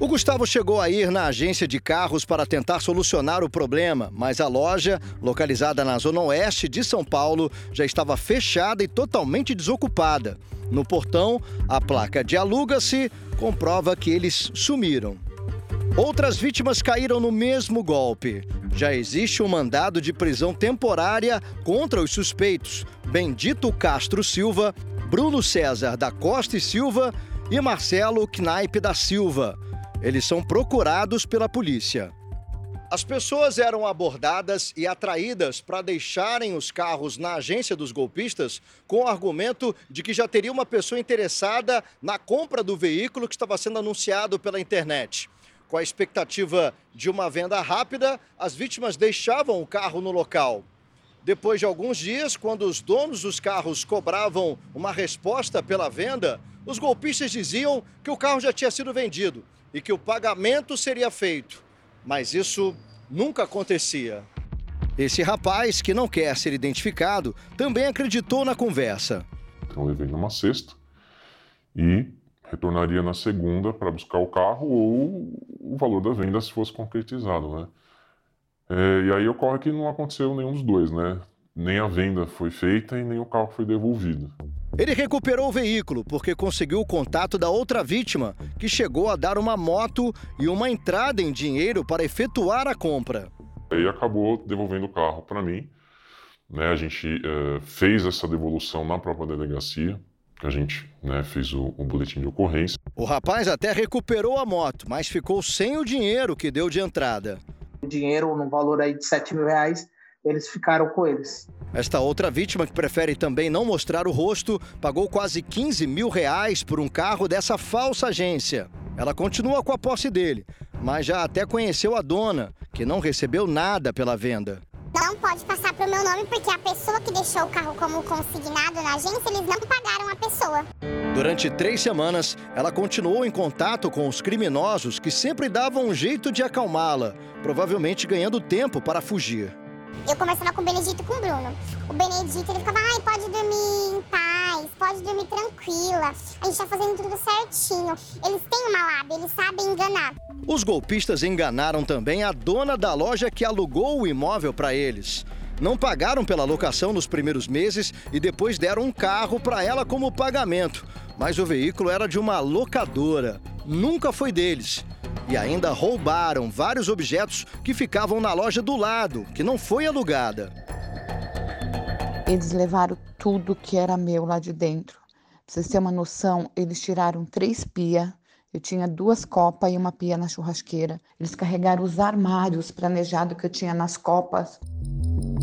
O Gustavo chegou a ir na agência de carros para tentar solucionar o problema, mas a loja, localizada na zona oeste de São Paulo, já estava fechada e totalmente desocupada. No portão, a placa de aluga-se comprova que eles sumiram. Outras vítimas caíram no mesmo golpe. Já existe um mandado de prisão temporária contra os suspeitos Bendito Castro Silva, Bruno César da Costa e Silva e Marcelo Knaipe da Silva. Eles são procurados pela polícia. As pessoas eram abordadas e atraídas para deixarem os carros na agência dos golpistas com o argumento de que já teria uma pessoa interessada na compra do veículo que estava sendo anunciado pela internet. Com a expectativa de uma venda rápida, as vítimas deixavam o carro no local. Depois de alguns dias, quando os donos dos carros cobravam uma resposta pela venda, os golpistas diziam que o carro já tinha sido vendido e que o pagamento seria feito. Mas isso nunca acontecia. Esse rapaz, que não quer ser identificado, também acreditou na conversa. Então levei numa sexta e retornaria na segunda para buscar o carro ou o valor da venda se fosse concretizado, né? É, e aí ocorre que não aconteceu nenhum dos dois, né? Nem a venda foi feita e nem o carro foi devolvido. Ele recuperou o veículo porque conseguiu o contato da outra vítima, que chegou a dar uma moto e uma entrada em dinheiro para efetuar a compra. Aí acabou devolvendo o carro para mim. Né, a gente uh, fez essa devolução na própria delegacia, que a gente né, fez o, o, boletim de ocorrência. O rapaz até recuperou a moto, mas ficou sem o dinheiro que deu de entrada. O dinheiro no valor aí de 7 mil reais eles ficaram com eles. Esta outra vítima, que prefere também não mostrar o rosto, pagou quase 15 mil reais por um carro dessa falsa agência. Ela continua com a posse dele, mas já até conheceu a dona, que não recebeu nada pela venda. Não pode passar para o meu nome porque a pessoa que deixou o carro como consignado na agência, eles não pagaram a pessoa. Durante três semanas, ela continuou em contato com os criminosos que sempre davam um jeito de acalmá-la, provavelmente ganhando tempo para fugir eu conversava com o Benedito e com o Bruno. O Benedito, ele ficava, ai, pode dormir em paz, pode dormir tranquila. A gente tá fazendo tudo certinho. Eles têm uma lábia, eles sabem enganar. Os golpistas enganaram também a dona da loja que alugou o imóvel para eles. Não pagaram pela locação nos primeiros meses e depois deram um carro para ela como pagamento. Mas o veículo era de uma locadora. Nunca foi deles e ainda roubaram vários objetos que ficavam na loja do lado, que não foi alugada. Eles levaram tudo que era meu lá de dentro. Pra vocês terem uma noção, eles tiraram três pia. Eu tinha duas copas e uma pia na churrasqueira. Eles carregaram os armários planejados que eu tinha nas copas.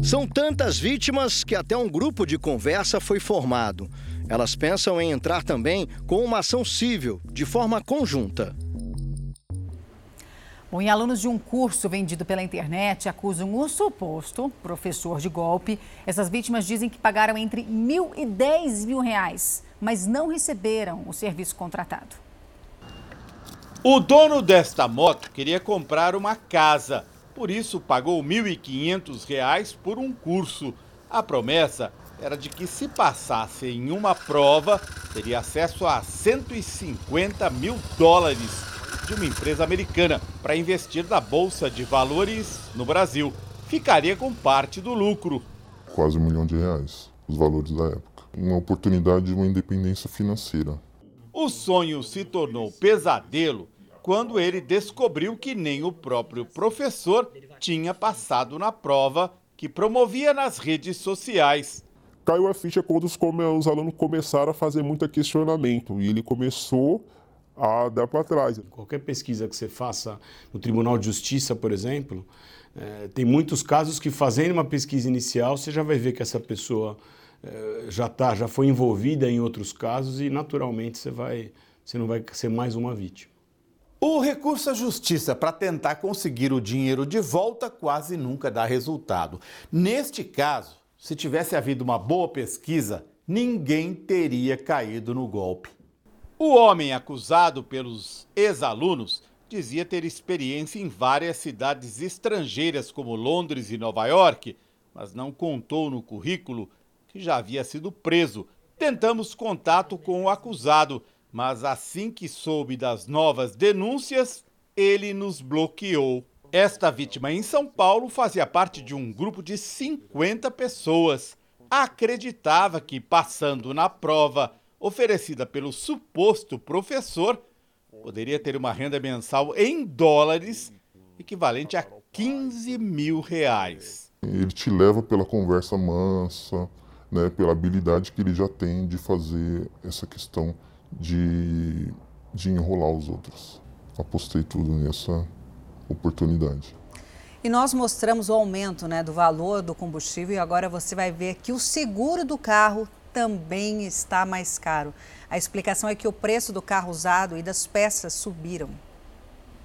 São tantas vítimas que até um grupo de conversa foi formado. Elas pensam em entrar também com uma ação civil, de forma conjunta. Bom, e alunos de um curso vendido pela internet acusam o suposto professor de golpe. Essas vítimas dizem que pagaram entre mil e dez mil reais, mas não receberam o serviço contratado. O dono desta moto queria comprar uma casa, por isso pagou R$ 1.500 por um curso. A promessa era de que se passasse em uma prova, teria acesso a 150 mil dólares de uma empresa americana para investir na Bolsa de Valores no Brasil. Ficaria com parte do lucro. Quase um milhão de reais, os valores da época. Uma oportunidade de uma independência financeira. O sonho se tornou pesadelo quando ele descobriu que nem o próprio professor tinha passado na prova que promovia nas redes sociais. Caiu a ficha quando os, os alunos começaram a fazer muito questionamento e ele começou a dar para trás. Qualquer pesquisa que você faça no Tribunal de Justiça, por exemplo, é, tem muitos casos que fazendo uma pesquisa inicial você já vai ver que essa pessoa é, já tá, já foi envolvida em outros casos e naturalmente você vai, você não vai ser mais uma vítima. O recurso à justiça para tentar conseguir o dinheiro de volta quase nunca dá resultado. Neste caso, se tivesse havido uma boa pesquisa, ninguém teria caído no golpe. O homem acusado pelos ex-alunos dizia ter experiência em várias cidades estrangeiras, como Londres e Nova York, mas não contou no currículo que já havia sido preso. Tentamos contato com o acusado, mas assim que soube das novas denúncias, ele nos bloqueou. Esta vítima em São Paulo fazia parte de um grupo de 50 pessoas. Acreditava que, passando na prova, oferecida pelo suposto professor poderia ter uma renda mensal em dólares equivalente a 15 mil reais. Ele te leva pela conversa mansa, né, pela habilidade que ele já tem de fazer essa questão de, de enrolar os outros. Apostei tudo nessa oportunidade. E nós mostramos o aumento né, do valor do combustível e agora você vai ver que o seguro do carro também está mais caro. A explicação é que o preço do carro usado e das peças subiram.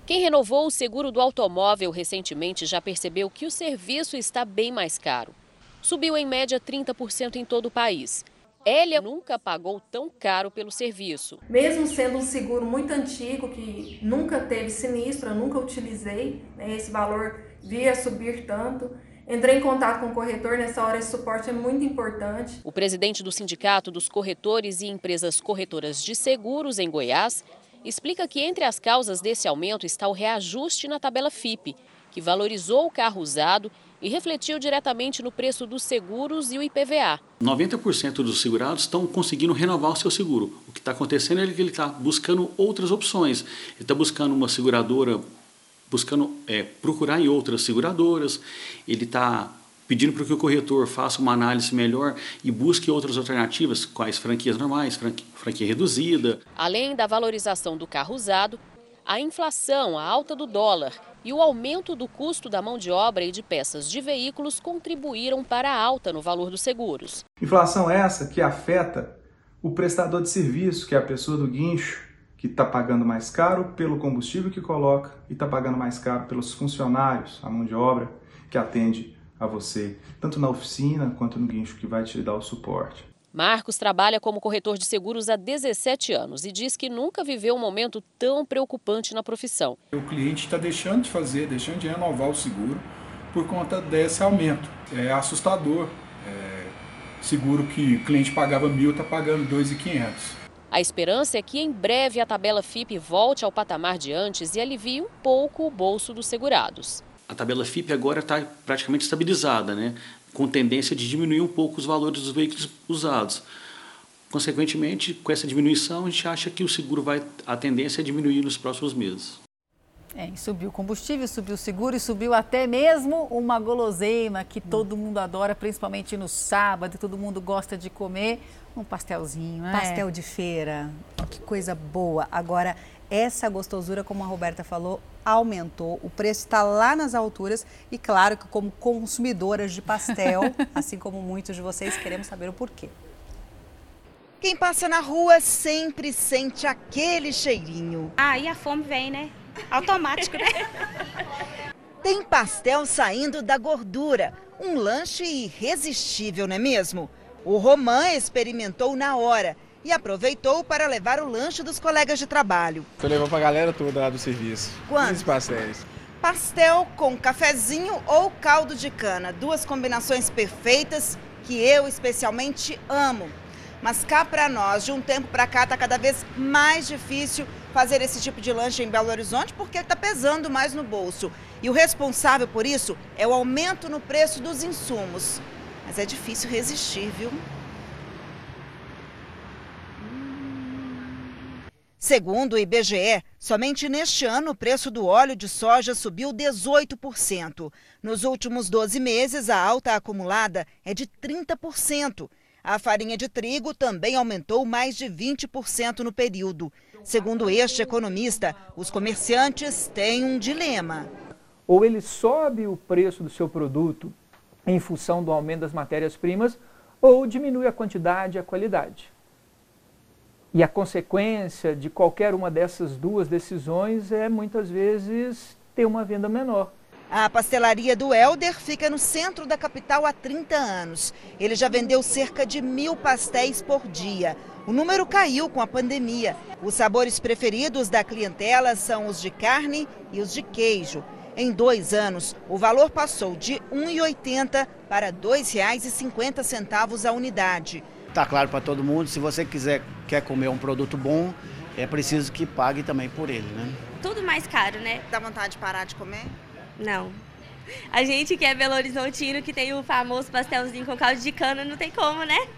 Quem renovou o seguro do automóvel recentemente já percebeu que o serviço está bem mais caro. Subiu em média 30% em todo o país. Elia nunca pagou tão caro pelo serviço. Mesmo sendo um seguro muito antigo, que nunca teve sinistro, eu nunca utilizei, né, esse valor via subir tanto. Entrei em contato com o corretor, nessa hora esse suporte é muito importante. O presidente do Sindicato dos Corretores e Empresas Corretoras de Seguros em Goiás explica que entre as causas desse aumento está o reajuste na tabela FIP, que valorizou o carro usado e refletiu diretamente no preço dos seguros e o IPVA. 90% dos segurados estão conseguindo renovar o seu seguro. O que está acontecendo é que ele está buscando outras opções. Ele está buscando uma seguradora buscando é, procurar em outras seguradoras, ele está pedindo para que o corretor faça uma análise melhor e busque outras alternativas, quais franquias normais, franquia, franquia reduzida. Além da valorização do carro usado, a inflação, a alta do dólar e o aumento do custo da mão de obra e de peças de veículos contribuíram para a alta no valor dos seguros. Inflação essa que afeta o prestador de serviço, que é a pessoa do guincho, que está pagando mais caro pelo combustível que coloca e está pagando mais caro pelos funcionários, a mão de obra que atende a você, tanto na oficina quanto no guincho que vai te dar o suporte. Marcos trabalha como corretor de seguros há 17 anos e diz que nunca viveu um momento tão preocupante na profissão. O cliente está deixando de fazer, deixando de renovar o seguro por conta desse aumento. É assustador. É, seguro que o cliente pagava mil está pagando 2.500. A esperança é que em breve a tabela FIP volte ao patamar de antes e alivie um pouco o bolso dos segurados. A tabela FIP agora está praticamente estabilizada, né? Com tendência de diminuir um pouco os valores dos veículos usados. Consequentemente, com essa diminuição, a gente acha que o seguro vai, a tendência é diminuir nos próximos meses. É, subiu o combustível, subiu o seguro e subiu até mesmo uma guloseima que todo mundo adora, principalmente no sábado, todo mundo gosta de comer um pastelzinho, né? Pastel de feira, que coisa boa. Agora, essa gostosura, como a Roberta falou, aumentou, o preço está lá nas alturas e claro que como consumidoras de pastel, (laughs) assim como muitos de vocês, queremos saber o porquê. Quem passa na rua sempre sente aquele cheirinho. Aí a fome vem, né? automático, né? (laughs) Tem pastel saindo da gordura. Um lanche irresistível, não é mesmo? O Romã experimentou na hora e aproveitou para levar o lanche dos colegas de trabalho. Tô levando pra galera toda lá do serviço. Quantos pastéis? Pastel com cafezinho ou caldo de cana. Duas combinações perfeitas que eu especialmente amo. Mas cá para nós, de um tempo para cá, tá cada vez mais difícil fazer esse tipo de lanche em Belo Horizonte porque está pesando mais no bolso. E o responsável por isso é o aumento no preço dos insumos. Mas é difícil resistir, viu? Segundo o IBGE, somente neste ano o preço do óleo de soja subiu 18%. Nos últimos 12 meses, a alta acumulada é de 30%. A farinha de trigo também aumentou mais de 20% no período. Segundo este economista, os comerciantes têm um dilema. Ou ele sobe o preço do seu produto em função do aumento das matérias-primas, ou diminui a quantidade e a qualidade. E a consequência de qualquer uma dessas duas decisões é muitas vezes ter uma venda menor. A pastelaria do Elder fica no centro da capital há 30 anos. Ele já vendeu cerca de mil pastéis por dia. O número caiu com a pandemia. Os sabores preferidos da clientela são os de carne e os de queijo. Em dois anos, o valor passou de R$ 1,80 para R$ 2,50 a unidade. Está claro para todo mundo, se você quiser quer comer um produto bom, é preciso que pague também por ele, né? Tudo mais caro, né? Dá vontade de parar de comer? Não. A gente que é Belo Horizontino, que tem o famoso pastelzinho com caldo de cana, não tem como, né?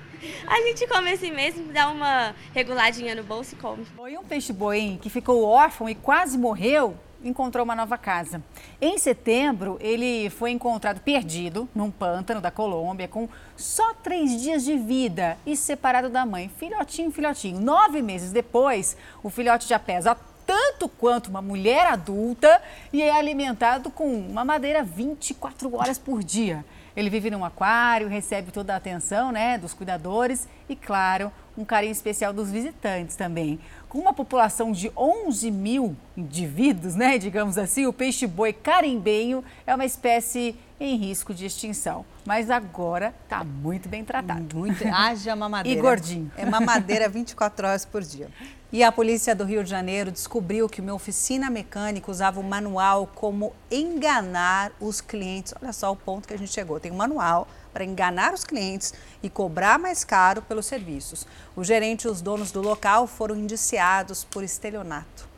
A gente come assim mesmo, dá uma reguladinha no bolso e come. Foi um peixe-boi que ficou órfão e quase morreu encontrou uma nova casa. Em setembro, ele foi encontrado perdido num pântano da Colômbia com só três dias de vida e separado da mãe. Filhotinho, filhotinho. Nove meses depois, o filhote já pesa tanto quanto uma mulher adulta e é alimentado com uma madeira 24 horas por dia. Ele vive num aquário, recebe toda a atenção né, dos cuidadores e, claro, um carinho especial dos visitantes também. Com uma população de 11 mil indivíduos, né, digamos assim, o peixe-boi carimbenho é uma espécie em risco de extinção. Mas agora está muito bem tratado. Muito, haja (laughs) mamadeira. e gordinho. É mamadeira 24 horas por dia. E a polícia do Rio de Janeiro descobriu que uma oficina mecânica usava o manual como enganar os clientes. Olha só o ponto que a gente chegou. Tem um manual para enganar os clientes e cobrar mais caro pelos serviços. O gerente e os donos do local foram indiciados por estelionato.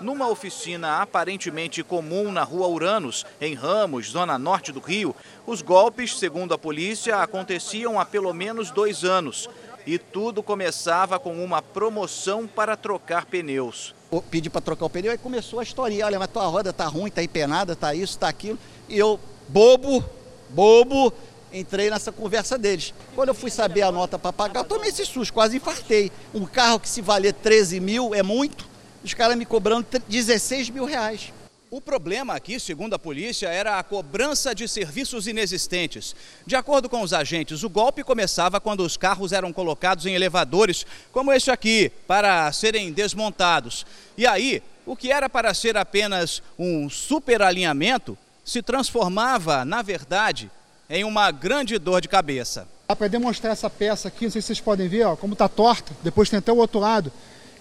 Numa oficina aparentemente comum na rua Uranos, em Ramos, zona norte do Rio, os golpes, segundo a polícia, aconteciam há pelo menos dois anos. E tudo começava com uma promoção para trocar pneus. Eu pedi para trocar o pneu e começou a história. Olha, mas tua roda tá ruim, tá empenada, tá isso, tá aquilo. E eu, bobo, bobo, entrei nessa conversa deles. Quando eu fui saber a nota para pagar, tomei esse susto, quase infartei. Um carro que se valer 13 mil é muito, os caras me cobrando 16 mil reais. O problema aqui, segundo a polícia, era a cobrança de serviços inexistentes. De acordo com os agentes, o golpe começava quando os carros eram colocados em elevadores, como este aqui, para serem desmontados. E aí, o que era para ser apenas um superalinhamento se transformava, na verdade, em uma grande dor de cabeça. Para demonstrar essa peça aqui, não sei se vocês podem ver, ó, como está torta, depois tem até o outro lado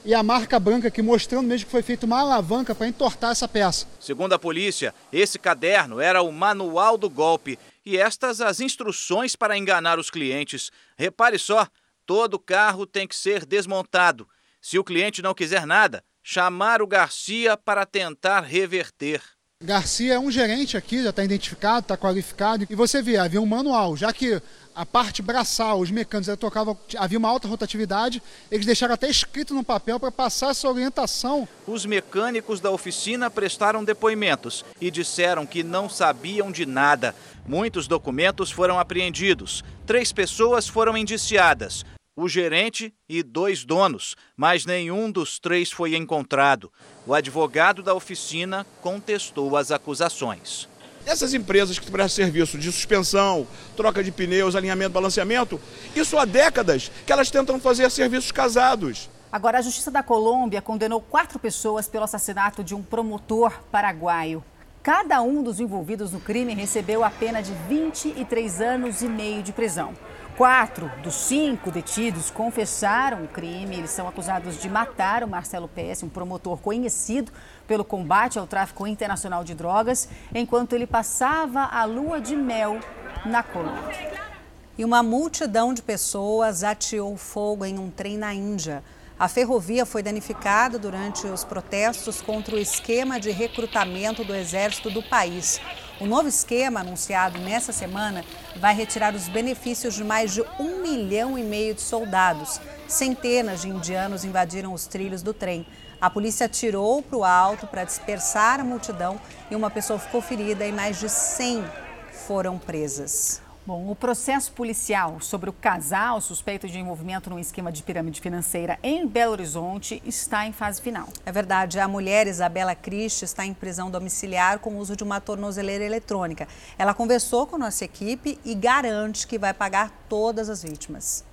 e a marca branca aqui mostrando mesmo que foi feita uma alavanca para entortar essa peça. Segundo a polícia, esse caderno era o manual do golpe e estas as instruções para enganar os clientes. Repare só, todo carro tem que ser desmontado. Se o cliente não quiser nada, chamar o Garcia para tentar reverter. Garcia é um gerente aqui, já está identificado, está qualificado. E você vê, havia um manual, já que a parte braçal, os mecânicos tocavam, havia uma alta rotatividade, eles deixaram até escrito no papel para passar essa orientação. Os mecânicos da oficina prestaram depoimentos e disseram que não sabiam de nada. Muitos documentos foram apreendidos. Três pessoas foram indiciadas o gerente e dois donos, mas nenhum dos três foi encontrado. O advogado da oficina contestou as acusações. Essas empresas que prestam serviço de suspensão, troca de pneus, alinhamento, balanceamento, isso há décadas que elas tentam fazer serviços casados. Agora, a Justiça da Colômbia condenou quatro pessoas pelo assassinato de um promotor paraguaio. Cada um dos envolvidos no crime recebeu a pena de 23 anos e meio de prisão. Quatro dos cinco detidos confessaram o crime. Eles são acusados de matar o Marcelo PS, um promotor conhecido pelo combate ao tráfico internacional de drogas, enquanto ele passava a lua de mel na Colômbia. E uma multidão de pessoas ateou fogo em um trem na Índia. A ferrovia foi danificada durante os protestos contra o esquema de recrutamento do exército do país. O novo esquema, anunciado nessa semana, vai retirar os benefícios de mais de um milhão e meio de soldados. Centenas de indianos invadiram os trilhos do trem. A polícia atirou para o alto para dispersar a multidão e uma pessoa ficou ferida e mais de 100 foram presas. Bom, o processo policial sobre o casal suspeito de envolvimento num esquema de pirâmide financeira em Belo Horizonte está em fase final. É verdade, a mulher Isabela Christ está em prisão domiciliar com o uso de uma tornozeleira eletrônica. Ela conversou com nossa equipe e garante que vai pagar todas as vítimas.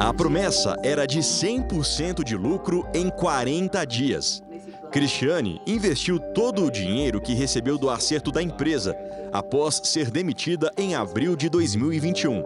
A promessa era de 100% de lucro em 40 dias. Cristiane investiu todo o dinheiro que recebeu do acerto da empresa após ser demitida em abril de 2021.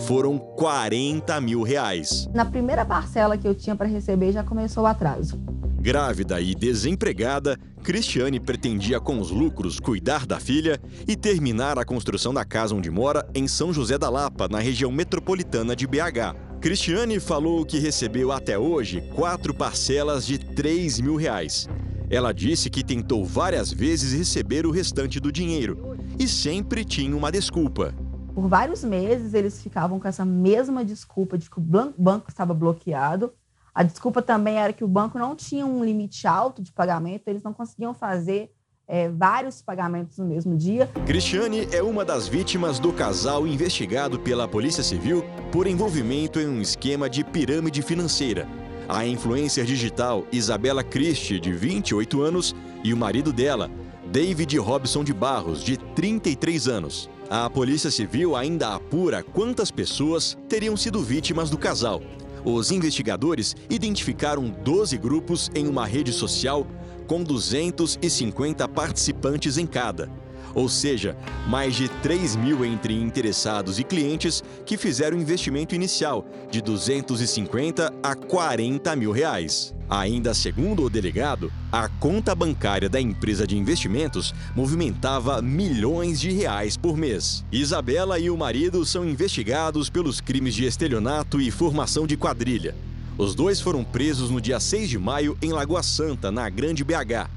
Foram 40 mil reais. Na primeira parcela que eu tinha para receber já começou o atraso. Grávida e desempregada, Cristiane pretendia com os lucros cuidar da filha e terminar a construção da casa onde mora em São José da Lapa, na região metropolitana de BH. Cristiane falou que recebeu até hoje quatro parcelas de 3 mil reais. Ela disse que tentou várias vezes receber o restante do dinheiro e sempre tinha uma desculpa. Por vários meses eles ficavam com essa mesma desculpa de que o banco estava bloqueado. A desculpa também era que o banco não tinha um limite alto de pagamento, eles não conseguiam fazer é, vários pagamentos no mesmo dia. Cristiane é uma das vítimas do casal investigado pela Polícia Civil por envolvimento em um esquema de pirâmide financeira a influencer digital Isabela Christie, de 28 anos, e o marido dela, David Robson de Barros, de 33 anos. A Polícia Civil ainda apura quantas pessoas teriam sido vítimas do casal. Os investigadores identificaram 12 grupos em uma rede social com 250 participantes em cada ou seja, mais de 3 mil entre interessados e clientes que fizeram investimento inicial de 250 a 40 mil reais. Ainda segundo o delegado, a conta bancária da empresa de investimentos movimentava milhões de reais por mês. Isabela e o marido são investigados pelos crimes de estelionato e formação de quadrilha. Os dois foram presos no dia 6 de maio em Lagoa Santa, na Grande BH.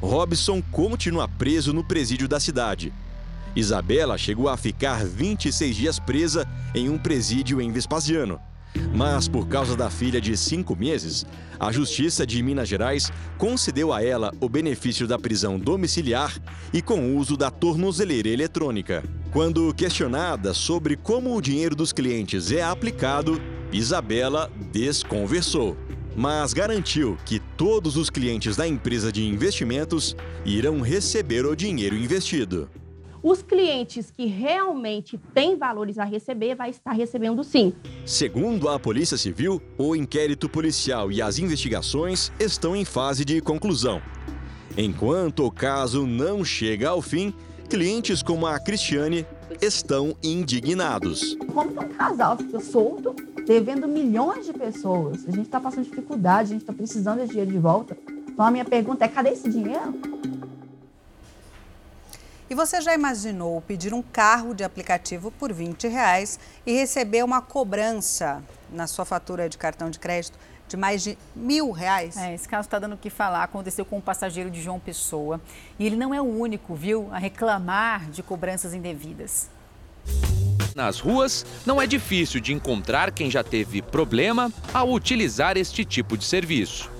Robson continua preso no presídio da cidade. Isabela chegou a ficar 26 dias presa em um presídio em Vespasiano. Mas, por causa da filha de cinco meses, a Justiça de Minas Gerais concedeu a ela o benefício da prisão domiciliar e com uso da tornozeleira eletrônica. Quando questionada sobre como o dinheiro dos clientes é aplicado, Isabela desconversou mas garantiu que todos os clientes da empresa de investimentos irão receber o dinheiro investido. Os clientes que realmente têm valores a receber vai estar recebendo sim. Segundo a Polícia Civil, o inquérito policial e as investigações estão em fase de conclusão. Enquanto o caso não chega ao fim, clientes como a Cristiane estão indignados. Como que um casal fica solto devendo milhões de pessoas. A gente está passando dificuldade, a gente está precisando desse dinheiro de volta. Então a minha pergunta é: cadê esse dinheiro? E você já imaginou pedir um carro de aplicativo por 20 reais e receber uma cobrança na sua fatura de cartão de crédito de mais de mil reais? É, esse caso está dando o que falar. Aconteceu com um passageiro de João Pessoa. E ele não é o único, viu, a reclamar de cobranças indevidas. Nas ruas, não é difícil de encontrar quem já teve problema ao utilizar este tipo de serviço.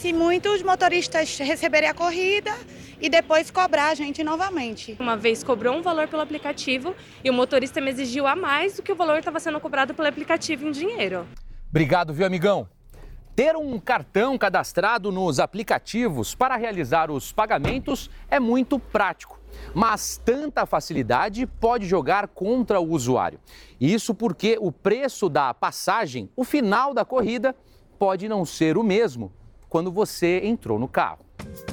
Se muitos motoristas receberem a corrida e depois cobrar a gente novamente. Uma vez cobrou um valor pelo aplicativo e o motorista me exigiu a mais do que o valor estava sendo cobrado pelo aplicativo em dinheiro. Obrigado, viu, amigão? Ter um cartão cadastrado nos aplicativos para realizar os pagamentos é muito prático. Mas tanta facilidade pode jogar contra o usuário. Isso porque o preço da passagem, o final da corrida, pode não ser o mesmo quando você entrou no carro.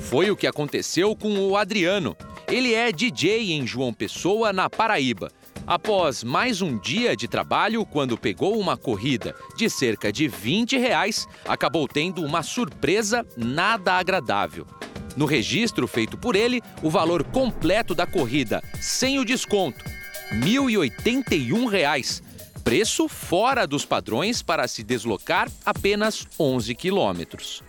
Foi o que aconteceu com o Adriano. Ele é DJ em João Pessoa, na Paraíba. Após mais um dia de trabalho, quando pegou uma corrida de cerca de 20 reais, acabou tendo uma surpresa nada agradável. No registro feito por ele, o valor completo da corrida, sem o desconto, 1.081 reais, preço fora dos padrões para se deslocar apenas 11 quilômetros.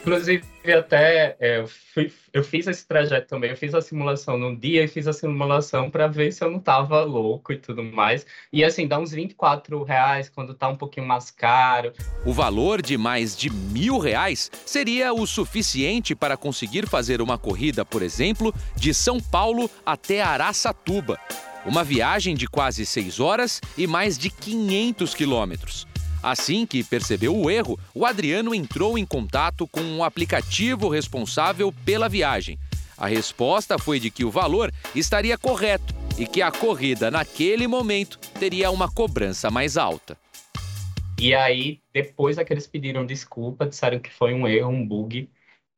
Inclusive, até é, eu, fui, eu fiz esse trajeto também. Eu fiz a simulação num dia e fiz a simulação para ver se eu não estava louco e tudo mais. E assim, dá uns 24 reais quando tá um pouquinho mais caro. O valor de mais de mil reais seria o suficiente para conseguir fazer uma corrida, por exemplo, de São Paulo até Araçatuba. Uma viagem de quase seis horas e mais de 500 quilômetros. Assim que percebeu o erro, o Adriano entrou em contato com um aplicativo responsável pela viagem. A resposta foi de que o valor estaria correto e que a corrida naquele momento teria uma cobrança mais alta. E aí, depois é que eles pediram desculpa, disseram que foi um erro, um bug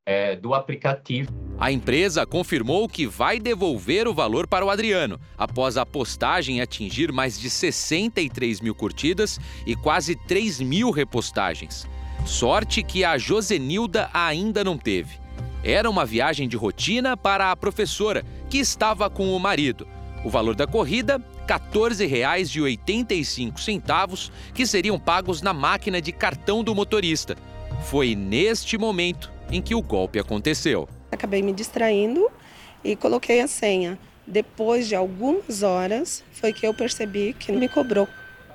é, do aplicativo. A empresa confirmou que vai devolver o valor para o Adriano, após a postagem atingir mais de 63 mil curtidas e quase 3 mil repostagens. Sorte que a Josenilda ainda não teve. Era uma viagem de rotina para a professora, que estava com o marido. O valor da corrida, R$ 14,85, que seriam pagos na máquina de cartão do motorista. Foi neste momento em que o golpe aconteceu. Acabei me distraindo e coloquei a senha. Depois de algumas horas, foi que eu percebi que me cobrou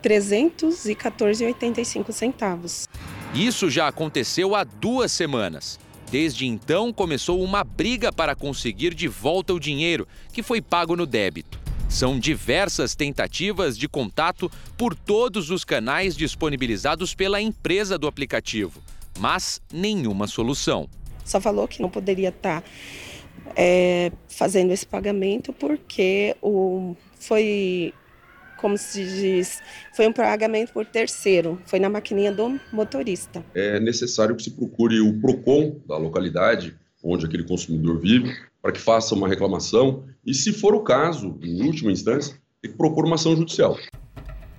R$ 314,85 centavos. Isso já aconteceu há duas semanas. Desde então, começou uma briga para conseguir de volta o dinheiro que foi pago no débito. São diversas tentativas de contato por todos os canais disponibilizados pela empresa do aplicativo mas nenhuma solução. Só falou que não poderia estar tá, é, fazendo esse pagamento porque o, foi, como se diz, foi um pagamento por terceiro, foi na maquininha do motorista. É necessário que se procure o PROCON da localidade onde aquele consumidor vive, para que faça uma reclamação e, se for o caso, em última instância, tem que propor uma ação judicial.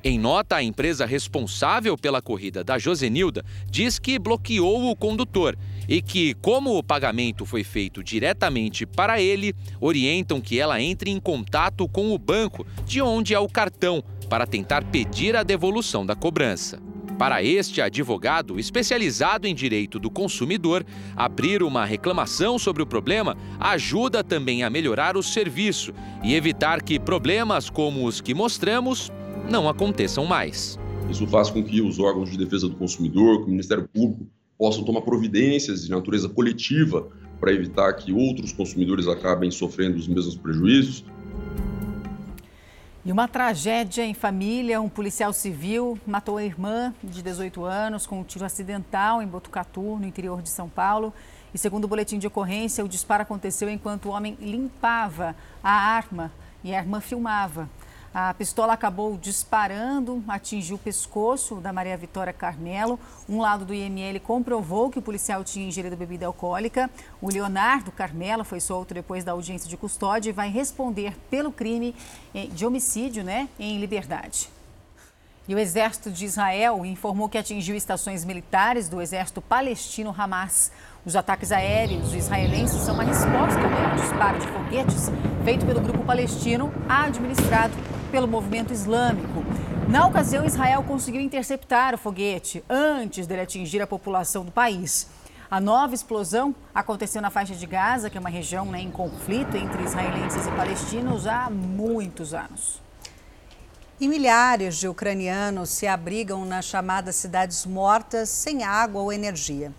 Em nota, a empresa responsável pela corrida da Josenilda diz que bloqueou o condutor e que, como o pagamento foi feito diretamente para ele, orientam que ela entre em contato com o banco de onde é o cartão para tentar pedir a devolução da cobrança. Para este advogado especializado em direito do consumidor, abrir uma reclamação sobre o problema ajuda também a melhorar o serviço e evitar que problemas como os que mostramos não aconteçam mais. Isso faz com que os órgãos de defesa do consumidor, o Ministério Público, possam tomar providências de natureza coletiva para evitar que outros consumidores acabem sofrendo os mesmos prejuízos. E uma tragédia em família, um policial civil matou a irmã de 18 anos com um tiro acidental em Botucatu, no interior de São Paulo. E segundo o boletim de ocorrência, o disparo aconteceu enquanto o homem limpava a arma e a irmã filmava. A pistola acabou disparando, atingiu o pescoço da Maria Vitória Carmelo. Um lado do IML comprovou que o policial tinha ingerido bebida alcoólica. O Leonardo Carmelo foi solto depois da audiência de custódia e vai responder pelo crime de homicídio né, em liberdade. E o exército de Israel informou que atingiu estações militares do exército palestino Hamas. Os ataques aéreos israelenses são uma resposta né, ao disparo de foguetes feito pelo grupo palestino administrado pelo movimento islâmico. Na ocasião, Israel conseguiu interceptar o foguete antes dele atingir a população do país. A nova explosão aconteceu na faixa de Gaza, que é uma região né, em conflito entre israelenses e palestinos há muitos anos. E milhares de ucranianos se abrigam nas chamadas cidades mortas sem água ou energia.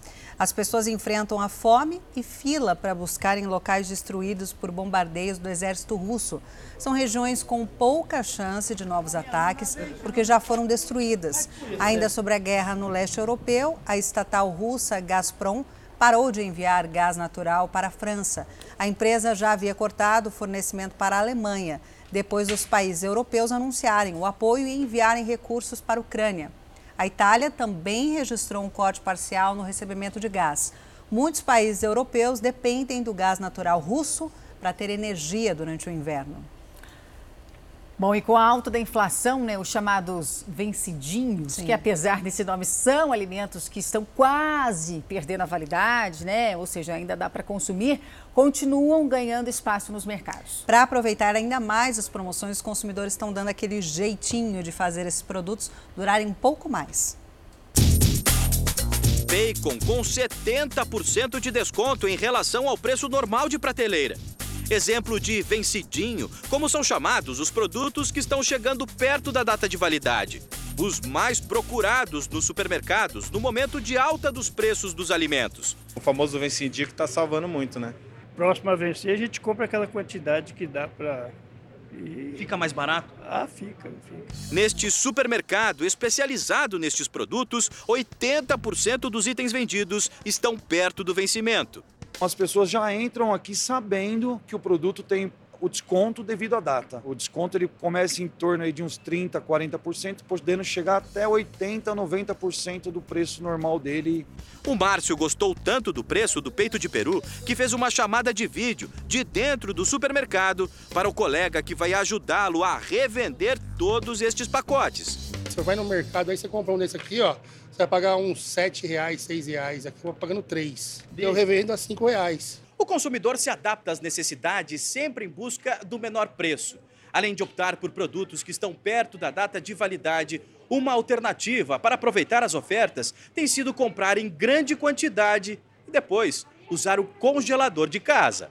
As pessoas enfrentam a fome e fila para buscar em locais destruídos por bombardeios do exército russo. São regiões com pouca chance de novos ataques, porque já foram destruídas. Ainda sobre a guerra no leste europeu, a estatal russa Gazprom parou de enviar gás natural para a França. A empresa já havia cortado o fornecimento para a Alemanha, depois dos países europeus anunciarem o apoio e enviarem recursos para a Ucrânia. A Itália também registrou um corte parcial no recebimento de gás. Muitos países europeus dependem do gás natural russo para ter energia durante o inverno. Bom, e com a alta da inflação, né, os chamados vencidinhos, Sim. que apesar desse nome são alimentos que estão quase perdendo a validade, né, ou seja, ainda dá para consumir, continuam ganhando espaço nos mercados. Para aproveitar ainda mais as promoções, os consumidores estão dando aquele jeitinho de fazer esses produtos durarem um pouco mais. Bacon com 70% de desconto em relação ao preço normal de prateleira. Exemplo de vencidinho, como são chamados os produtos que estão chegando perto da data de validade. Os mais procurados nos supermercados no momento de alta dos preços dos alimentos. O famoso vencidinho que está salvando muito, né? Próximo a vencer, a gente compra aquela quantidade que dá para e... Fica mais barato? Ah, fica, fica. Neste supermercado especializado nestes produtos, 80% dos itens vendidos estão perto do vencimento. As pessoas já entram aqui sabendo que o produto tem o desconto devido à data. O desconto ele começa em torno aí de uns 30, 40%, podendo chegar até 80, 90% do preço normal dele. O Márcio gostou tanto do preço do peito de peru que fez uma chamada de vídeo de dentro do supermercado para o colega que vai ajudá-lo a revender todos estes pacotes. Você vai no mercado aí você compra um desse aqui, ó, você vai pagar uns 7 reais, 6 reais. Aqui eu vou pagando 3. Eu revendo a 5 reais. O consumidor se adapta às necessidades sempre em busca do menor preço. Além de optar por produtos que estão perto da data de validade, uma alternativa para aproveitar as ofertas tem sido comprar em grande quantidade e depois usar o congelador de casa.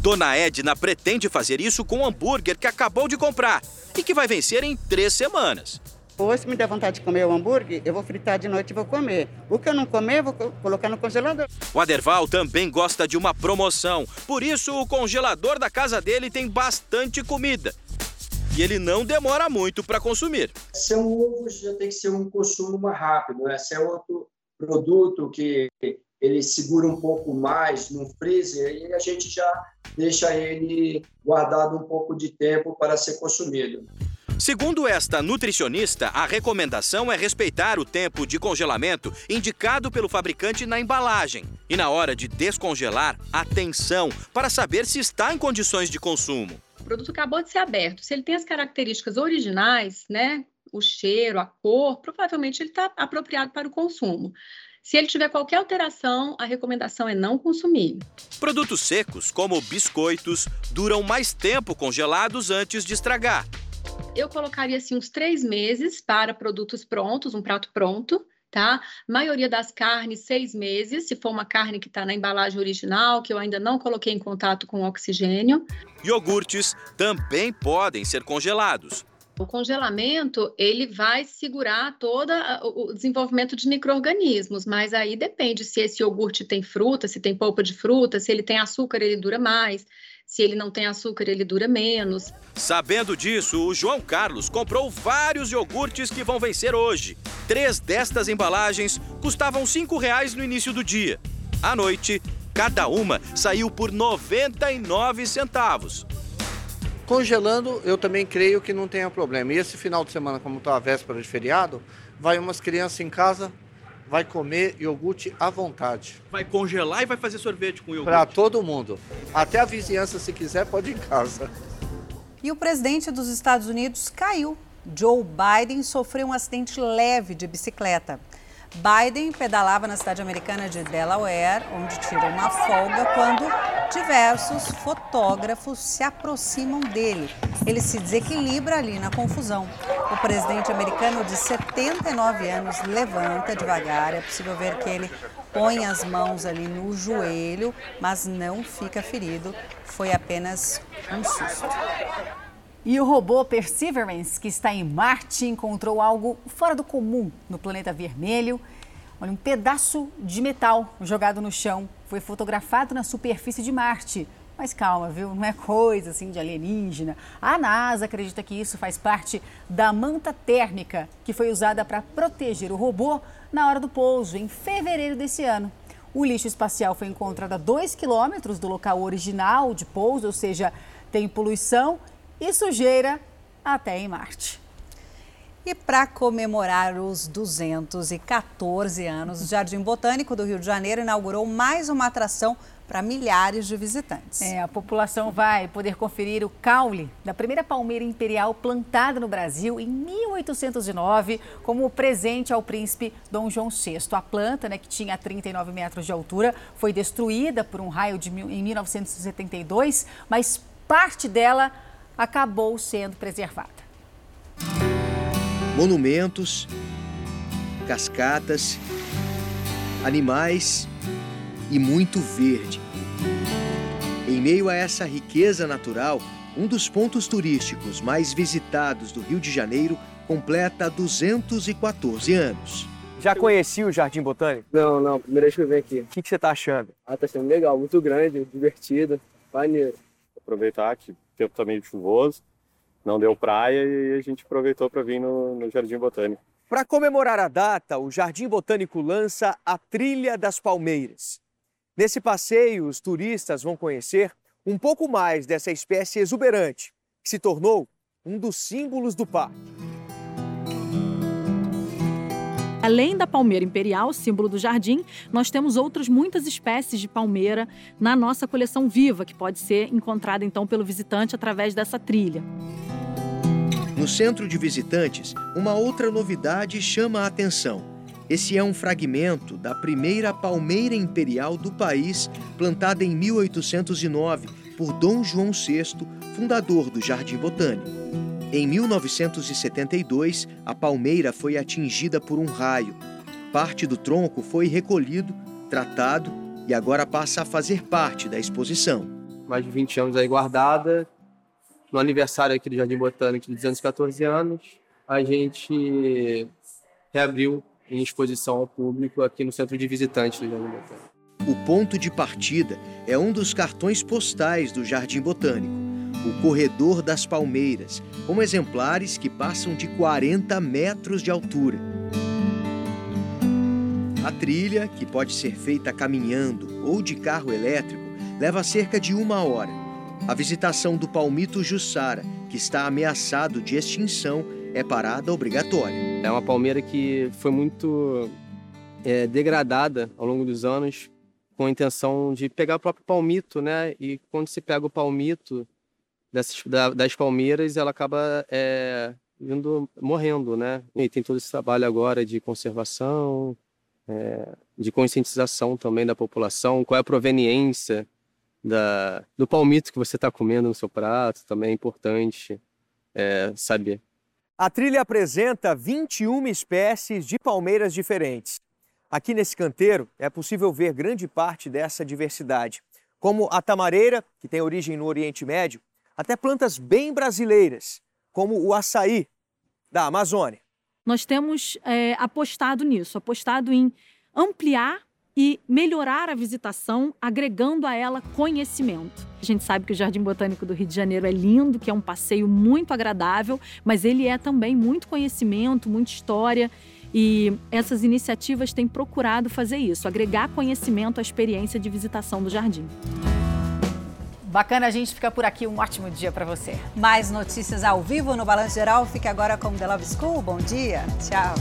Dona Edna pretende fazer isso com o hambúrguer que acabou de comprar e que vai vencer em três semanas. Hoje, se me der vontade de comer o hambúrguer, eu vou fritar de noite e vou comer. O que eu não comer, eu vou colocar no congelador. O Aderval também gosta de uma promoção. Por isso, o congelador da casa dele tem bastante comida. E ele não demora muito para consumir. São ovos, já tem que ser um consumo mais rápido. Né? Se é outro produto que ele segura um pouco mais no freezer e a gente já deixa ele guardado um pouco de tempo para ser consumido. Segundo esta nutricionista, a recomendação é respeitar o tempo de congelamento indicado pelo fabricante na embalagem. E na hora de descongelar, atenção para saber se está em condições de consumo. O produto acabou de ser aberto. Se ele tem as características originais, né, o cheiro, a cor, provavelmente ele está apropriado para o consumo. Se ele tiver qualquer alteração, a recomendação é não consumir. Produtos secos, como biscoitos, duram mais tempo congelados antes de estragar eu colocaria assim uns três meses para produtos prontos, um prato pronto, tá? Maioria das carnes, seis meses, se for uma carne que está na embalagem original, que eu ainda não coloquei em contato com oxigênio. Iogurtes também podem ser congelados. O congelamento, ele vai segurar todo o desenvolvimento de micro-organismos, mas aí depende se esse iogurte tem fruta, se tem polpa de fruta, se ele tem açúcar, ele dura mais. Se ele não tem açúcar, ele dura menos. Sabendo disso, o João Carlos comprou vários iogurtes que vão vencer hoje. Três destas embalagens custavam R$ reais no início do dia. À noite, cada uma saiu por 99 centavos. Congelando, eu também creio que não tenha problema. E esse final de semana, como está a véspera de feriado, vai umas crianças em casa vai comer iogurte à vontade. Vai congelar e vai fazer sorvete com iogurte? Para todo mundo. Até a vizinhança, se quiser, pode ir em casa. E o presidente dos Estados Unidos caiu. Joe Biden sofreu um acidente leve de bicicleta. Biden pedalava na cidade americana de Delaware, onde tirou uma folga, quando diversos fotógrafos se aproximam dele. Ele se desequilibra ali na confusão. O presidente americano de 79 anos levanta devagar. É possível ver que ele põe as mãos ali no joelho, mas não fica ferido. Foi apenas um susto. E o robô Perseverance, que está em Marte, encontrou algo fora do comum no planeta vermelho. Olha, um pedaço de metal jogado no chão foi fotografado na superfície de Marte. Mas calma, viu? Não é coisa assim de alienígena. A NASA acredita que isso faz parte da manta térmica que foi usada para proteger o robô na hora do pouso, em fevereiro desse ano. O lixo espacial foi encontrado a 2 quilômetros do local original de pouso, ou seja, tem poluição e sujeira até em Marte. E para comemorar os 214 anos, o Jardim Botânico do Rio de Janeiro inaugurou mais uma atração para milhares de visitantes. É, a população vai poder conferir o caule da primeira palmeira imperial plantada no Brasil em 1809 como presente ao príncipe Dom João VI. A planta, né, que tinha 39 metros de altura, foi destruída por um raio de em 1972, mas parte dela acabou sendo preservada monumentos, cascatas, animais e muito verde. Em meio a essa riqueza natural, um dos pontos turísticos mais visitados do Rio de Janeiro completa 214 anos. Já conheci o Jardim Botânico? Não, não, primeira vez que eu venho aqui. O que, que você está achando? Ah, tá sendo legal, muito grande, divertido, maneiro. Aproveitar que tempo está meio chuvoso, não deu praia e a gente aproveitou para vir no, no Jardim Botânico. Para comemorar a data, o Jardim Botânico lança a Trilha das Palmeiras. Nesse passeio, os turistas vão conhecer um pouco mais dessa espécie exuberante, que se tornou um dos símbolos do parque. Além da palmeira imperial, símbolo do jardim, nós temos outras muitas espécies de palmeira na nossa coleção viva, que pode ser encontrada então pelo visitante através dessa trilha. No centro de visitantes, uma outra novidade chama a atenção. Esse é um fragmento da primeira palmeira imperial do país, plantada em 1809 por Dom João VI, fundador do Jardim Botânico. Em 1972, a palmeira foi atingida por um raio. Parte do tronco foi recolhido, tratado e agora passa a fazer parte da exposição. Mais de 20 anos aí guardada, no aniversário aqui do Jardim Botânico de 214 anos, a gente reabriu em exposição ao público aqui no centro de visitantes do Jardim Botânico. O ponto de partida é um dos cartões postais do Jardim Botânico, o Corredor das Palmeiras, com exemplares que passam de 40 metros de altura. A trilha, que pode ser feita caminhando ou de carro elétrico, leva cerca de uma hora a visitação do palmito jussara, que está ameaçado de extinção, é parada obrigatória. É uma palmeira que foi muito é, degradada ao longo dos anos, com a intenção de pegar o próprio palmito, né? E quando se pega o palmito dessas, da, das palmeiras, ela acaba é, indo, morrendo, né? E tem todo esse trabalho agora de conservação, é, de conscientização também da população, qual é a proveniência da, do palmito que você está comendo no seu prato, também é importante é, saber. A trilha apresenta 21 espécies de palmeiras diferentes. Aqui nesse canteiro é possível ver grande parte dessa diversidade, como a tamareira, que tem origem no Oriente Médio, até plantas bem brasileiras, como o açaí, da Amazônia. Nós temos é, apostado nisso, apostado em ampliar e melhorar a visitação, agregando a ela conhecimento. A gente sabe que o Jardim Botânico do Rio de Janeiro é lindo, que é um passeio muito agradável, mas ele é também muito conhecimento, muita história. E essas iniciativas têm procurado fazer isso, agregar conhecimento à experiência de visitação do jardim. Bacana, a gente fica por aqui. Um ótimo dia para você. Mais notícias ao vivo no Balanço Geral. Fique agora com The Love School. Bom dia. Tchau.